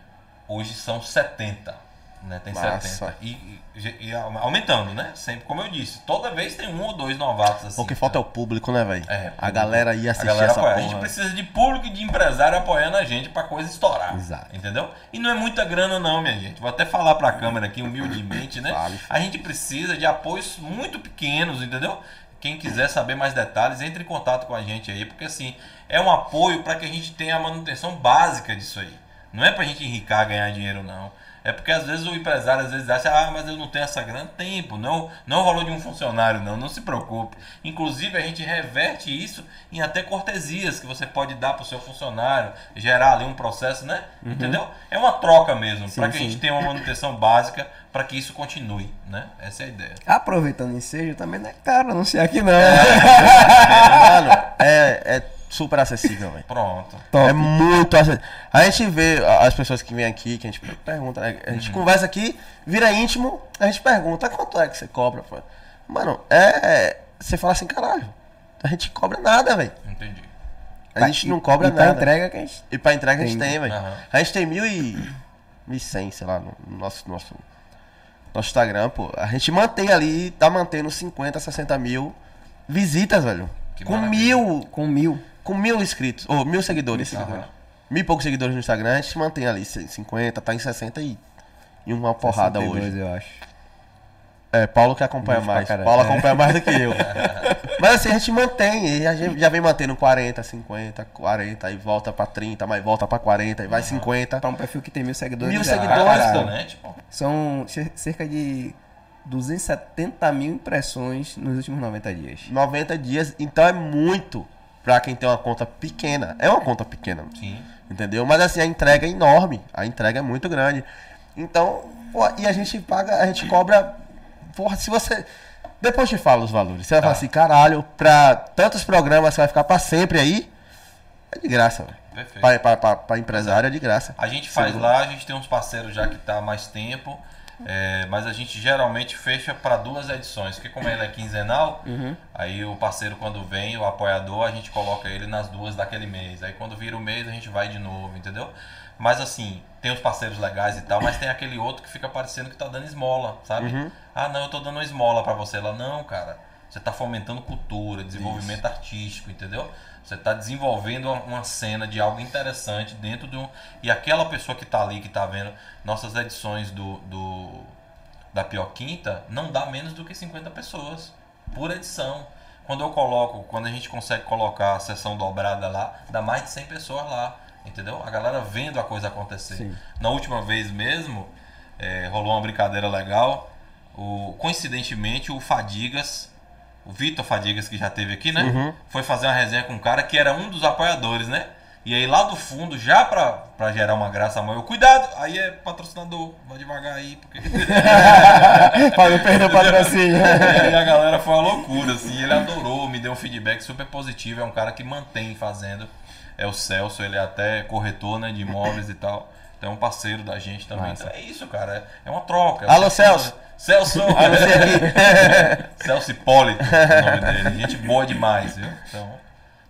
hoje são 70. Né? Tem Massa. 70. E, e- e aumentando, né? Sempre, como eu disse, toda vez tem um ou dois novatos assim. O que falta é o público, né, velho? É, a galera ia a assistir galera essa porra. A gente precisa de público e de empresário apoiando a gente pra coisa estourar. Exato. Entendeu? E não é muita grana, não, minha gente. Vou até falar pra câmera aqui, humildemente, né? Fale. A gente precisa de apoios muito pequenos, entendeu? Quem quiser saber mais detalhes, entre em contato com a gente aí, porque assim, é um apoio para que a gente tenha a manutenção básica disso aí. Não é pra gente enricar, ganhar dinheiro, não. É porque às vezes o empresário às vezes acha, ah, mas eu não tenho essa grana. Tempo, não, não é o valor de um funcionário, não, não se preocupe. Inclusive, a gente reverte isso em até cortesias que você pode dar pro seu funcionário, gerar ali um processo, né? Entendeu? É uma troca mesmo, para que a sim. gente tenha uma manutenção básica para que isso continue, né? Essa é a ideia. Aproveitando o ensejo, também não é caro anunciar aqui não. Mano, é, é super acessível, velho. Pronto. Top. É muito acessível. A gente vê as pessoas que vêm aqui, que a gente pergunta, né? A gente Uhum. conversa aqui, vira íntimo, a gente pergunta quanto é que você cobra, pô. Mano, é. Você fala assim, caralho, a gente cobra nada, velho. Entendi. A gente não cobra e pra nada. entrega que a gente... E pra entrega a gente Tem. tem, velho. Aham. A gente tem mil e. mil e cem, sei lá, no no nosso, nosso, nosso Instagram, pô. A gente mantém ali, tá mantendo 50, 60 mil visitas, velho. Que com maravilha. mil. Com mil. Com mil inscritos, ou mil seguidores. Aham. Mil e poucos seguidores no Instagram, a gente mantém ali 50, tá em 60 e, e uma porrada 62, hoje. eu acho. É, Paulo que acompanha pra mais. Paulo É. acompanha mais do que eu. Mas assim, a gente mantém, e a gente já vem mantendo 40, 50, 40, aí volta pra 30, mas volta pra 40, aí vai 50. Pra um perfil que tem mil seguidores. Mil já- seguidores, caralho. né? Tipo, São cer- cerca de 270 mil impressões nos últimos 90 dias. 90 dias, então é muito pra quem tem uma conta pequena. É uma conta pequena, sim. entendeu? Mas assim, a entrega é enorme, a entrega é muito grande. Então, pô, e a gente paga, a gente cobra. Porra, se você. Depois te falo os valores. Você vai falar Tá. assim, caralho, pra tantos programas você vai ficar pra sempre aí. É de graça, velho. Perfeito. Pra, pra, pra, pra empresário é de graça. A gente faz lá, a gente tem uns parceiros já que tá há mais tempo, é, mas a gente geralmente fecha para duas edições, porque como ele é quinzenal, aí o parceiro quando vem, o apoiador, a gente coloca ele nas duas daquele mês. Aí quando vira o mês a gente vai de novo, entendeu? Mas assim, tem os parceiros legais e tal, mas tem aquele outro que fica parecendo que tá dando esmola, sabe? Ah, não, eu tô dando esmola para você. Ela, não, cara, você tá fomentando cultura, desenvolvimento artístico, entendeu? Você tá desenvolvendo uma, cena de algo interessante dentro de um. E aquela pessoa que tá ali, que tá vendo nossas edições do, do da Pior Quinta, não dá menos do que 50 pessoas por edição. Quando eu coloco, quando a gente consegue colocar a sessão dobrada lá, dá mais de 100 pessoas lá, entendeu? A galera vendo a coisa acontecer. Sim. Na última vez mesmo, é, rolou uma brincadeira legal. O, coincidentemente, o Fadigas, o Vitor Fadigas, que já teve aqui, né? Foi fazer uma resenha com um cara que era um dos apoiadores, né? E aí lá do fundo, já pra, pra gerar uma graça a eu, cuidado! Aí é patrocinador, vai devagar aí, porque. Pra não perder o patrocínio. E aí a galera foi uma loucura, assim. Ele adorou, me deu um feedback super positivo. É um cara que mantém fazendo. É o Celso, ele é até corretor né, de imóveis e tal. Então é um parceiro da gente também. Então é isso, cara. É, uma troca. Alô, Você- Celso. Celso! você aqui. Celso Hipólito, o nome dele. Gente boa demais, viu? Então,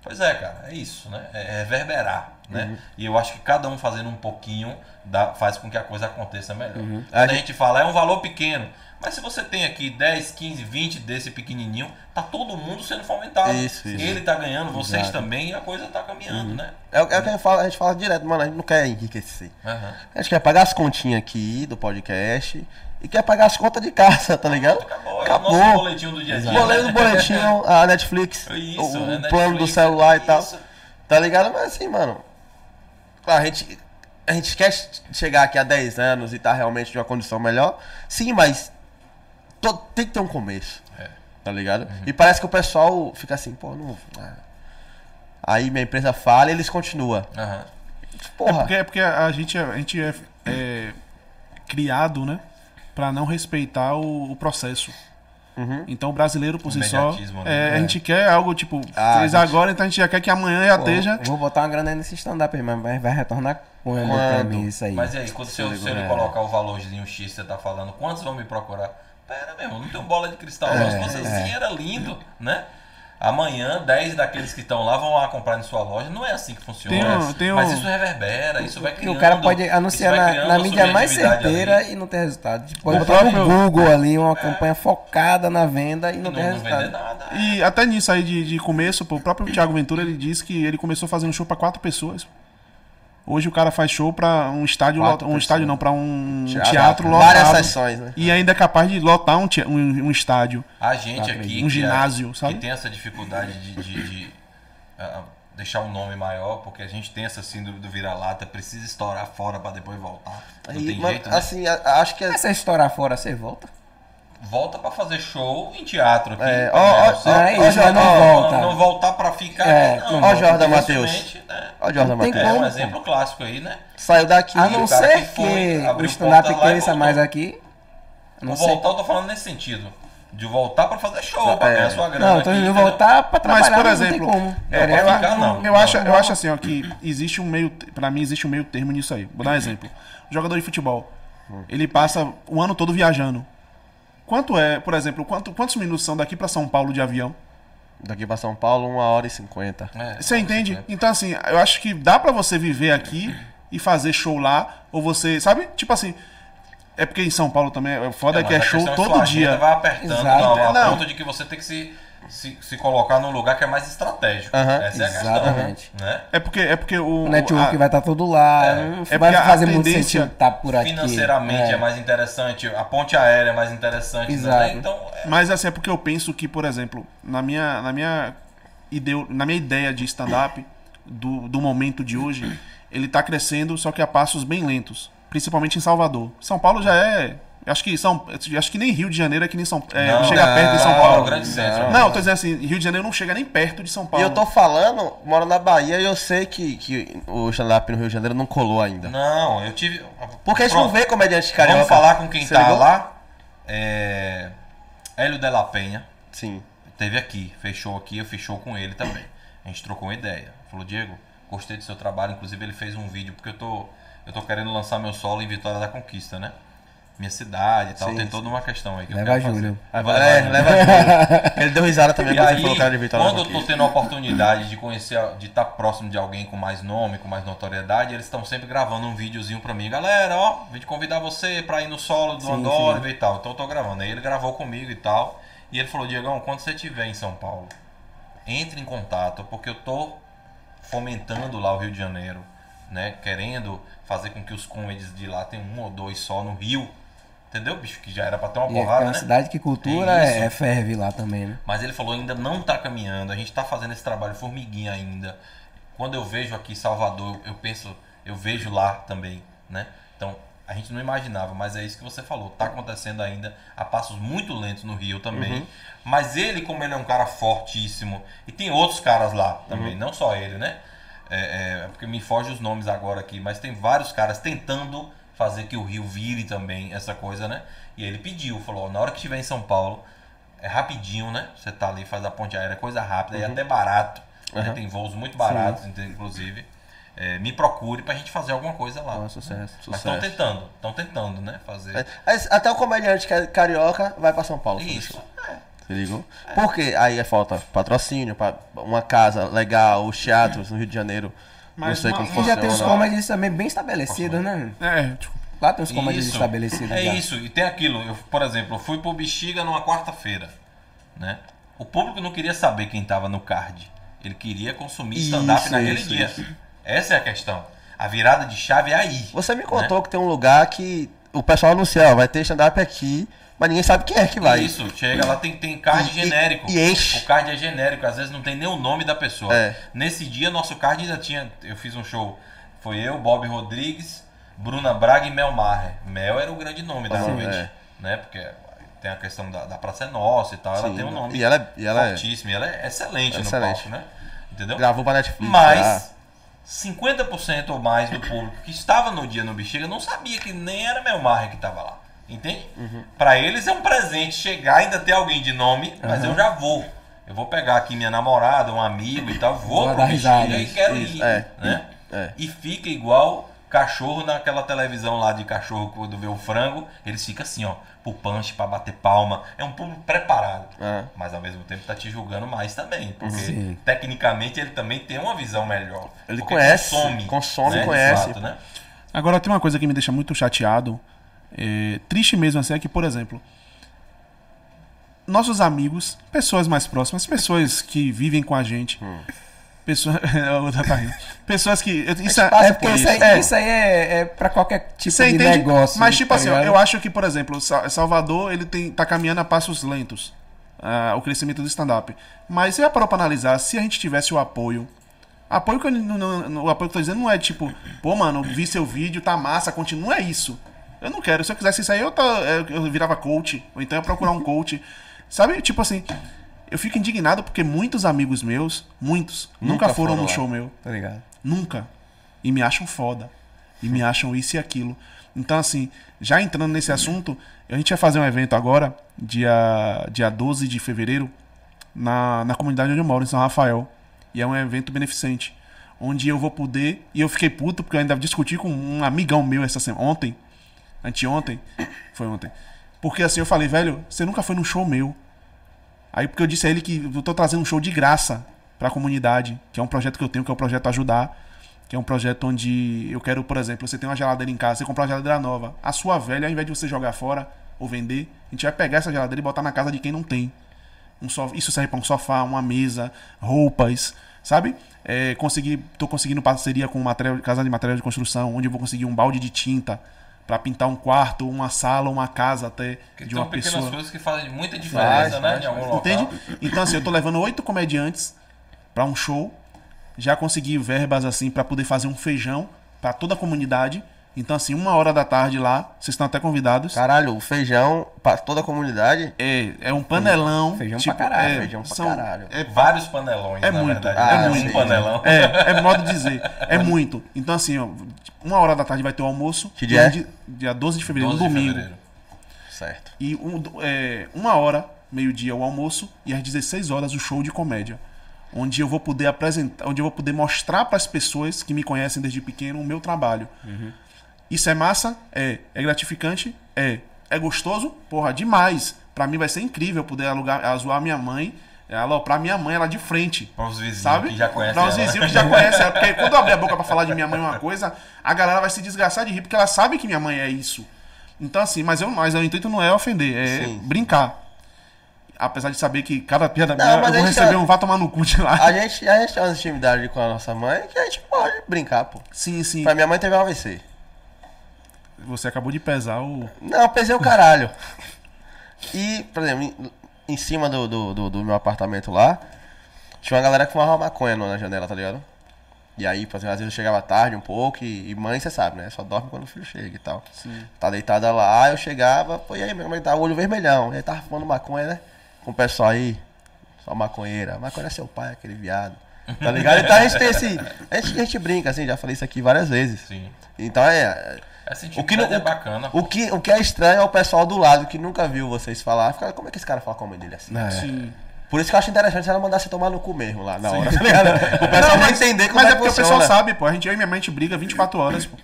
pois é, cara, é isso, né? É reverberar, né? Uhum. E eu acho que cada um fazendo um pouquinho dá, faz com que a coisa aconteça melhor. Uhum. A Quando a gente- gente fala, é um valor pequeno. Mas se você tem aqui 10, 15, 20 desse pequenininho, tá todo mundo sendo fomentado. Isso, isso. Ele tá ganhando, vocês Exato. também, e a coisa tá caminhando, né? É, o é o que a gente, fala, a gente fala direto, mano, a gente não quer enriquecer. A gente quer pagar as continhas aqui do podcast e quer pagar as contas de casa, tá ligado? Acabou, é o nosso boletim do dia a dia. O boleto do boletinho, a Netflix, Isso, o, o é plano do Netflix, celular e tal. isso. Tá ligado? Mas assim, mano. A gente, a gente quer chegar aqui a 10 anos e tá realmente de uma condição melhor. Sim, mas tem que ter um começo. É. Tá ligado? E parece que o pessoal fica assim, pô, não. ah. Aí minha empresa falha e eles continuam. Aham. Porra. Porque, é porque a gente, é- a gente é, é criado, né? Pra não respeitar o, o processo. Então o brasileiro por si só. Né? é, A gente quer algo tipo, Ah, fez gente. agora, então a gente já quer que amanhã já Pô, esteja. Vou botar uma grana aí nesse stand-up aí, mas vai- retornar quando, pra Quando? mim isso aí. Mas e aí, quando se eu, se É. colocar o valorzinho X você tá falando, quantos vão me procurar? Pera, meu irmão, não tem bola de cristal. É, não. Se fosse assim, era lindo, né? Amanhã, 10 daqueles que estão lá vão lá comprar em sua loja. Não é assim que funciona. Tem um- tem um- Mas isso reverbera, isso vai E criando... o cara pode anunciar na, na mídia mais certeira ali, e não ter resultado. Tipo, Pode O botar no próprio- Google ali uma campanha focada na venda e e não, não, ter não resultado. nada. E até nisso aí de, de começo, pô, o próprio Thiago Ventura ele disse que ele começou fazendo show pra quatro pessoas. Hoje o cara faz show pra um estádio, Quatro um estádio não, pra um Teatro. teatro, Várias lotado. sessões, né? E ainda é capaz de lotar um, te- um, um estádio. A gente Tá, aqui... um que é- ginásio, sabe? Que tem essa dificuldade de... de- de, ah, deixar um nome maior, porque a gente tem essa síndrome do vira-lata, precisa estourar fora pra depois voltar. Não Aí, tem mano, jeito, né? assim, acho que Mas se você estourar fora, você volta? Volta pra fazer show em teatro aqui. É, ó, ó, o não é isso, ó, não ó, volta. Não, voltar pra ficar. É, não, não volta. Jordan dificilmente, né? Ó, o Jordan Não tem É Matheus. um exemplo clássico aí, né? Saiu daqui. A não o ser que que o stand-up e cresça mais aqui. Não O sei. voltar, eu tô falando nesse sentido. De voltar pra fazer show, pra É. ganhar sua grana. Não, tô aqui, entendeu? voltar pra Mas, trabalhar, por mas exemplo, não tem como. é, Eu- ficar, não. Eu, Não, acho, não. eu acho assim, ó, que existe um meio. Pra mim, existe um meio termo nisso aí. Vou dar um exemplo. Jogador de futebol. Ele passa o ano todo viajando. Quanto é, por exemplo, quanto, quantos minutos são daqui pra São Paulo de avião? Daqui pra São Paulo, 1 hora e 50. É, Você entende? é. Então, assim, eu acho que dá pra você viver aqui e fazer show lá, ou você, sabe? Tipo assim, é porque em São Paulo também, é foda É, que é mas a show é todo dia. Vai apertando Exato. a, a Não. ponto de que você tem que se se, se colocar num lugar que é mais estratégico. Aham, Essa é a exatamente. questão. Né? É porque, é porque o. O network a- vai estar todo lá. É. Não É vai a fazer muito sentido estar por aqui. Financeiramente é. mais interessante, a ponte aérea é mais interessante. Exato. Né? Então, é, Mas assim, é porque eu penso que, por exemplo, na minha, na minha, ideo, na minha ideia de stand-up do, do momento de hoje, ele tá crescendo, só que a passos bem lentos. Principalmente em Salvador. São Paulo já é. Acho que, São, acho que nem Rio de Janeiro é que nem São é, Não, chega não, perto de São Paulo é grande centro. Não, eu tô dizendo assim, Rio de Janeiro não chega nem perto de São E Paulo. eu tô falando, moro na Bahia e eu sei que, que o stand-up no Rio de Janeiro não colou ainda. Não, eu tive. Porque a gente Pronto. não vê comediante carioca. Vamos falar com quem Você tá ligou? lá. É. Hélio de la Penha. Sim. Teve aqui, fechou aqui, eu fechou com ele também. A gente trocou uma ideia. Falou, Diego, gostei do seu trabalho. Inclusive, ele fez um vídeo, porque eu tô, eu tô querendo lançar meu solo em Vitória da Conquista, né? Minha cidade e tal. Sim, Tem sim. toda uma questão aí que eu Leva quero fazer. Júlio. Vai, vai é, Júlio. leva junto. Ele deu risada também E quando você falou era de Vitória quando eu tô tendo a oportunidade de conhecer, de estar próximo de alguém com mais nome, com mais notoriedade, eles estão sempre gravando um videozinho pra mim. Galera, ó, vim te convidar você pra ir no solo do Sim, Andorra e tal. Então eu tô gravando. Aí ele gravou comigo e tal. E ele falou, Diegão, quando você estiver em São Paulo, entre em contato, porque eu tô fomentando lá o Rio de Janeiro, né? Querendo fazer com que os comedies de lá tenham um ou dois só no Rio. Entendeu, bicho? Que já era pra ter uma E é porrada, uma né? cidade que cultura É é, é ferve lá também, né? Mas ele falou ainda não tá caminhando, a gente tá fazendo esse trabalho formiguinha ainda. Quando eu vejo aqui Salvador, eu penso, eu vejo lá também, né? Então, a gente não imaginava, mas é isso que você falou, tá acontecendo ainda a passos muito lentos no Rio também. Mas ele, como ele é um cara fortíssimo, e tem outros caras lá também, não só ele, né? É, é, porque me foge os nomes agora aqui, mas tem vários caras tentando fazer que o Rio vire também essa coisa, né? E ele pediu, falou, na hora que estiver em São Paulo, é rapidinho, né? Você tá ali, faz a ponte aérea, é coisa rápida e até barato. né? Uhum. Tem voos muito baratos, ent- inclusive. É, me procure pra gente fazer alguma coisa lá. Sucesso. Mas estão tentando, estão tentando, né? Fazer. É, mas Até o comediante é carioca vai pra São Paulo. Isso. Se ligou? Porque aí é falta patrocínio, uma casa legal, os teatros no Rio de Janeiro. Não Mas sei uma- como E funciona. já tem os comedies também bem estabelecidos, né? É, tipo, Lá tem os comedies Isso. estabelecidos É já. isso, e tem aquilo. Eu, por exemplo, eu fui pro Bexiga numa quarta-feira, né? O público não queria saber quem tava no card. Ele queria consumir stand-up naquele isso, dia. isso. Essa é a questão. A virada de chave é aí. Você me né? contou que tem um lugar que o pessoal anuncia, ó, vai ter stand-up aqui, mas ninguém sabe quem é que vai. Isso, chega lá, tem, tem card E- genérico. e enche. O card é genérico, às vezes não tem nem o nome da pessoa. É. Nesse dia, nosso card ainda tinha. Eu fiz um show. Foi eu, Bob Rodrigues, Bruna Braga e Mel Maher. Mel era o grande nome da Sim, noite. é. Né? Porque tem a questão da, da Praça é Nossa e tal. ela Sim, tem um nome e ela é- e ela é- fortíssimo. E ela é excelente, Excelente. no palco, né? Entendeu? Gravou pra Netflix. Mas já. 50% ou mais do público que estava no dia no Bexiga não sabia que nem era Mel Maher que estava lá. Entende? Pra eles é um presente chegar e ainda ter alguém de nome, mas eu já vou. Eu vou pegar aqui minha namorada, um amigo e tal, vou Vou pro dar Bexiga risada, e quero isso, ir. é. né? É. E fica igual cachorro naquela televisão lá de cachorro quando vê o frango, eles ficam assim, ó, pro punch, pra bater palma. É um público preparado. É. Mas ao mesmo tempo tá te julgando mais também. Porque Sim. tecnicamente ele também tem uma visão melhor. Ele conhece, consome, consome, né? conhece. Exato, né? Agora tem uma coisa que me deixa muito chateado, é, triste mesmo assim, é que, por exemplo, nossos amigos, pessoas mais próximas, pessoas que vivem com a gente, pessoas, a outra tá rindo. pessoas que isso é, É porque isso aí, É. isso aí é, é pra qualquer tipo Você de entende? negócio. Mas, tipo tá assim, ligado? eu acho que, por exemplo, Sa- Salvador ele tem, tá caminhando a passos lentos ah, o crescimento do stand-up. Mas você já parou pra analisar se a gente tivesse o apoio. Apoio que eu, não- não- não- o apoio que eu tô dizendo não é tipo, pô, mano, vi seu vídeo, tá massa, continua. Não é isso. Eu não quero. Se eu quisesse isso aí, eu, tá, eu virava coach. Ou então eu ia procurar um coach. Sabe, tipo assim, eu fico indignado porque muitos amigos meus, muitos, nunca, Nunca foram foram no show meu. Tá ligado? Nunca. E me acham foda. E me acham isso e aquilo. Então, assim, já entrando nesse assunto, a gente vai fazer um evento agora, dia, dia 12 de fevereiro, na, na comunidade onde eu moro, em São Rafael. E é um evento beneficente. Onde eu vou poder. E eu fiquei puto, porque eu ainda discuti com um amigão meu essa semana. Ontem. Anteontem. Foi ontem. Porque assim, eu falei, velho, você nunca foi num show meu. Aí porque eu disse a ele que eu tô trazendo um show de graça pra comunidade, que é um projeto que eu tenho, que é o projeto Ajudar, que é um projeto onde eu quero, por exemplo, você tem uma geladeira em casa, você comprar uma geladeira nova, a sua velha, ao invés de você jogar fora ou vender, a gente vai pegar essa geladeira e botar na casa de quem não tem. um so- isso serve para um sofá, uma mesa, roupas, sabe? É, consegui, tô conseguindo parceria com material, casa de material de construção, onde eu vou conseguir um balde de tinta para pintar um quarto, uma sala, uma casa até Porque de são uma pequenas pessoa. coisas que fazem muita diferença, né? faz, em algum Entende? local. Então, assim, eu tô levando oito comediantes pra um show. Já consegui verbas, assim, pra poder fazer um feijão pra toda a comunidade. Então, assim, uma hora da tarde lá, vocês estão até convidados. Caralho, o feijão pra toda a comunidade. É, é um panelão. Feijão tipo, pra caralho, é, feijão pra são- caralho. É, Vários panelões, É na muito, verdade. é né? muito. Um panelão. é, é modo de dizer. É muito. Então, assim, ó, uma hora da tarde vai ter o almoço. Que dia é? Dia, dia 12 de fevereiro, 12 um de domingo. fevereiro. Certo. E um- é, uma hora, meio-dia, o almoço, e às 16 horas o show de comédia. Onde eu vou poder apresentar, onde eu vou poder mostrar para as pessoas que me conhecem desde pequeno o meu trabalho. Isso é massa? É. É gratificante? É. É gostoso? Porra, demais. Pra mim vai ser incrível poder alugar, a zoar minha mãe, é, aloprar minha mãe, ela de frente. Para os vizinhos Sabe? que já conhecem Pra os ela. vizinhos que já conhecem ela. Porque quando eu abrir a boca pra falar de minha mãe uma coisa, a galera vai se desgraçar de rir, porque ela sabe que minha mãe é isso. Então, assim, mas, eu, mas o intuito não é ofender, é Sim. brincar. Apesar de saber que cada piada Não, minha eu vou receber já- um vá tomar no cu de lá. A gente, a gente tem uma intimidade com a nossa mãe que a gente pode brincar, pô. Sim, sim. Pra minha mãe teve um AVC. Você acabou de pesar o. Não, pesei o caralho. E, por exemplo, em, cima do, do, do- do meu apartamento lá, tinha uma galera que fumava maconha na janela, tá ligado? E aí, por exemplo, às vezes eu chegava tarde um pouco e, e mãe, você sabe, né? Só dorme quando o filho chega e tal. Tá deitada lá, eu chegava, pô, e aí, minha mãe tá o olho vermelhão. E aí tava fumando maconha, né? Com o pessoal aí, só maconheira. Maconha é seu pai, aquele viado. Tá ligado? Então a gente tem esse. A gente, a gente brinca, assim, já falei isso aqui várias vezes. Sim. Então é. Essa O que, não, é bacana. o, que, o que é estranho é o pessoal do lado que nunca viu vocês falar. Fica, como é que esse cara fala com a mãe dele assim? Sim. Por isso que eu acho interessante ela mandar você tomar no cu mesmo lá na hora, tá ligado? O pessoal não entender como mas é é que porque o pessoal sabe, pô. A gente, eu e minha mãe, a gente briga 24 horas, pô.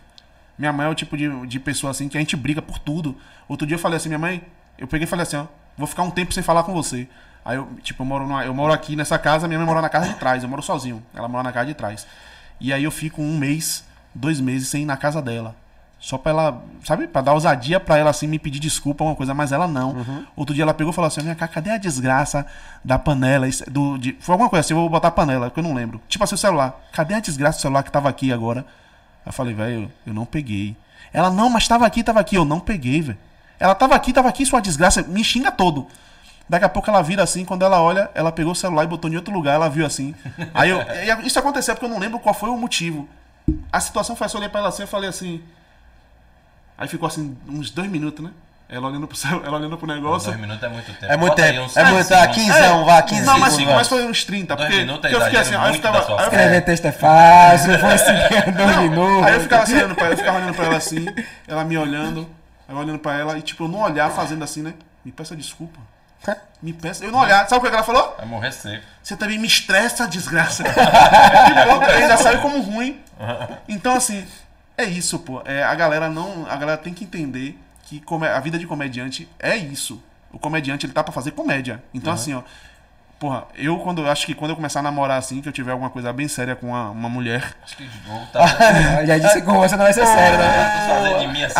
Minha mãe é o tipo de, de pessoa assim que a gente briga por tudo. Outro dia eu falei assim, minha mãe, eu peguei e falei assim, ó, vou ficar um tempo sem falar com você. Aí eu, tipo, eu moro, numa- eu moro aqui nessa casa, minha mãe mora na casa de trás, eu moro sozinho. Ela mora na casa de trás. E aí eu fico um mês, dois meses sem ir na casa dela. Só pra ela, sabe, pra dar ousadia pra ela assim me pedir desculpa, uma coisa, mas ela não. Outro dia ela pegou e falou assim: minha cara, cadê a desgraça da panela? Isso- Do, de, foi alguma coisa assim, eu vou botar panela, que eu não lembro. Tipo assim, o celular. Cadê a desgraça do celular que tava aqui agora? Aí eu falei, velho, eu não peguei. Ela, não, mas tava aqui, tava aqui. Eu não peguei, velho. Ela tava aqui, tava aqui, sua desgraça, me xinga todo. Daqui a pouco ela vira assim, quando ela olha, ela pegou o celular e botou em outro lugar, ela viu assim. Aí eu. Isso aconteceu porque eu não lembro qual foi o motivo. A situação foi assim, eu olhei pra ela assim e falei assim. Aí ficou assim, uns dois minutos, né? Ela olhando pro, ela olhando pro negócio. Dois minutos é muito tempo. É muito Bota tempo. uns É 15 muito. Ah, segundos. 15 vá, 15 Não, mas, sim, mas foi uns 30. Dois Porque, minutos é porque eu fiquei assim, exagero aí eu ficava. aí eu. Escrever texto é fácil, foi assim, dois Não, minutos. Aí eu ficava assim, olhando pra ela, eu ficava olhando pra ela assim, ela me olhando, aí eu olhando pra ela e tipo, eu não olhar fazendo assim, né? Me peça desculpa. Me peça. Eu não olhar. Sabe o que ela falou? Vai morrer seco. Você também me estressa, desgraça. e pronto, aí já saiu como ruim. Então, assim, é isso, pô. É, a galera não. A galera tem que entender que a vida de comediante é isso. O comediante, ele tá pra fazer comédia. Então, assim, ó. Porra, eu quando eu acho que quando eu começar a namorar assim, que eu tiver alguma coisa bem séria com uma, uma mulher. Acho que jogo tá. Já disse que com você não vai ser sério, né? Fazendo de mim assim.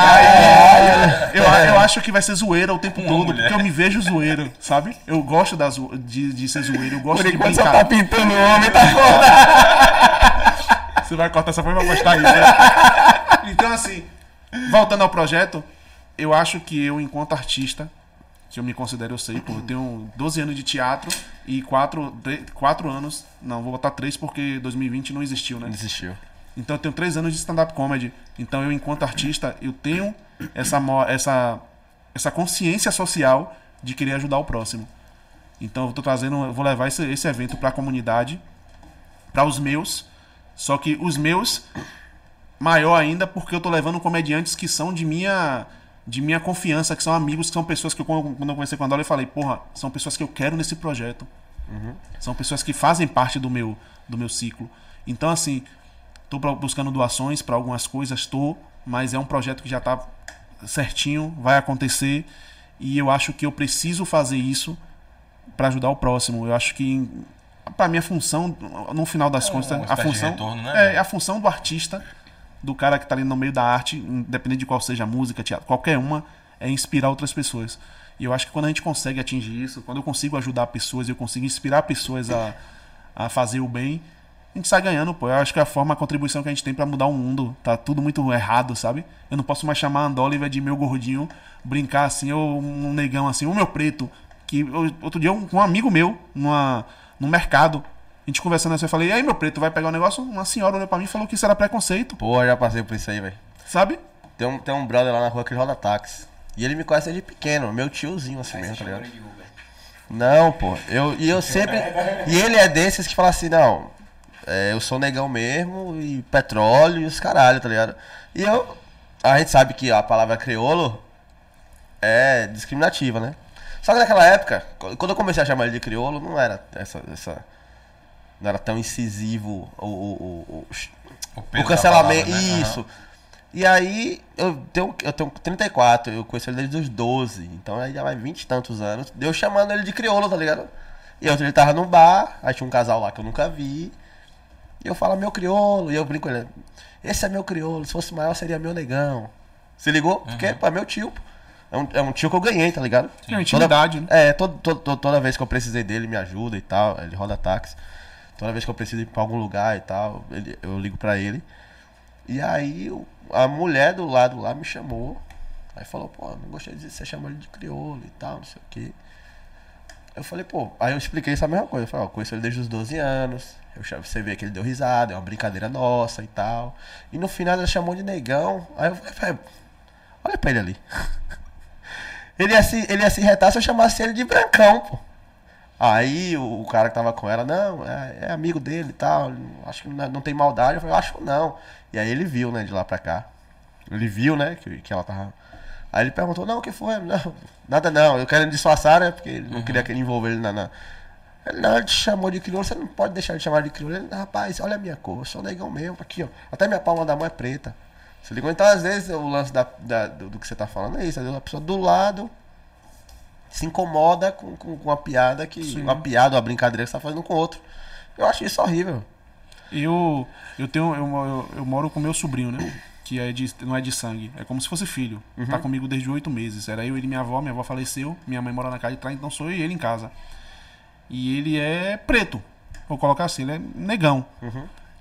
Eu, eu acho que vai ser zoeira o tempo Uma todo, mulher. porque eu me vejo zoeiro, sabe? Eu gosto da zo- de, de ser zoeiro, eu gosto Por de brincar. tá pintando o homem, tá foda. Você vai cortar essa forma e vai postar isso. Né? Então, assim, voltando ao projeto, eu acho que eu, enquanto artista, que eu me considero, eu sei, pô, eu tenho 12 anos de teatro e 4, 4 anos. Não, vou botar 3 porque 2020 não existiu, né? Desistiu. Então eu tenho três anos de stand-up comedy. Então eu, enquanto artista, eu tenho essa, essa, essa consciência social de querer ajudar o próximo. Então eu tô trazendo, eu vou levar esse, esse evento para a comunidade, para os meus. Só que os meus maior ainda porque eu tô levando comediantes que são de minha de minha confiança, que são amigos, que são pessoas que eu, quando eu conversei com a Dolly, eu falei, porra, são pessoas que eu quero nesse projeto. São pessoas que fazem parte do meu do meu ciclo. Então assim, Tô buscando doações para algumas coisas, tô, mas é um projeto que já tá certinho, vai acontecer e eu acho que eu preciso fazer isso para ajudar o próximo. Eu acho que para minha função, no final das É, contas, a função retorno, né? é a função do artista, do cara que tá ali no meio da arte, independente de qual seja a música, teatro, qualquer uma, é inspirar outras pessoas. E eu acho que quando a gente consegue atingir isso, quando eu consigo ajudar pessoas, eu consigo inspirar pessoas a, a fazer o bem, a gente sai ganhando, pô. Eu acho que é a forma, a contribuição que a gente tem pra mudar o mundo. Tá tudo muito errado, sabe? Eu não posso mais chamar a Andoliver de meu gordinho, brincar assim, ou um negão assim, o meu preto. Que eu- outro dia, um, um amigo meu, numa, no mercado, a gente conversando assim, eu falei, e aí, meu preto, vai pegar o negócio? Uma senhora olhou pra mim e falou que isso era preconceito, Pô, já passei por isso aí, velho. sabe? Tem um, tem um brother lá na rua que roda táxi. E ele me conhece desde pequeno, meu tiozinho assim mesmo, tá ligado? Não, pô. Eu, e eu sempre. E ele é desses que fala assim, não. é, eu sou negão mesmo, e petróleo e os caralho, tá ligado? E eu. A gente sabe que a palavra crioulo é discriminativa, né? Só que naquela época, quando eu comecei a chamar ele de crioulo, não era essa. essa não era tão incisivo o, o, o, o, O, cancelamento. palavra, né? Isso. E aí, eu tenho, eu tenho 34, eu conheço ele desde os 12, então aí já vai 20 e tantos anos. Deu chamando ele de crioulo, tá ligado? E outro ele tava num bar, aí tinha um casal lá que eu nunca vi. E eu falo, meu crioulo, e eu brinco com ele. Esse é meu crioulo, se fosse maior seria meu negão. Se ligou? Porque, é meu tio, pô. É um, é um tio que eu ganhei, tá ligado? É intimidade, né? É, todo, todo- todo- toda vez que eu precisei dele, ele me ajuda e tal. Ele roda táxi. Toda vez que eu preciso ir pra algum lugar e tal, ele- eu ligo pra ele. E aí a mulher do lado lá me chamou. Aí falou, pô, não gostei de você chamou ele de crioulo e tal, não sei o quê. Eu falei, pô, aí eu expliquei essa mesma coisa. Eu falei, ó, conheço ele desde os 12 anos. Eu você vê que ele deu risada, é uma brincadeira nossa e tal. E no final ela chamou de negão. Aí eu falei, olha pra ele ali. Ele ia, se, ele ia se retar se eu chamasse ele de brancão, pô. Aí o, o cara que tava com ela, não, é, é amigo dele e tal, acho que não, não tem maldade. Eu falei, acho não. E aí ele viu, né, de lá pra cá. Ele viu, né, que, que ela tava. Aí ele perguntou, não, o que foi? Não, nada não, eu quero me disfarçar, né, porque ele não queria que ele envolver ele na. na... Ele, não, ele te chamou de crioulo, você não pode deixar ele chamar de crioulo. Ele, rapaz, olha a minha cor, eu sou negão mesmo, aqui, ó. Até minha palma da mão é preta. Então, às vezes, o lance da, da- do, do que você tá falando é isso. Às vezes a pessoa do lado se incomoda com, com, com uma piada que. Uma piada, uma brincadeira que você tá fazendo com o outro. Eu acho isso horrível. Eu, eu tenho. Eu, eu, eu moro com meu sobrinho, né? Que é de, não é de sangue. É como se fosse filho. Tá comigo desde oito meses. Era eu, ele e minha avó. Minha avó faleceu. Minha mãe mora na casa de trás, então sou eu e ele em casa. E ele é preto. Vou colocar assim, ele é negão.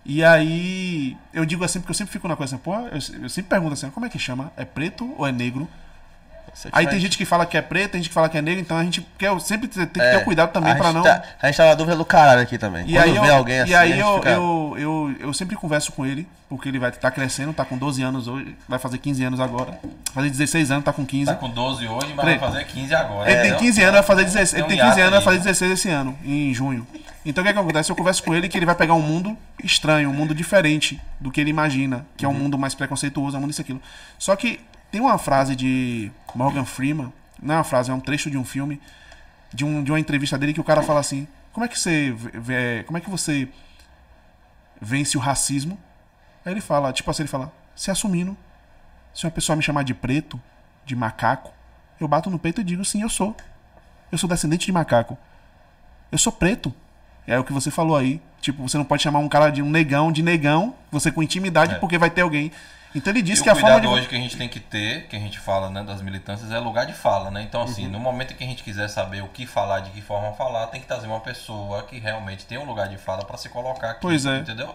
E aí, eu digo assim, porque eu sempre fico na coisa assim, pô, eu, eu sempre pergunto assim, como é que chama? É preto ou é negro? Você Aí faz- tem gente que fala que é preto, tem gente que fala que é negro, então a gente quer sempre tem que É, ter o cuidado também pra não. Tá, a gente tá na dúvida do caralho aqui também. E Quando aí, vê eu, alguém assim, e aí eu, fica- eu, eu, eu sempre converso com ele, porque ele vai tá crescendo, tá com 12 anos hoje, vai fazer 15 anos agora. Vai fazer 16 anos, tá com 15. Tá com 12 hoje, mas vai fazer 15 agora. Ele É, tem não? 15 anos, vai fazer 16, Tem ele tem 15 hiato anos, vai fazer 16 esse ano, em junho. Então o que, é que acontece? Eu converso com ele que ele vai pegar um mundo estranho, um mundo diferente do que ele imagina, que é um Uhum. mundo mais preconceituoso, é um mundo isso aquilo. Só que tem uma frase de Morgan Freeman, não é uma frase, é um trecho de um filme, de, um, de uma entrevista dele que o cara fala assim: como é que você vê- como é que você vence o racismo? Aí ele fala, tipo assim, ele fala, se assumindo. Se uma pessoa me chamar de preto, de macaco, eu bato no peito e digo sim, eu sou. Eu sou descendente de macaco. Eu sou preto. É o que você falou aí. Tipo, você não pode chamar um cara de um negão de negão, você com intimidade, É. porque vai ter alguém. Então ele E disse o que a forma de. hoje que a gente tem que ter, que a gente fala né, das militâncias, é lugar de fala, né? Então, Uhum. assim, no momento em que a gente quiser saber o que falar, de que forma falar, tem que trazer uma pessoa que realmente tem um lugar de fala para se colocar aqui. Pois é. Entendeu?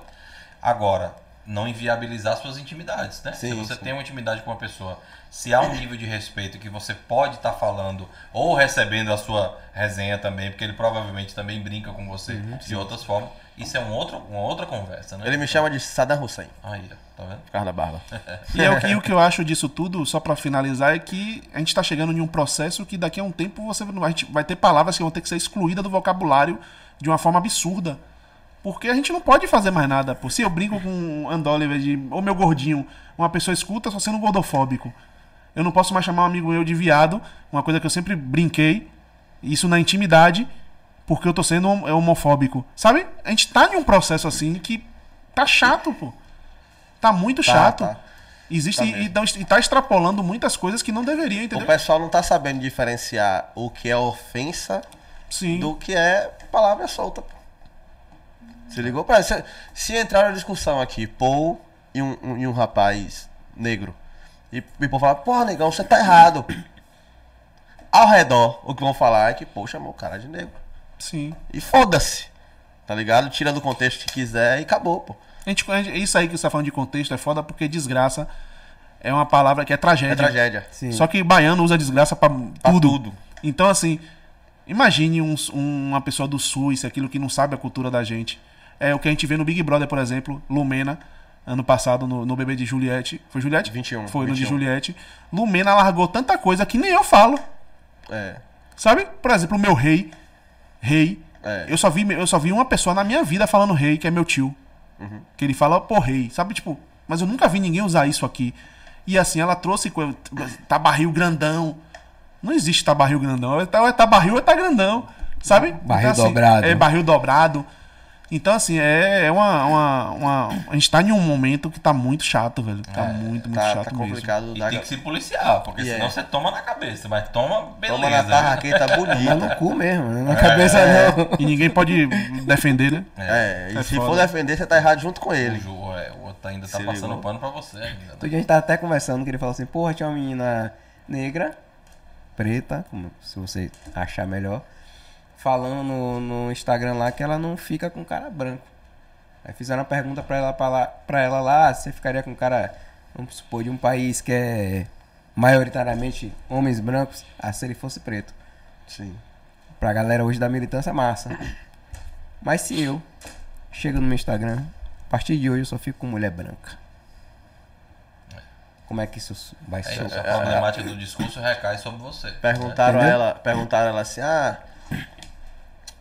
Agora, não inviabilizar suas intimidades, né? Se Sim, você sim. tem uma intimidade com uma pessoa, se há um nível de respeito que você pode estar falando ou recebendo a sua resenha também, porque ele provavelmente também brinca com você de outras formas, isso é um outro, uma outra conversa, né? Ele me chama de Saddam Hussein, Aí, tá vendo? por causa da barba. E, é o que, e o que eu acho disso tudo, só pra finalizar, é que a gente tá chegando em um processo que daqui a um tempo você não- a gente vai ter palavras que vão ter que ser excluídas do vocabulário de uma forma absurda. Porque a gente não pode fazer mais nada. Pô. Se eu brinco com um Andoliver de ô meu gordinho, uma pessoa escuta só sendo gordofóbico. Eu não posso mais chamar um amigo meu de viado, uma coisa que eu sempre brinquei, isso na intimidade, porque eu tô sendo é homofóbico. Sabe? A gente tá em um processo assim que tá chato, pô. Tá muito chato. tá. Existe Tá e, e tá- tá extrapolando muitas coisas que não deveria, O entendeu? pessoal não tá sabendo diferenciar o que é ofensa Sim. do que é palavra solta. Se ligou? Pra, se, se entrar na discussão aqui, Paul e um, um- e um rapaz negro, E e o povo fala, porra, negão, você tá errado. Ao redor, o que vão falar é que, pô, chamou o cara de negro. Sim. E foda-se. Tá ligado? Tira do contexto que quiser e acabou, pô. A gente, a gente- isso aí que você tá falando de contexto é foda porque desgraça é uma palavra que é tragédia. É tragédia. Sim. Só que baiano usa desgraça pra, Pra tudo. tudo. Então, assim, imagine um- uma pessoa do sul, isso aquilo que não sabe a cultura da gente. É o que a gente vê no Big Brother, por exemplo, Lumena, ano passado no, no bebê de Juliette. Foi Juliette? 21, Foi no de 21. Juliette. Lumena largou tanta coisa que nem eu falo. É. Sabe? Por exemplo, o meu rei. Rei. É. Eu, só vi, eu só vi uma pessoa na minha vida falando rei, que é meu tio. Uhum. Que ele fala, pô, rei. Sabe, tipo, mas eu nunca vi ninguém usar isso aqui. E assim, ela trouxe tá barril grandão. Não existe tá barril grandão. Ou tá, ou é tá barril ou é tá grandão. Sabe? Barril assim, dobrado. É barril dobrado. Então, assim, é, é uma, uma, uma- A gente tá em um momento que tá muito chato, velho. Tá muito, muito Tá, chato tá mesmo. complicado. E da- tem que se policiar, porque E senão é. você toma na cabeça. Mas toma beleza. Toma na né? tarraqueta Mas no bonita. cu mesmo, né? É. na cabeça não. E ninguém pode defender, né? É, e É se foda. for defender, você tá errado junto com O, ele. Ju- é, o outro ainda tá Se passando ligou? pano pra você ainda. né? A gente tava até conversando que ele falou assim, porra, tinha uma menina negra, preta, como se você achar melhor, falando no, no Instagram lá que ela não fica com cara branco. Aí fizeram uma pergunta pra ela, pra, lá, pra ela lá, "Ah, você ficaria com cara, vamos supor, de um país que é maioritariamente homens brancos, ah, se ele fosse preto. Sim. Pra galera hoje da militância, massa. Mas se eu chego no meu Instagram, a partir de hoje eu só fico com mulher branca. Como é que isso vai É, ser? isso, a problemática do discurso recai sobre você. Perguntaram a ela, perguntaram a ela assim, ah.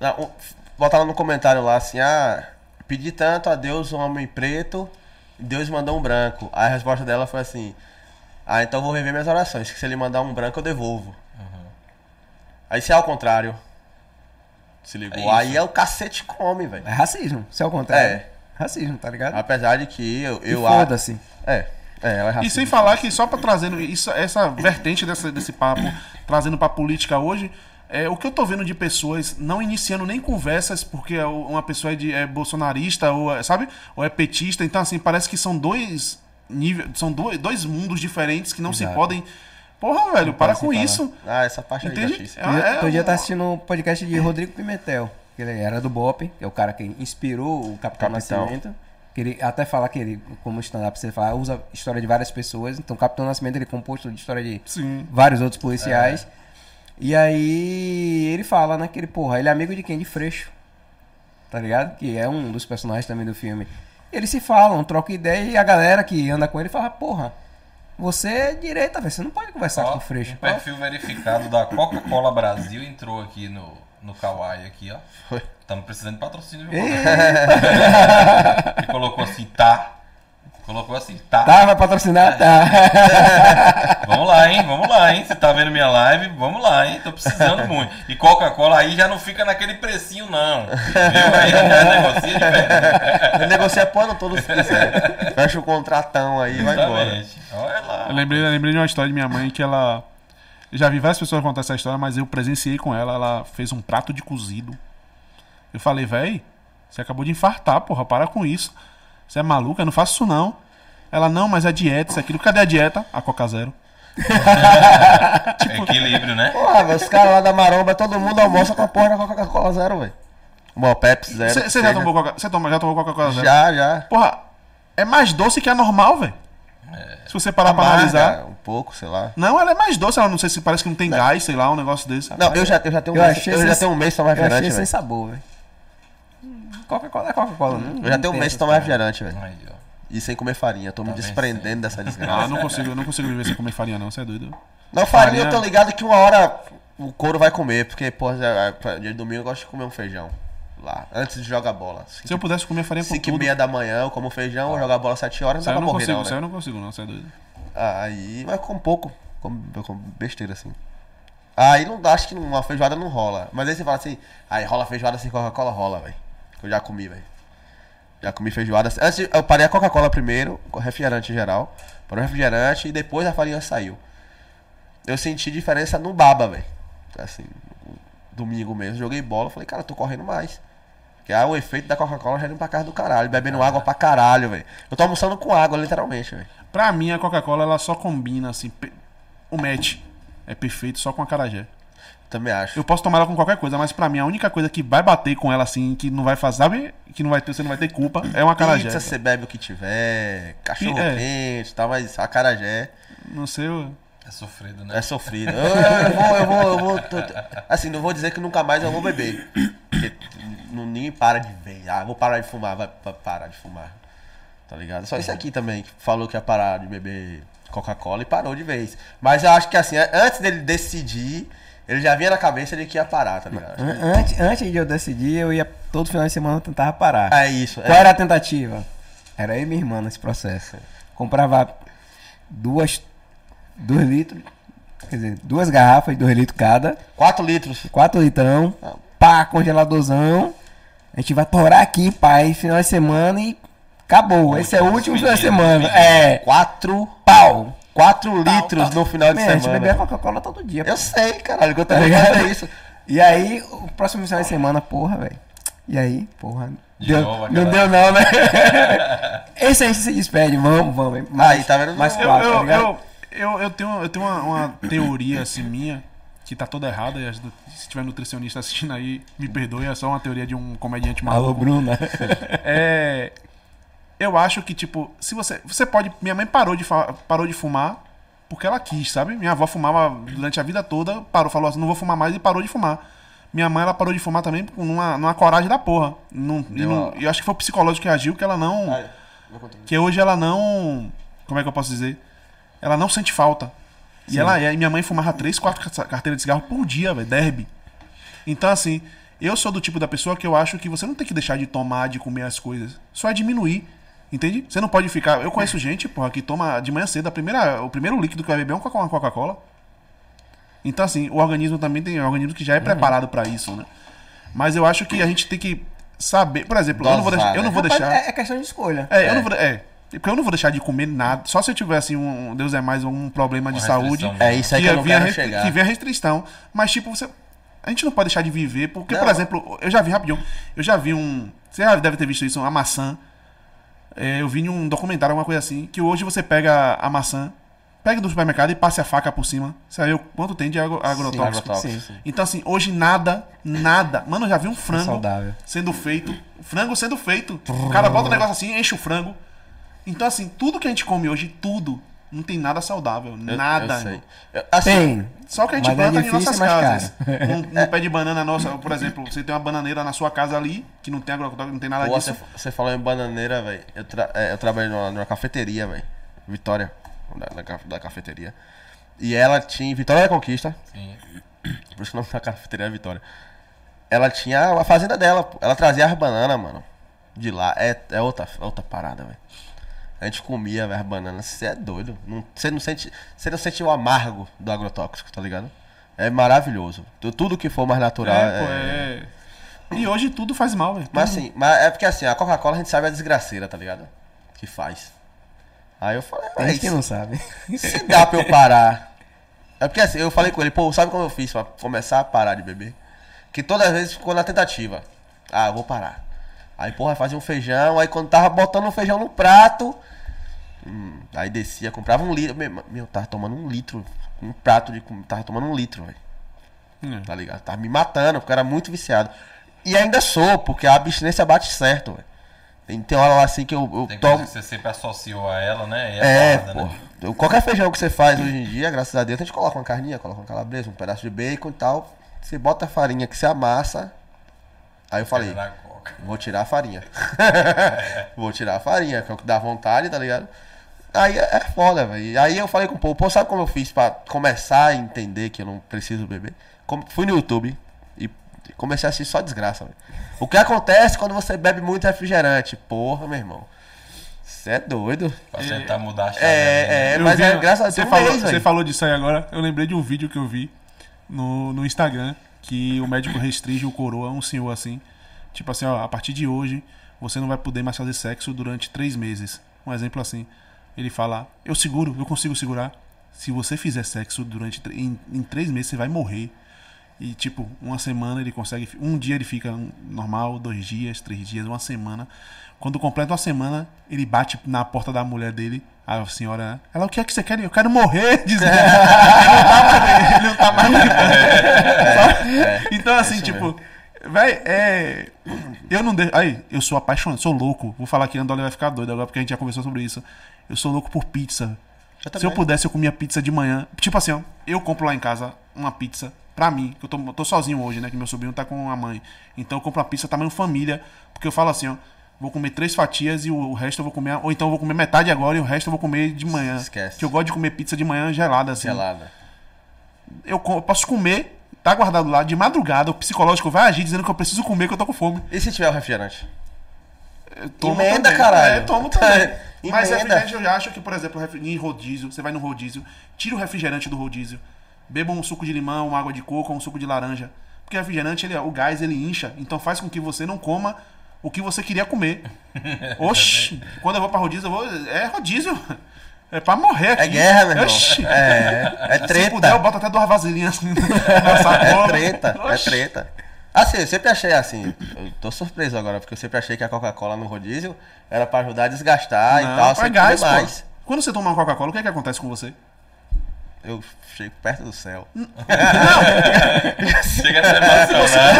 Não, o- botaram no comentário lá assim, ah, pedi tanto a Deus um homem preto, Deus mandou um branco. Aí a resposta dela foi assim, ah, então eu vou rever minhas orações, que se ele mandar um branco eu devolvo. Aí se é ao contrário. Se ligou. É. Aí é o cacete come, velho. É racismo, se é o contrário. É. Racismo, tá ligado? Apesar de que eu. E eu foda-se. É, é, ela é E racista. sem falar que só pra trazendo isso, essa vertente dessa, desse papo, trazendo pra política hoje, é, o que eu tô vendo de pessoas não iniciando nem conversas porque é uma pessoa é, de, é bolsonarista ou é, sabe? Ou é petista, então assim, parece que são dois níveis, são dois, dois mundos diferentes que não se Exato. podem. Porra, velho, para se com falar. isso. Ah, essa parte aí Entende? já disse. É, Outro dia- é, um- tava assistindo o podcast de Rodrigo Pimentel, que ele era do Bop, que é o cara que inspirou o Capitão, Capitão. Nascimento. Que ele até fala que ele, como stand-up, você fala, usa história de várias pessoas. Então, o Capitão Nascimento ele é composto de história de Sim. vários outros policiais. E aí ele fala, né, que ele, porra, ele é amigo de quem? De Freixo. Tá ligado? Que é um dos personagens também do filme. Eles se falam, trocam ideia e a galera que anda com ele fala, porra, você é direita, velho. Você não pode conversar Ó, com o Freixo. um perfil verificado da Coca-Cola Brasil entrou aqui no, no Kawaii aqui, ó. Estamos precisando de patrocínio? Ele colocou assim, tá. Colocou assim, tá. Tá, vai patrocinar? Tá. Vamos lá, hein? Vamos lá, hein? Você tá vendo minha live? Vamos lá, hein? Tô precisando muito. E Coca-Cola aí já não fica naquele precinho, não. Viu? Aí já negocia diferente. Negocia pano todo se quiser. Fecha o contratão aí e vai embora. Exatamente. Olha lá. Eu lembrei, eu lembrei de uma história de minha mãe que ela. Eu já vi várias pessoas contar essa história, mas eu presenciei com ela. Ela fez um prato de cozido. Eu falei, véi, você acabou de infartar, porra, para com isso. Você é maluca? Eu não faço isso não. Ela, não, mas é dieta, isso aquilo. Cadê a dieta? A Coca Zero. Equilíbrio, né? Porra, velho, os caras lá da Maromba, todo mundo almoça com a porra da Coca-Cola zero, velho. Bom, Pepsi zero. Você já tomou Coca Você toma, já tomou Coca-Cola Zero? Já, já. Porra, é mais doce que a normal, velho. Se você parar pra Amarga analisar. Um pouco, sei lá. Não, ela é mais doce, ela não sei se parece que não tem gás, sei lá, um negócio desse. Não, eu já, eu já tenho um Eu mês, achei eu já tenho um mês tomar Eu achei sem sabor, velho. Coca-Cola é Coca-Cola, né? Eu já tenho um mês tomar refrigerante, velho. Aí, ó. E sem comer farinha. Eu tô me desprendendo dessa Ah, desgraça. não consigo, eu não consigo viver sem comer farinha, não, você é doido. Não, farinha, Farinha- eu tô ligado que uma hora o couro vai comer. Porque, pô, dia de domingo eu gosto de comer um feijão. Lá, antes de jogar bola. Se eu pudesse comer farinha com 5 e tudo. meia da manhã eu como feijão, vou jogar bola 7 horas, não dá pra morrer consigo, não, isso né? eu não consigo, não, você é doido. Aí, mas com pouco, como, como besteira assim. Aí não acho que uma feijoada não rola. Mas aí você fala assim, aí rola feijoada sem Coca-Cola, rola, velho. Eu já comi, velho. Já comi feijoada. Antes eu parei a Coca-Cola primeiro, com refrigerante em geral. Parei o refrigerante e depois a farinha saiu. Eu senti diferença no baba, velho. Assim, domingo mesmo, joguei bola, falei, cara, tô correndo mais. Que é o efeito da Coca-Cola já indo pra casa do caralho, bebendo água pra caralho, velho. Eu tô almoçando com água, literalmente, velho. Pra mim, a Coca-Cola, ela só combina, assim, o match é perfeito só com a carajé. Também acho. Eu posso tomar ela com qualquer coisa, mas pra mim, a única coisa que vai bater com ela, assim, que não vai fazer, sabe? Que não vai ter, você não vai ter culpa, é uma carajé. Pizza, você bebe o que tiver, cachorro É. quente e tal, mas a carajé Não sei, eu... É sofrido, né? é sofrido. Eu, eu vou, eu vou, eu vou. tô- tô- assim, não vou dizer que nunca mais eu vou beber. Porque não, ninguém para de ver. Ah, vou parar de fumar, vai, vai parar de fumar. Tá ligado? Só esse aqui também, que falou que ia parar de beber Coca-Cola e parou de vez. Mas eu acho que assim, antes dele decidir, ele já vinha na cabeça de que ia parar, tá ligado? An- Antes, antes de eu decidir, eu ia todo final de semana eu tentava parar. É isso. Qual É. era a tentativa? Era eu e minha irmã nesse processo. Comprava duas, dois litros, quer dizer, duas garrafas de dois litros cada, 4 litros. quatro litrão, pá, congeladorzão. A gente vai torar aqui, pai, final de semana e acabou. Esse é o último final de semana. É, 4 pau. 4 litros no final de Man, a gente bebia semana. Coca-Cola todo dia. Eu sei, caralho, que eu tô Tá ligado é isso. E aí, o próximo final de semana, porra, velho. E aí, porra. De deu- novo, não deu não, né? Esse aí se despede, vamos, vamos. Mais, Aí, tá vendo? Mais Eu- quatro, eu, tá eu, ligado? eu, eu, tenho, eu tenho uma, uma teoria assim minha que tá toda errada. Se tiver nutricionista assistindo aí, me perdoe, é só uma teoria de um comediante Alô, maluco. Bruna. É. Eu acho que, tipo, se você. Você pode. Minha mãe parou de, parou de fumar porque ela quis, sabe? Minha avó fumava durante a vida toda, parou, falou assim, não vou fumar mais e parou de fumar. Minha mãe, ela parou de fumar também com numa, numa coragem da porra. E não- uma- eu acho que foi o psicológico que reagiu, que ela não. Que hoje ela não. Como é que eu posso dizer? Ela não sente falta. E ela é. E minha mãe fumava 3, 4 carteiras de cigarro por dia, velho. Derby. Então, assim, eu sou do tipo da pessoa que eu acho que você não tem que deixar de tomar, de comer as coisas. Só é diminuir. Entende? Você não pode ficar. Eu conheço gente, porra, que toma de manhã cedo a primeira, o primeiro líquido que vai beber é uma Coca-Cola. Então, assim, o organismo também tem um organismo que já é preparado pra isso, né? Mas eu acho que a gente tem que saber. Por exemplo, eu não vou Dosar, deixar. Eu não né? vou Rapaz, deixar. é, é questão de escolha. É, eu não vou. É. Porque eu não vou deixar de comer nada. Só se eu tiver, assim, um. Deus é mais, um problema de saúde. É isso aí que eu não quero restri- chegar. Que vem a restrição. Mas, tipo, você. A gente não pode deixar de viver, porque, por Não. exemplo, eu já vi rapidinho. Eu já vi um. Você já deve ter visto isso, uma maçã. É, eu vi em um documentário, alguma coisa assim, que hoje você pega a maçã, pega do supermercado e passe a faca por cima. Você vai ver o quanto tem de agro- agrotóxico. agrotóxico. Sim, sim. Então, assim, hoje nada, nada. Mano, eu já vi um frango saudável. sendo feito. Frango sendo feito. O cara bota um negócio assim, enche o frango. Então, assim, tudo que a gente come hoje, tudo, não tem nada saudável. Eu- nada. eu assim, Tem. Só que a gente é planta em difícil, nossas casas. Um, um pé de banana nossa, por exemplo, você tem uma bananeira na sua casa ali, que não tem agrotóxico, não tem nada Pô, disso. você, falou em bananeira, velho. Eu, tra é, eu trabalhei numa, numa cafeteria, velho. Vitória, na ca- da cafeteria. E ela tinha. Vitória da Conquista, Sim. por isso que o nome da cafeteria é Vitória. Ela tinha a fazenda dela, pô. Ela trazia as bananas, mano. De lá. É, é outra, outra parada, velho. A gente comia, velho, as bananas. Você é doido. Não- Você não, sente, você não sente o amargo do agrotóxico, tá ligado? É maravilhoso. Tu- Tudo que for mais natural. É, pô, é- é. E hoje tudo faz mal, velho. Mas assim, mas é porque assim, a Coca-Cola a gente sabe a desgraceira, tá ligado? Que faz. Aí eu falei, "Mas gente que não sabe. se dá pra eu parar. É porque assim, eu falei com ele, pô, sabe como eu fiz pra começar a parar de beber? Que todas as vezes ficou na tentativa. Ah, eu vou parar. Aí, porra, fazia um feijão, aí quando tava botando o feijão no prato, hum, aí descia, comprava um litro. Meu, meu, tava tomando um litro, um prato de tava tomando um litro, velho. Hum. Tá ligado? Tava me matando, porque era muito viciado. E ainda sou, porque a abstinência bate certo, velho. Tem, tem hora lá assim que eu, eu Tem tomo. que você sempre associou a ela, né? E É, foda, pô. né? Qualquer feijão que você faz hoje em dia, graças a Deus, a gente coloca uma carninha, coloca uma calabresa, um pedaço de bacon e tal. Você bota a farinha que você amassa. Aí eu falei, vou tirar a farinha. vou tirar a farinha, que é o que dá vontade, tá ligado? Aí é é foda, velho. Aí eu falei com o povo, pô, sabe como eu fiz pra começar a entender que eu não preciso beber? Com- Fui no YouTube e comecei a assistir só desgraça, velho. O que acontece quando você bebe muito refrigerante? Porra, meu irmão. Você é doido. Pra tentar mudar a chave. ali, É, é, Eu mas vi- é graças a Deus. você falou, mês, você falou disso aí agora. Eu lembrei de um vídeo que eu vi no, no Instagram que o médico restringe o coroa, um senhor assim. Tipo assim, ó, a partir de hoje você não vai poder mais fazer sexo durante três meses. Um exemplo assim. Ele fala, eu seguro, eu consigo segurar. Se você fizer sexo durante em, em três meses, você vai morrer. E, tipo, uma semana ele consegue. Um dia ele fica normal, dois dias, três dias, uma semana. Quando completa uma semana, ele bate na porta da mulher dele. A senhora. Ela, o que é que você quer? Eu quero morrer! Diz ele. ele não tá mais. Ele não tá mais. então, assim, tipo. Véi, é. Eu não deixo. Aí, eu sou apaixonado, sou louco. Vou falar que a Andole vai ficar doido agora porque a gente já conversou sobre isso. Eu sou louco por pizza. Se eu pudesse, eu comia pizza de manhã. Tipo assim, ó, eu compro lá em casa uma pizza pra mim, que eu tô, tô sozinho hoje, né? Que meu sobrinho tá com a mãe. Então eu compro uma pizza tamanho família, porque eu falo assim, ó, vou comer três fatias e o, o resto eu vou comer. Ou então eu vou comer metade agora e o resto eu vou comer de manhã. Esquece. Que eu gosto de comer pizza de manhã gelada, assim. Gelada. Eu, eu posso comer, tá guardado lá, de madrugada, o psicológico vai agir dizendo que eu preciso comer, que eu tô com fome. E se tiver o refrigerante? Tomo Emenda, também. caralho. É, tomo também. Mas Emenda. refrigerante eu já acho que, por exemplo, em rodízio, você vai no rodízio, tira o refrigerante do rodízio, beba um suco de limão, uma água de coco, um suco de laranja. Porque refrigerante, ele, o gás, ele incha, então faz com que você não coma o que você queria comer. Oxi, quando eu vou pra rodízio, eu vou. É rodízio. É pra morrer aqui. É guerra, meu irmão. Oxi. É, é Se treta. puder, eu boto até duas vasilhinhas assim É treta, é Oxi. treta. Assim, eu sempre achei assim, eu tô surpreso agora, porque eu sempre achei que a Coca-Cola no rodízio era pra ajudar a desgastar e Não, tal, é sempre gás, comer pô. mais. Quando você toma uma Coca-Cola, o que é que acontece com você? Eu chego perto do céu. Chega a ser emocionado.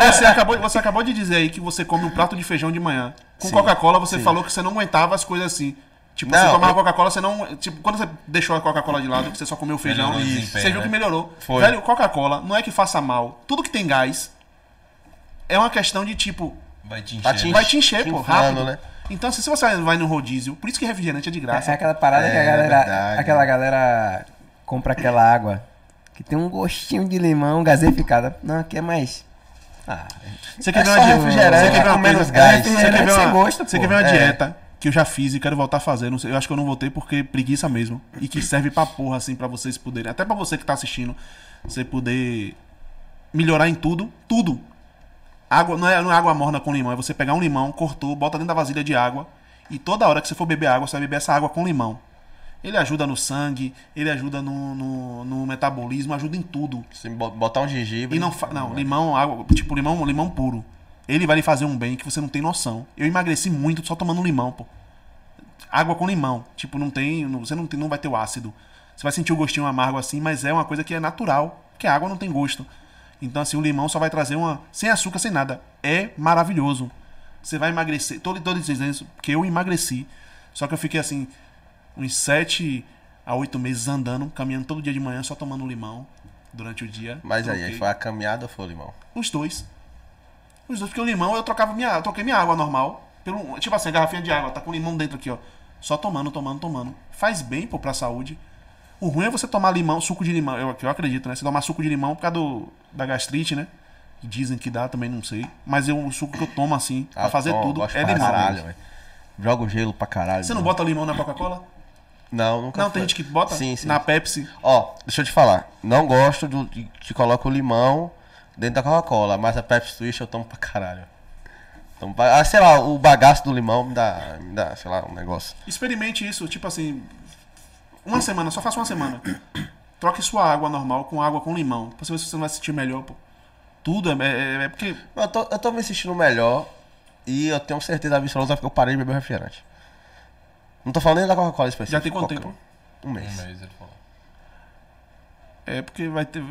Não, você acabou, você acabou de dizer aí que você come um prato de feijão de manhã. Com Sim, Coca-Cola, você sim. falou que você não aguentava as coisas assim. Tipo, Não, você tomava eu- Coca-Cola, você não. Tipo, quando você deixou a Coca-Cola de lado, que você só comeu feijão, Melhorou o e desempenho, você viu né? que melhorou. Foi. Velho, Coca-Cola não é que faça mal. Tudo que tem gás é uma questão de tipo. Vai te Vai te encher. Vai te encher, Te pô, inflando, rápido. né? Então, se você vai no rodízio, por isso que refrigerante é de graça. É aquela parada que a É, galera. verdade. Aquela galera compra aquela água que tem um gostinho de limão gaseificada. Não, aqui é mais. Ah, Você quer É ver uma dieta? Você quer ver uma menos gás. Você quer ver uma, você quer ver uma É. dieta que eu já fiz e quero voltar a fazer. Eu acho que eu não voltei porque preguiça mesmo. E que serve pra porra, assim, pra vocês poderem. Até pra você que tá assistindo, você poder melhorar em tudo. Tudo. Água, não é, não é água morna com limão, é você pegar um limão, cortou, bota dentro da vasilha de água. E toda hora que você for beber água, você vai beber essa água com limão. Ele ajuda no sangue, ele ajuda no, no, no metabolismo, ajuda em tudo. Se bo- botar um gengibre. E não, não, limão, água, tipo limão, limão puro. Ele vai lhe fazer um bem que você não tem noção. Eu emagreci muito só tomando limão, pô. Água com limão, tipo, não tem, você não tem, não vai ter o ácido. Você vai sentir o gostinho amargo assim, mas é uma coisa que é natural, porque a água não tem gosto. Então assim, o limão só vai trazer uma sem açúcar, sem nada. É maravilhoso. Você vai emagrecer. Tô, tô dizendo isso porque eu emagreci. Só que eu fiquei assim uns 7 a 8 meses andando, caminhando todo dia de manhã só tomando limão durante o dia. Mas aí, foi a caminhada ou foi o limão? Os dois. Os dois, porque o limão eu trocava minha, eu troquei minha água normal. Pelo, tipo assim, a garrafinha de água, tá com limão dentro aqui, ó. Só tomando, tomando, tomando. Faz bem, pô, pra saúde. O ruim é você tomar limão, suco de limão, eu, eu acredito, né? Você tomar suco de limão por causa do, da gastrite, né? Que Dizem que dá, também não sei. Mas eu, o suco que eu tomo assim, pra Ah, fazer tudo, é limão. Caralho. Joga o gelo pra caralho. Você não bota limão na Coca-Cola? Não, nunca Não, foi. tem gente que bota Sim, sim. na Pepsi. Ó, deixa eu te falar. Não gosto do, de que coloca o limão dentro da Coca-Cola, mas a Pepsi Twist eu tomo pra caralho. Tomo pra- ah, sei lá, o bagaço do limão me dá, me dá, sei lá, um negócio. Experimente isso, tipo assim, uma semana, só faça uma semana. Troque sua água normal com água com limão, pra você ver se você não vai se sentir melhor, pô. Tudo é, é, é porque Eu tô, eu tô me sentindo melhor e eu tenho certeza absoluta que eu parei de beber refrigerante. Não tô falando nem da Coca-Cola específica. já tem quanto Coca- tempo? Um mês. Um mês, ele falou. É porque vai ter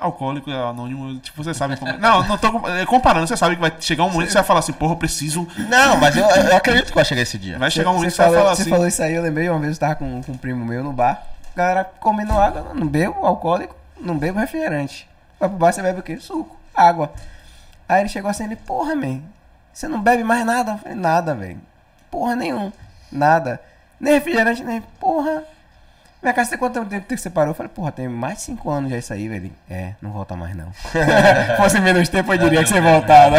alcoólico anônimo, tipo, você sabe como. Não, não tô é, comparando, você sabe que vai chegar um momento que você vai falar assim, porra, eu preciso. Não, mas eu, eu acredito que vai chegar esse dia. Vai chegar um momento Você que você vai falou, falar você assim. falou isso aí, eu lembrei uma vez eu tava com, com um primo meu no bar. A galera comendo água, não, não bebo alcoólico, não bebo refrigerante. Vai pro bar, você bebe o quê? Suco, água. Aí ele chegou assim, ele, porra, man, você não bebe mais nada? Eu falei, nada, velho. Porra nenhum. Nada. Nem refrigerante, nem. Porra. Minha casa tem quanto tempo que você parou? Eu falei, porra, tem mais de 5 anos já isso aí, velho. É, não volta mais não. Fosse menos tempo, eu diria que você voltava.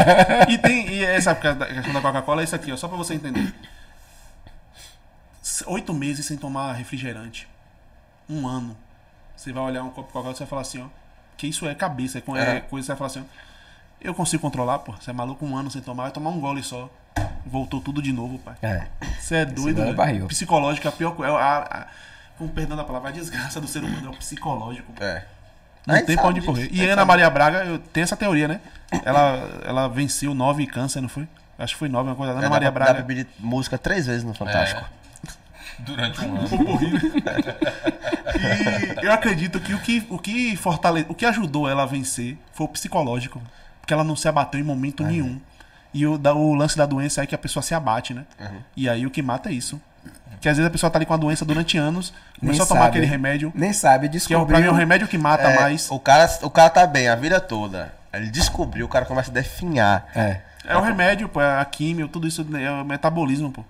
E tem. E essa questão da Coca-Cola é isso aqui, ó, só pra você entender. Oito meses sem tomar refrigerante. Um ano. Você vai olhar um copo de Coca-Cola e você vai falar assim, ó. Que isso é cabeça, é, é É. coisa, você vai falar assim, ó. Eu consigo controlar, pô. Você é maluco um ano sem tomar, vai tomar um gole só. Voltou tudo de novo, pai. É. Você é doido, é barril. Psicológico, é a pior coisa. É a, a, com perdão da palavra, a desgraça do ser humano é o psicológico. É. Não tem pra onde correr. E Ana sabe. Maria Braga, eu tenho essa teoria, né? Ela, ela venceu nove câncer, não foi? Acho que foi nove, uma coisa. Ana É, Maria dá, pra, dá pra Braga. pedir música três vezes no Fantástico. Durante um ano. E eu acredito que o que, o que fortale... o que ajudou ela a vencer foi o psicológico. Porque ela não se abateu em momento nenhum. E o, da- o lance da doença é que a pessoa se abate, né? E aí o que mata é isso. Que às vezes a pessoa tá ali com a doença durante anos, começou a tomar aquele remédio, Nem sabe, que é, o- descobriu. pra mim é o remédio que mata É, mais. O cara, o cara tá bem a vida toda. Ele descobriu, o cara começa a definhar. É. É o remédio, pô, é a químio, tudo isso é o metabolismo, pô.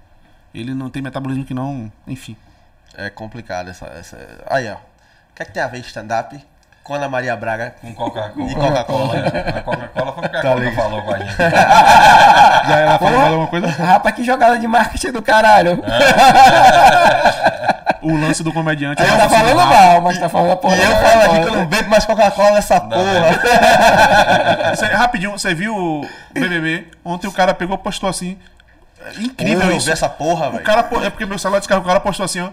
Ele não tem metabolismo que não. Enfim. É complicado essa. essa... Aí, ó. O que é que tem a ver stand-up com Ana Maria Braga? Com Coca-Cola. E Coca-Cola. A Coca-Cola foi o que a Coca falou com a gente. Já ela falou alguma coisa? Rapaz, que jogada de marketing do caralho. O lance do comediante. Ele ela tá assim, falando mal, mas tá falando a porra. E eu falo aqui Coca-Cola. que eu não bebo mais Coca-Cola nessa porra. Cê- rapidinho, você viu o BBB? Ontem o cara pegou e postou assim. é Incrível eu isso. essa porra, O velho. cara, po- é porque meu celular descarregou, o cara postou assim, ó.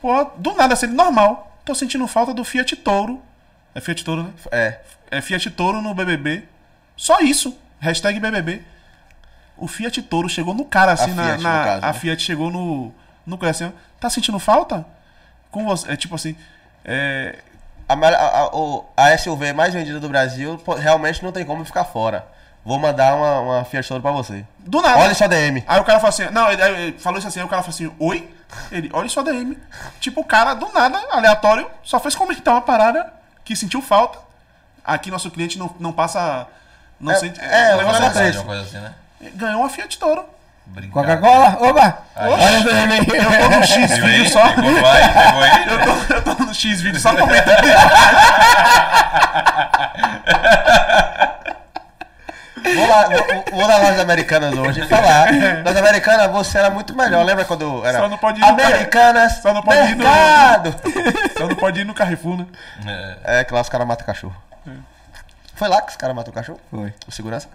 Pô, do nada, assim, normal. Tô sentindo falta do Fiat Touro. É Fiat Touro, né? É. É Fiat Toro no BBB. Só isso. Hashtag BBB. O Fiat Toro chegou no cara, assim, A na. Fiat, na- caso, a né? Fiat chegou no. No cara, assim, Tá sentindo falta? Com você. É tipo assim. É. A, a, a, SUV mais vendida do Brasil realmente não tem como ficar fora. Vou mandar uma, uma Fiat Toro pra você. Do nada. Olha sua DM. Aí o cara falou assim, não, ele, ele falou isso assim, aí o cara falou assim, oi? Ele, olha sua DM. Tipo, o cara, do nada, aleatório, só fez comentar uma parada que sentiu falta. Aqui nosso cliente não, não passa. Não É- sente. é, é é esse. Uma coisa assim, né? Ganhou uma Fiat Toro. Coca-Cola? Oba! Eu tô no X Viu aí? vídeo só. Pegou ar, pegou aí. Eu tô, eu tô no X vídeo só comentando. Vou, lá, vou, vou na loja americanas hoje e falar. Loja americana, você era muito melhor. Lembra quando era Só não pode ir no Americanas, Só não pode ir no-. Só não pode ir no Carrefour, né? É, É, que lá os caras matam cachorro. Foi lá que os caras matam o cachorro? Foi. O segurança?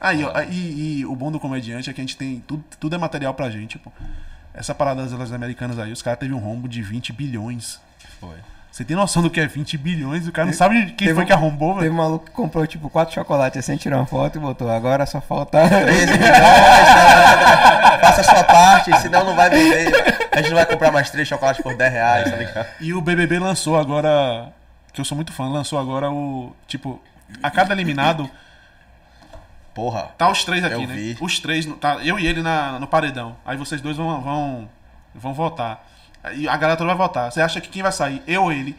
Aí, ó, e, e o bom do comediante é que a gente tem. Tudo, tudo é material pra gente, pô. Essa parada das americanas aí, os caras teve um rombo de 20 bilhões. foi. Você tem noção do que é 20 bilhões? O cara não sabe quem Teve foi que arrombou, Teve velho. um maluco que comprou tipo quatro chocolates assim, tirou uma foto e botou. Agora só falta. 13 milhões, tá? faça a sua parte, senão não vai vender. A gente não vai comprar mais três chocolates por 10 reais, tá ligado? E o BBB lançou agora. Que eu sou muito fã, lançou agora o. Tipo, a cada eliminado. Porra. Tá os três aqui, né? vi. Os três, tá, eu e ele na, no paredão. Aí vocês dois vão, vão, vão votar. E a galera toda vai votar. Você acha que quem vai sair? Eu ou ele?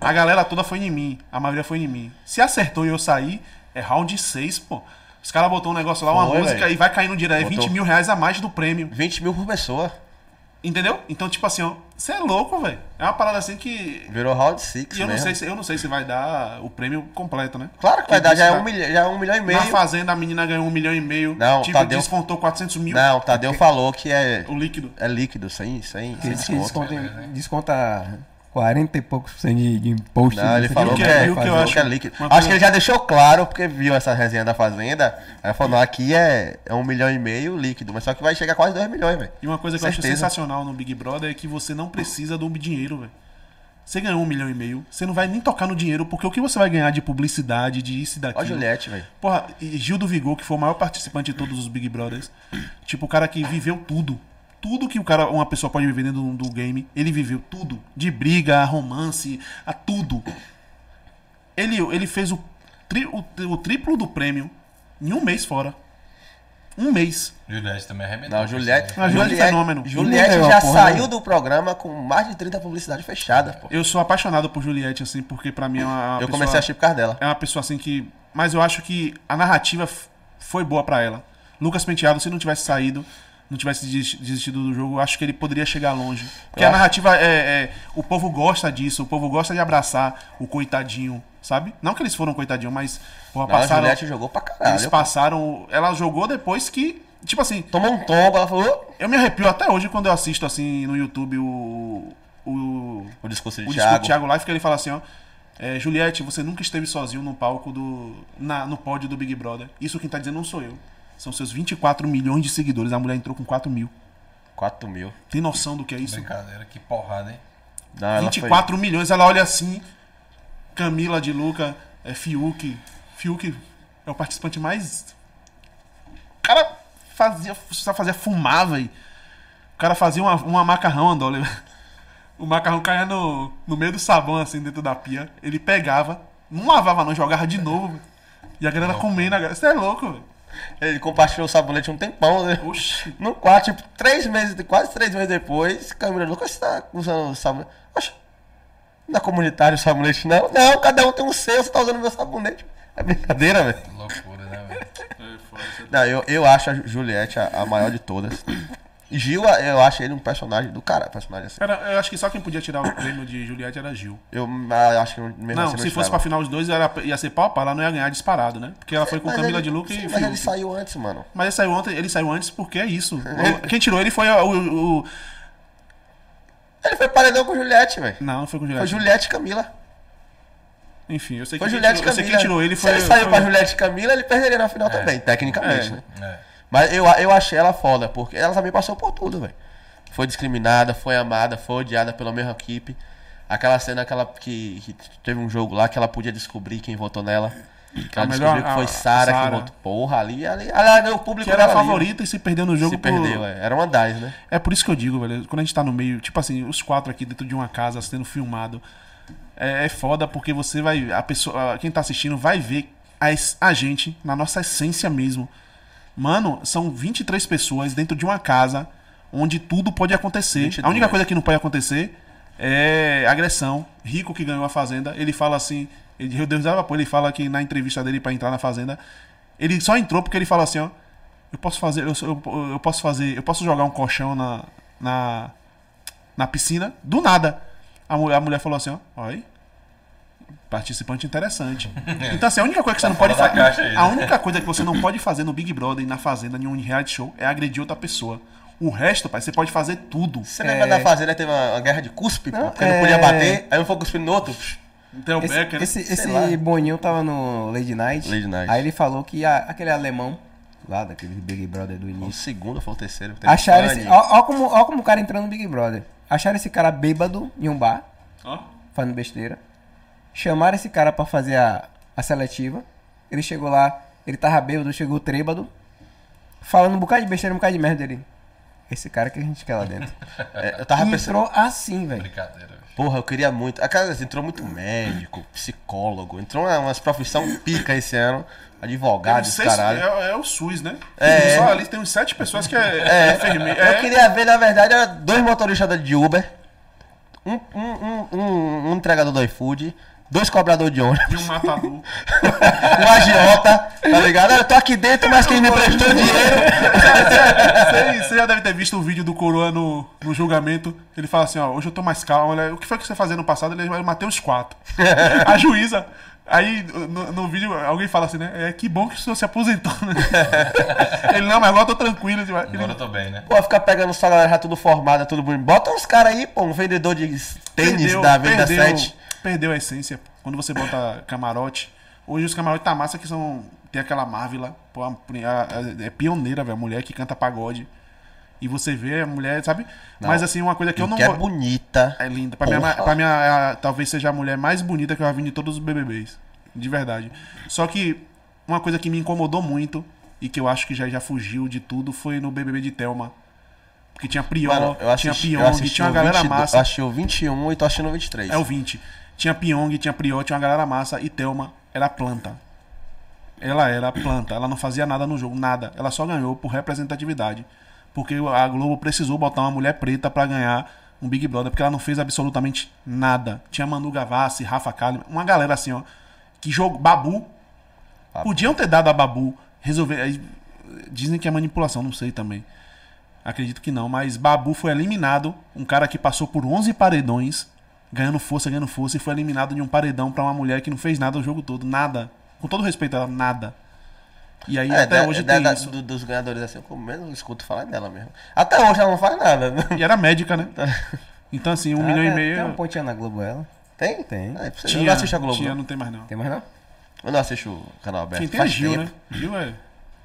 A galera toda foi em mim. A maioria foi em mim. Se acertou e eu sair, é round 6, pô. Os caras botou um negócio lá, uma música velho. e vai caindo direto. É Botou. 20 mil reais a mais do prêmio. 20 mil por pessoa. Entendeu? Então, tipo assim, ó. Você é louco, velho. É uma parada assim que. Virou round 6 E eu não, sei se, eu não sei se vai dar o prêmio completo, né? Claro que vai dar, já é, um milhão, já é um milhão e meio. Na Fazenda, a menina ganhou um milhão e meio. Não, tipo, Tadeu- descontou 400 mil. Não, Tadeu falou que é, O líquido. é líquido, sem, sem, sem desconto. desconta, desconta 40 e poucos por cento de, de imposto. Não, ele falou que, que- é, que eu acho que é líquido. Acho coisa- que ele já deixou claro, porque viu essa resenha da Fazenda. Aí falou, não, aqui é, é um milhão e meio líquido, mas só que vai chegar quase dois milhões, velho. E uma coisa que eu acho Certeza. sensacional no Big Brother é que você não precisa do dinheiro, velho. Você ganhou um milhão e meio, você não vai nem tocar no dinheiro, porque o que você vai ganhar de publicidade, de isso e Ó, daquilo. Juliette, velho. Porra, e Gil do Vigor, que foi o maior participante de todos os Big Brothers. Tipo, o cara que viveu tudo. Tudo que o cara, uma pessoa pode viver dentro do, do game, ele viveu tudo. De briga, a romance, a tudo. Ele, ele fez o, tri- o, o triplo do prêmio em um mês fora. Um mês. Juliette também arrebentou. Não, Juliette. Ah, Juliette é fenômeno. Juliette Não, já porra, saiu não. do programa com mais de 30 publicidades fechadas, pô. Eu sou apaixonado por Juliette, assim, porque pra mim é uma, Eu pessoa, comecei a assistir por causa dela. é uma pessoa assim que. Mas eu acho que a narrativa foi boa pra ela. Lucas Penteado, se não tivesse saído, não tivesse desis- desistido do jogo, acho que ele poderia chegar longe. Porque Eu a narrativa é, é- O povo gosta disso, o povo gosta de abraçar o coitadinho, sabe? Não que eles foram coitadinho, mas. Porra, Não, a passaram. Juliette jogou pra caralho. Eles passaram. Ela jogou depois que. Tipo assim, Tomou um tombo, ela falou. eu me arrepio até hoje quando eu assisto assim no YouTube o. O, O discurso de o discurso Thiago. do Thiago Life, que ele fala assim, ó. é, Juliette, você nunca esteve sozinho no palco do. Na, no pódio do Big Brother. Isso quem tá dizendo não sou eu. São seus 24 milhões de seguidores. A mulher entrou com 4 mil. 4 mil. Tem noção do que é isso? Brincadeira, que porrada, hein? Não, ela 24 milhões, ela olha assim. Camila de Luca, é, Fiuk. Fiuk é o participante mais. O cara fazia, só fazia fumar, velho. O cara fazia uma, uma macarrão, Andole. O macarrão caía no, no meio do sabão, assim, dentro da pia. Ele pegava, não lavava não, jogava de novo. E a galera comendo. a galera- Você é louco, velho. Ele compartilhou o sabonete um tempão, né? Oxi. No quarto, tipo, três meses, quase três meses depois, Camila Lucas tá usando o sabonete. Oxe, não é comunitário o sabonete, não? Não, cada um tem um seu, você tá usando meu sabonete. É brincadeira, velho. Loucura, né, velho? Não, eu, eu acho a Juliette a, a maior de todas. Gil, eu acho ele um personagem do cara, personagem assim. Era, eu acho que só quem podia tirar o prêmio de Juliette era Gil. Eu, ah, eu acho que mesmo Não, assim se fosse pra final os dois, era, ia ser pau ela não ia ganhar disparado, né? Porque ela foi com Mas Camila ele- de Luca e Mas ele saiu antes, mano. Mas ele saiu, ontem, ele saiu antes porque é isso. Quem tirou ele foi o. o- Ele foi paredão com Juliette, velho. Não, não foi com Foi Juliette. Juliette e Camila. Enfim, eu sei que, Foi Juliette e tirou, eu sei Camila. que quem tirou ele Se foi. ele saiu foi- pra Juliette e Camila, ele perderia na final também, tecnicamente, É. né? É. Mas eu, eu achei ela foda, porque ela também passou por tudo, velho. Foi discriminada, foi amada, foi odiada pela mesma equipe. Aquela cena que, ela, que, que teve um jogo lá que ela podia descobrir quem votou nela. Que ela melhor- descobriu que foi Sara que votou. Porra, ali, ali, ali, o público Que era a favorita e se perdeu no jogo Se por- perdeu, é. Era uma das, né? É por isso que eu digo, velho. Quando a gente tá no meio, tipo assim, os quatro aqui dentro de uma casa sendo filmado, é, é foda porque você vai. A pessoa, quem tá assistindo vai ver a, a gente na nossa essência mesmo. Mano, são 23 pessoas dentro de uma casa onde tudo pode acontecer. 22. A única coisa que não pode acontecer é agressão. Rico que ganhou a fazenda, ele fala assim. Ele, Deus, dava ele fala que na entrevista dele pra entrar na fazenda, ele só entrou porque ele fala assim, ó. Eu posso fazer, eu, eu, eu posso fazer, eu posso jogar um colchão na, na, na piscina, do nada. A mulher, a mulher falou assim, ó, olha, participante interessante. Então assim, a única coisa que você não pode fazer, aí, a né? única coisa que você não pode fazer no Big Brother e na Fazenda, em um reality show, é agredir outra pessoa. O resto, pai, você pode fazer tudo. Você lembra É. da Fazenda teve uma, uma guerra de cuspe, pô? Não, Porque não é. podia bater, aí um foi cuspindo no outro. Então o Esse, Becker, né? esse, esse lá. Boninho tava no Lady Night. Lady Night. Aí ele falou que a- aquele alemão, lá daquele Big Brother do O início, segundo foi o terceiro. teve acharam esse. Ó, ó como, ó como o cara entrou no Big Brother. Acharam esse cara bêbado em um bar, Ó, fazendo besteira. Chamaram esse cara pra fazer a, a seletiva. Ele chegou lá, ele tava bêbado, chegou trêbado. Falando um bocado de besteira, um bocado de merda dele. Esse cara que a gente quer lá dentro. É, eu tava pensando. Entrou assim, velho. Brincadeira, velho. Porra, eu queria muito. A cara entrou muito médico, psicólogo, entrou uma- umas profissão pica esse ano. Advogado, seis- caralho. é, é o SUS, né? É. Só ali tem uns sete pessoas que é, É, é enfermeiro. Eu É, queria ver, na verdade, dois motoristas de Uber, um, um, um, um- um entregador do iFood, dois cobradores de ônibus, de um matador. um agiota, tá ligado? Eu tô aqui dentro, mas quem me prestou dinheiro. Você, você já deve ter visto o vídeo do Coroa no, no julgamento. Ele fala assim, ó, hoje eu tô mais calmo. Olha, o que foi que você fazia no passado? Ele eu matei os quatro. A juíza. Aí no, no vídeo alguém fala assim, né? É que bom que o senhor se aposentou, né? Ele, não, mas agora eu tô tranquilo. Ele, Agora eu tô bem, né? Pô, ficar pegando só a galera já tudo formada, tudo bonito. Bota uns caras aí, pô, um vendedor de tênis da Venda 7. Perdeu a essência. Quando você bota camarote. Hoje os camarotes tá massa que são. Tem aquela Marvel lá. Pô, a- a- é pioneira, velho. A mulher que canta pagode. E você vê a mulher, sabe? Mas assim, uma coisa que eu não que é bonita. É linda. Pra, minha, Porra. pra minha, é a- talvez seja a mulher mais bonita que eu já vi de todos os BBBs. De verdade. Só que uma coisa que me incomodou muito e que eu acho que já, já fugiu de tudo foi no BBB de Thelma. Porque tinha Prior, Mano, eu tinha assisti, Pyong, assisti tinha uma galera 22, massa. Eu assisti o 21 e tô assistindo o 23. É o 20. Tinha Pyong, tinha Prior, tinha uma galera massa. E Thelma era planta. Ela era planta. Ela não fazia nada no jogo, nada. Ela só ganhou por representatividade. Porque a Globo precisou botar uma mulher preta pra ganhar um Big Brother. Porque ela não fez absolutamente nada. Tinha Manu Gavassi, Rafa Kalimann. Uma galera assim, ó. Que jogo. Babu. Podiam ter dado a Babu. Resolver. Dizem que é manipulação, não sei também. Acredito que não, mas Babu foi eliminado. Um cara que passou por 11 paredões, ganhando força, ganhando força, e foi eliminado de um paredão pra uma mulher que não fez nada o jogo todo. Nada. Com todo respeito a ela, nada. E aí É, até da- hoje da- tem da- isso. do- dos ganhadores assim, eu menos escuto falar dela mesmo. Até hoje ela não faz nada. né? E era médica, né? Então assim, um Ah, milhão e tem- meio. Tem uma pontinha na Globo, ela. Tem? Tem. É, você Tinha, não assiste a Globo. tinha, não. não tem mais não. Tem mais não? Eu não assisto o canal aberto. Quem tem é faz Gil, tempo. né? Gil é.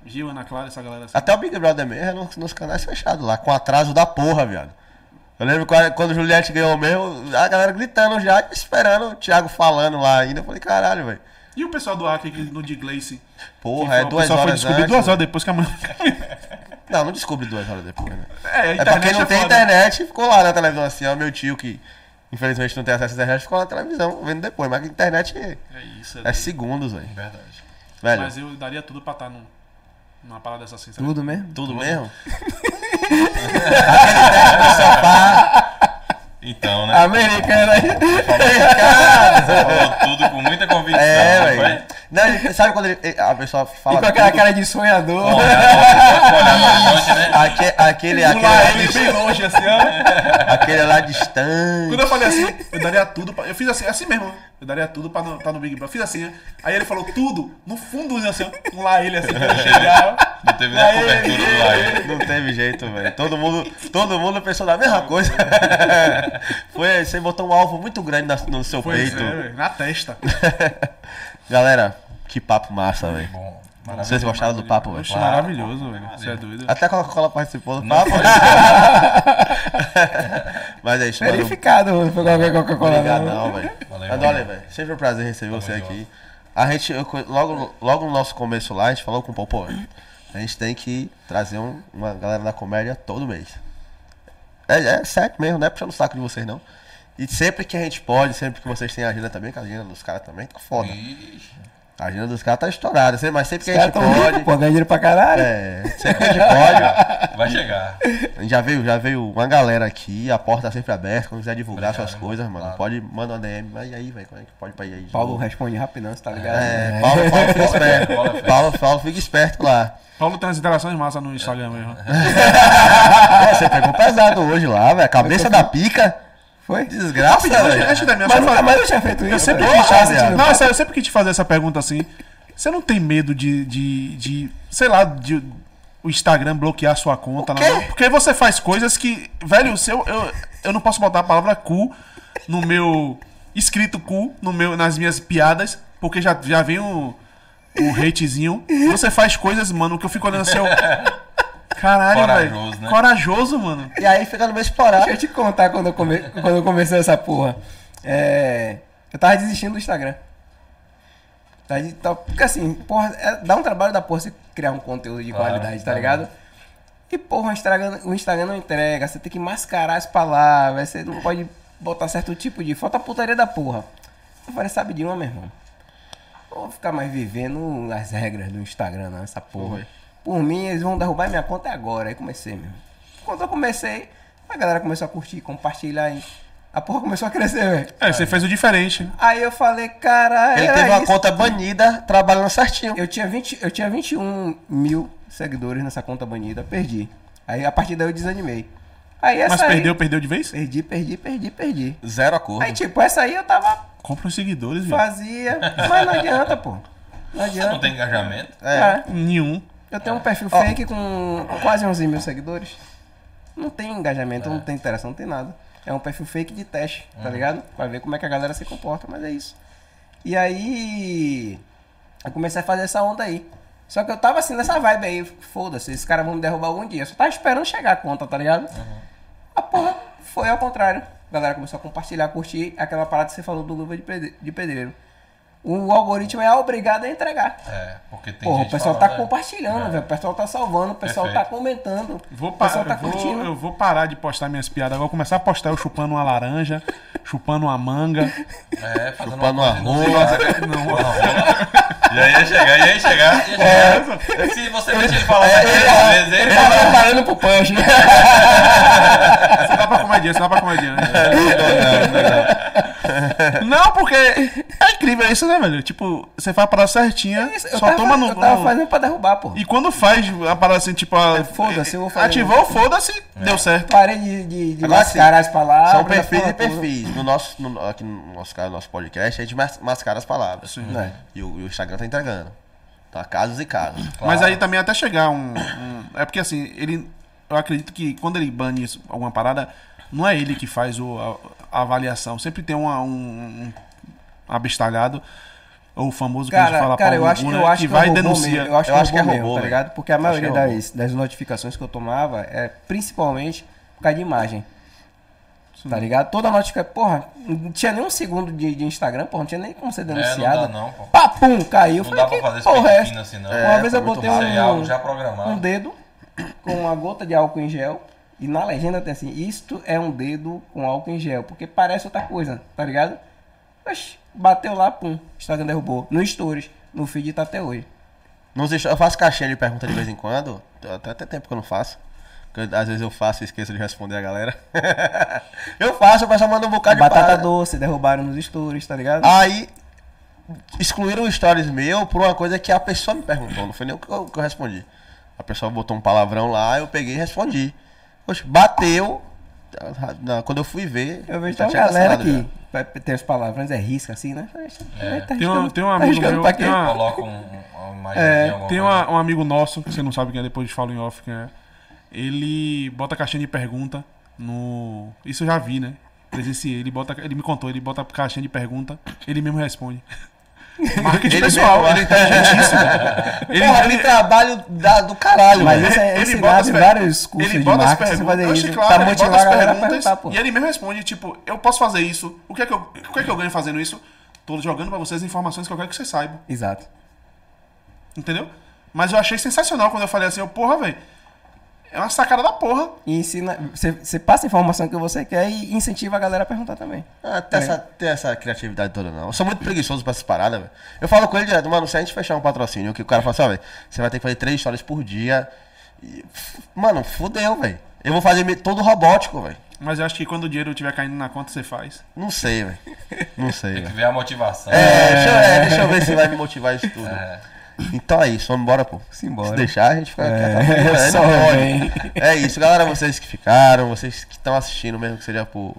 Gil, Ana Clara, essa galera assim. Até o Big Brother mesmo é nos, nos canais fechados lá, com atraso da porra, viado. Eu lembro quando, o Juliette ganhou mesmo, a galera gritando já, esperando o Thiago falando lá ainda. Eu falei, caralho, velho. E o pessoal do Hack no de Gleice? Porra, é o duas pessoal foi horas descobrir antes, duas né? horas depois que a mãe. Não, não descobre duas horas depois, né? É, É pra quem não tem foda. internet, ficou lá na televisão assim, ó, meu tio que infelizmente não tem acesso à internet, ficou na televisão vendo depois, mas a internet é, É isso, é, é segundos, velho. Verdade. Velho, Mas eu daria tudo pra estar num, numa parada dessa assim. sabe? Tudo mesmo? tudo mesmo? Aquele no sofá, Então, né? Americana. Você falou tudo com muita convicção. é, não velho. Não, ele- sabe quando ele- a pessoa fala E com aquela tudo? cara de sonhador. Olha, né? Aque- aquele, aquele, Lá lá ele dis- bem longe, assim, ó. aquele lá distante. Quando eu falei assim, eu daria tudo pra. Eu fiz assim, assim mesmo. Eu daria tudo pra estar no Big Brother. Eu fiz assim. Aí ele falou tudo, no fundo, assim. Lá ele, assim, quando chegar. Não teve nem Lá a ele, cobertura do live. Não teve jeito, velho. Todo mundo, todo mundo pensou na mesma coisa. Foi, você botou um alvo muito grande na- no seu Pois peito. é, na testa. Galera, que papo massa, velho. Vocês gostaram do papo, velho? Oxe, maravilhoso, velho. Você é doido. Até a Coca-Cola participou do papo. Mas é isso, mano. Verificado, não foi qualquer Coca-Cola. Obrigado, não. não, velho. Valeu, Adore, valeu. velho. Sempre um prazer receber você junto. aqui. A gente, eu logo, logo no nosso começo lá, a gente falou com o Popô. A gente tem que trazer um- uma galera da comédia todo mês. É, é sério mesmo, não é puxando o saco de vocês, não. E sempre que a gente pode, sempre que vocês têm agenda também, que a agenda dos caras também tá foda. Ixi, A agenda dos caras tá estourada, mas sempre que Os a gente pode. pô, ganha dinheiro pra caralho. É, sempre que a gente pode. Vai chegar. A gente já veio, já veio uma galera aqui, a porta tá sempre aberta, quando quiser divulgar Obrigado, suas coisas, mano. claro. Pode, manda uma DM, mas e aí, velho, como é que pode pra ir aí? de Paulo novo? responde rapidão, você tá ligado? É, Paulo, Paulo fica esperto. Paulo é. Paulo, Paulo fica esperto lá. Paulo tem umas interações massas no Instagram mesmo. É, você pegou pesado hoje lá, velho. Cabeça da pica. Foi? Desgraça, velho. deixa eu terminar. Mas nunca mais eu tinha feito isso. Eu sempre quis fazer. Não, sério, eu sempre quis te fazer essa pergunta assim. Você não tem medo de, de, de sei lá, de o Instagram bloquear sua conta? Não? Porque você faz coisas que, velho, o seu, eu, eu não posso botar a palavra cu no meu escrito cu no meu, nas minhas piadas, porque já, já vem o, o hatezinho. Você faz coisas, mano, que eu fico olhando assim, eu, caralho, velho. Corajoso, né? Corajoso, mano. E aí fica no meio explorar. Deixa eu te contar quando eu, come... quando eu comecei essa porra. É... Eu tava desistindo do Instagram. Tá tá- Porque assim, porra, é- dá um trabalho da porra você criar um conteúdo de Claro, qualidade, tá dá ligado? E porra, o Instagram, o Instagram não entrega, você tem que mascarar as palavras, você não pode botar certo tipo de. Falta putaria da porra. Eu falei, sabe de uma, meu irmão? Não vou ficar mais vivendo as regras do Instagram, não, essa porra. Por mim, eles vão derrubar minha conta agora. Aí comecei mesmo. Quando eu comecei, a galera começou a curtir, compartilhar e a porra começou a crescer, velho. É, você fez o diferente. Aí eu falei, caralho. Ele era teve uma isso. conta banida trabalhando certinho. Eu tinha, 20, eu tinha 21 mil seguidores nessa conta banida, perdi. Aí a partir daí eu desanimei. Aí essa Mas aí, perdeu, perdeu de vez? Perdi, perdi, perdi, perdi. Zero acordo. Aí tipo, essa aí eu tava, Compra os seguidores, velho. fazia, mas não adianta, pô. Não Você adianta. não tem engajamento? É. Nenhum. Eu tenho um perfil fake com quase 11 mil seguidores. Não tem engajamento, não tem interação, não tem nada. É um perfil fake de teste, tá ligado? Pra ver como é que a galera se comporta, mas é isso. E aí. Eu comecei a fazer essa onda aí. Só que eu tava assim nessa vibe aí, foda-se, esses caras vão me derrubar algum dia. Eu só tava esperando chegar a conta, tá ligado? A porra foi ao contrário. A galera começou a compartilhar, curtir aquela parada que você falou do Luva de Pedreiro. O algoritmo é obrigado a entregar. É, porque tem Porra, gente o pessoal falando, tá né? compartilhando, velho. O pessoal tá salvando, o pessoal Perfeito. tá comentando. Vou o pessoal parar, tá eu, vou, curtindo. eu vou parar de postar minhas piadas. Agora vou começar a postar eu chupando uma laranja, chupando uma manga. É, fazendo Chupando uma uma rola. Não, uma rola. E aí ia chegar, e aí ia chegar. Ia chegar. Se você deixa ele falar mais três vezes, Ele ele tá preparando pro punch. Isso dá pra comediante, isso dá pra comediante. Não, porque é incrível isso, né, velho? Tipo, você faz a parada certinha, Eu só tava, toma no. eu tava no- fazendo pra derrubar, pô. E quando faz a parada assim, tipo. a- foda-se, eu vou fazer. Ativou, foda-se, deu certo. Parei de, de, de Agora mascarar as palavras. São perfis e perfis. No nosso, no, aqui no nosso caso, no nosso podcast, a gente mas- mascara as palavras. É. E, o, e o Instagram tá entregando. Tá casos e casos. Mas aí também até chegar um, um- É porque assim, ele. Eu acredito que quando ele bane alguma parada, não é ele que faz o, a, avaliação. Sempre tem uma, um, um abestalhado, ou o famoso que a gente Cara, fala cara eu acho, cu, eu né, acho que que vai é e robô denuncia. mesmo. Eu acho Eu que acho que é é robô mesmo, tá ligado? Porque a maioria é robô. das, das notificações que eu tomava é principalmente por causa de imagem. Tá ligado? Toda notificação. Porra, não tinha nem um segundo de, de Instagram, porra, não tinha nem como ser É, não denunciado. dá não, pô. Papum, caiu. Não Falei, dá pra fazer esse porra é assim, não. Uma vez eu botei é um, um dedo com uma gota de álcool em gel. E na legenda tem assim, isto é um dedo com álcool em gel. Porque parece outra coisa, tá ligado? Oxi, bateu lá, pum. Instagram derrubou. No Stories. No feed tá até hoje. Nos est- eu faço caixinha de pergunta de vez em quando. Até, até tempo que eu não faço. Porque às vezes eu faço e esqueço de responder a galera. eu faço, o pessoal manda um bocado de Batata doce, derrubaram nos Stories, tá ligado? Aí excluíram stories meu por uma coisa que a pessoa me perguntou, não foi nem o que eu, que eu respondi. A pessoa botou um palavrão lá, eu peguei e respondi. Poxa, bateu. Quando eu fui ver. Eu vejo já uma galera que vai- tem os palavrões, é risca assim, né? "Vai, tá Tem um- tem um tá amigo riscando meu, pra tem quê?" uma- Coloca um, uma É, Tem uma- um amigo nosso, que você não sabe quem é, depois falo em off quem é. Ele bota caixinha de pergunta no. Isso eu já vi, né? Presenciei. Ele, bota, ele me contou, ele bota caixinha de pergunta, ele mesmo responde. Marketing Ele pessoal, mesmo, ele é inteligentíssimo. Ele, Porra, ele- ele trabalho da- do caralho, Mas isso é ele ensinado bota as vários cursos ele de bota as marketing, você perguntas, fazer oxe, isso. claro, pra ele bota motivar as perguntas. E ele mesmo responde, tipo, eu posso fazer isso. O que é que eu, o que é que eu ganho fazendo isso? Tô jogando pra vocês informações que eu quero que vocês saibam. Exato. Entendeu? Mas eu achei sensacional quando eu falei assim, eu, porra, velho. É uma sacada da porra. E ensina, você, passa a informação que você quer e incentiva a galera a perguntar também. Ah, tem, essa, tem essa criatividade toda, não. Eu sou muito preguiçoso pra essas paradas, velho. Eu falo com ele direto, mano, se a gente fechar um patrocínio, que o cara fala assim, ó, velho, você vai ter que fazer três histórias por dia. E, mano, fudeu, velho. Eu vou fazer todo robótico, velho. Mas eu acho que quando o dinheiro estiver caindo na conta, você faz. Não sei, velho. Não sei, Tem que ver a motivação. É, deixa, eu- é, deixa eu ver se vai me motivar isso tudo. É. Então é isso, vamos embora, pô. Simbora. Se deixar, a gente fica É, aqui até amanhã, só vem. É isso, galera, vocês que ficaram, vocês que estão assistindo, mesmo que seja por,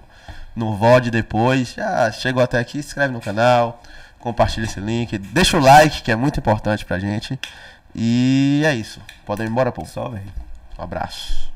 no VOD depois, já chegou até aqui, se inscreve no canal, compartilha esse link, deixa o like, que é muito importante pra gente. E é isso. Podem ir embora, pô. Só, velho. Um abraço.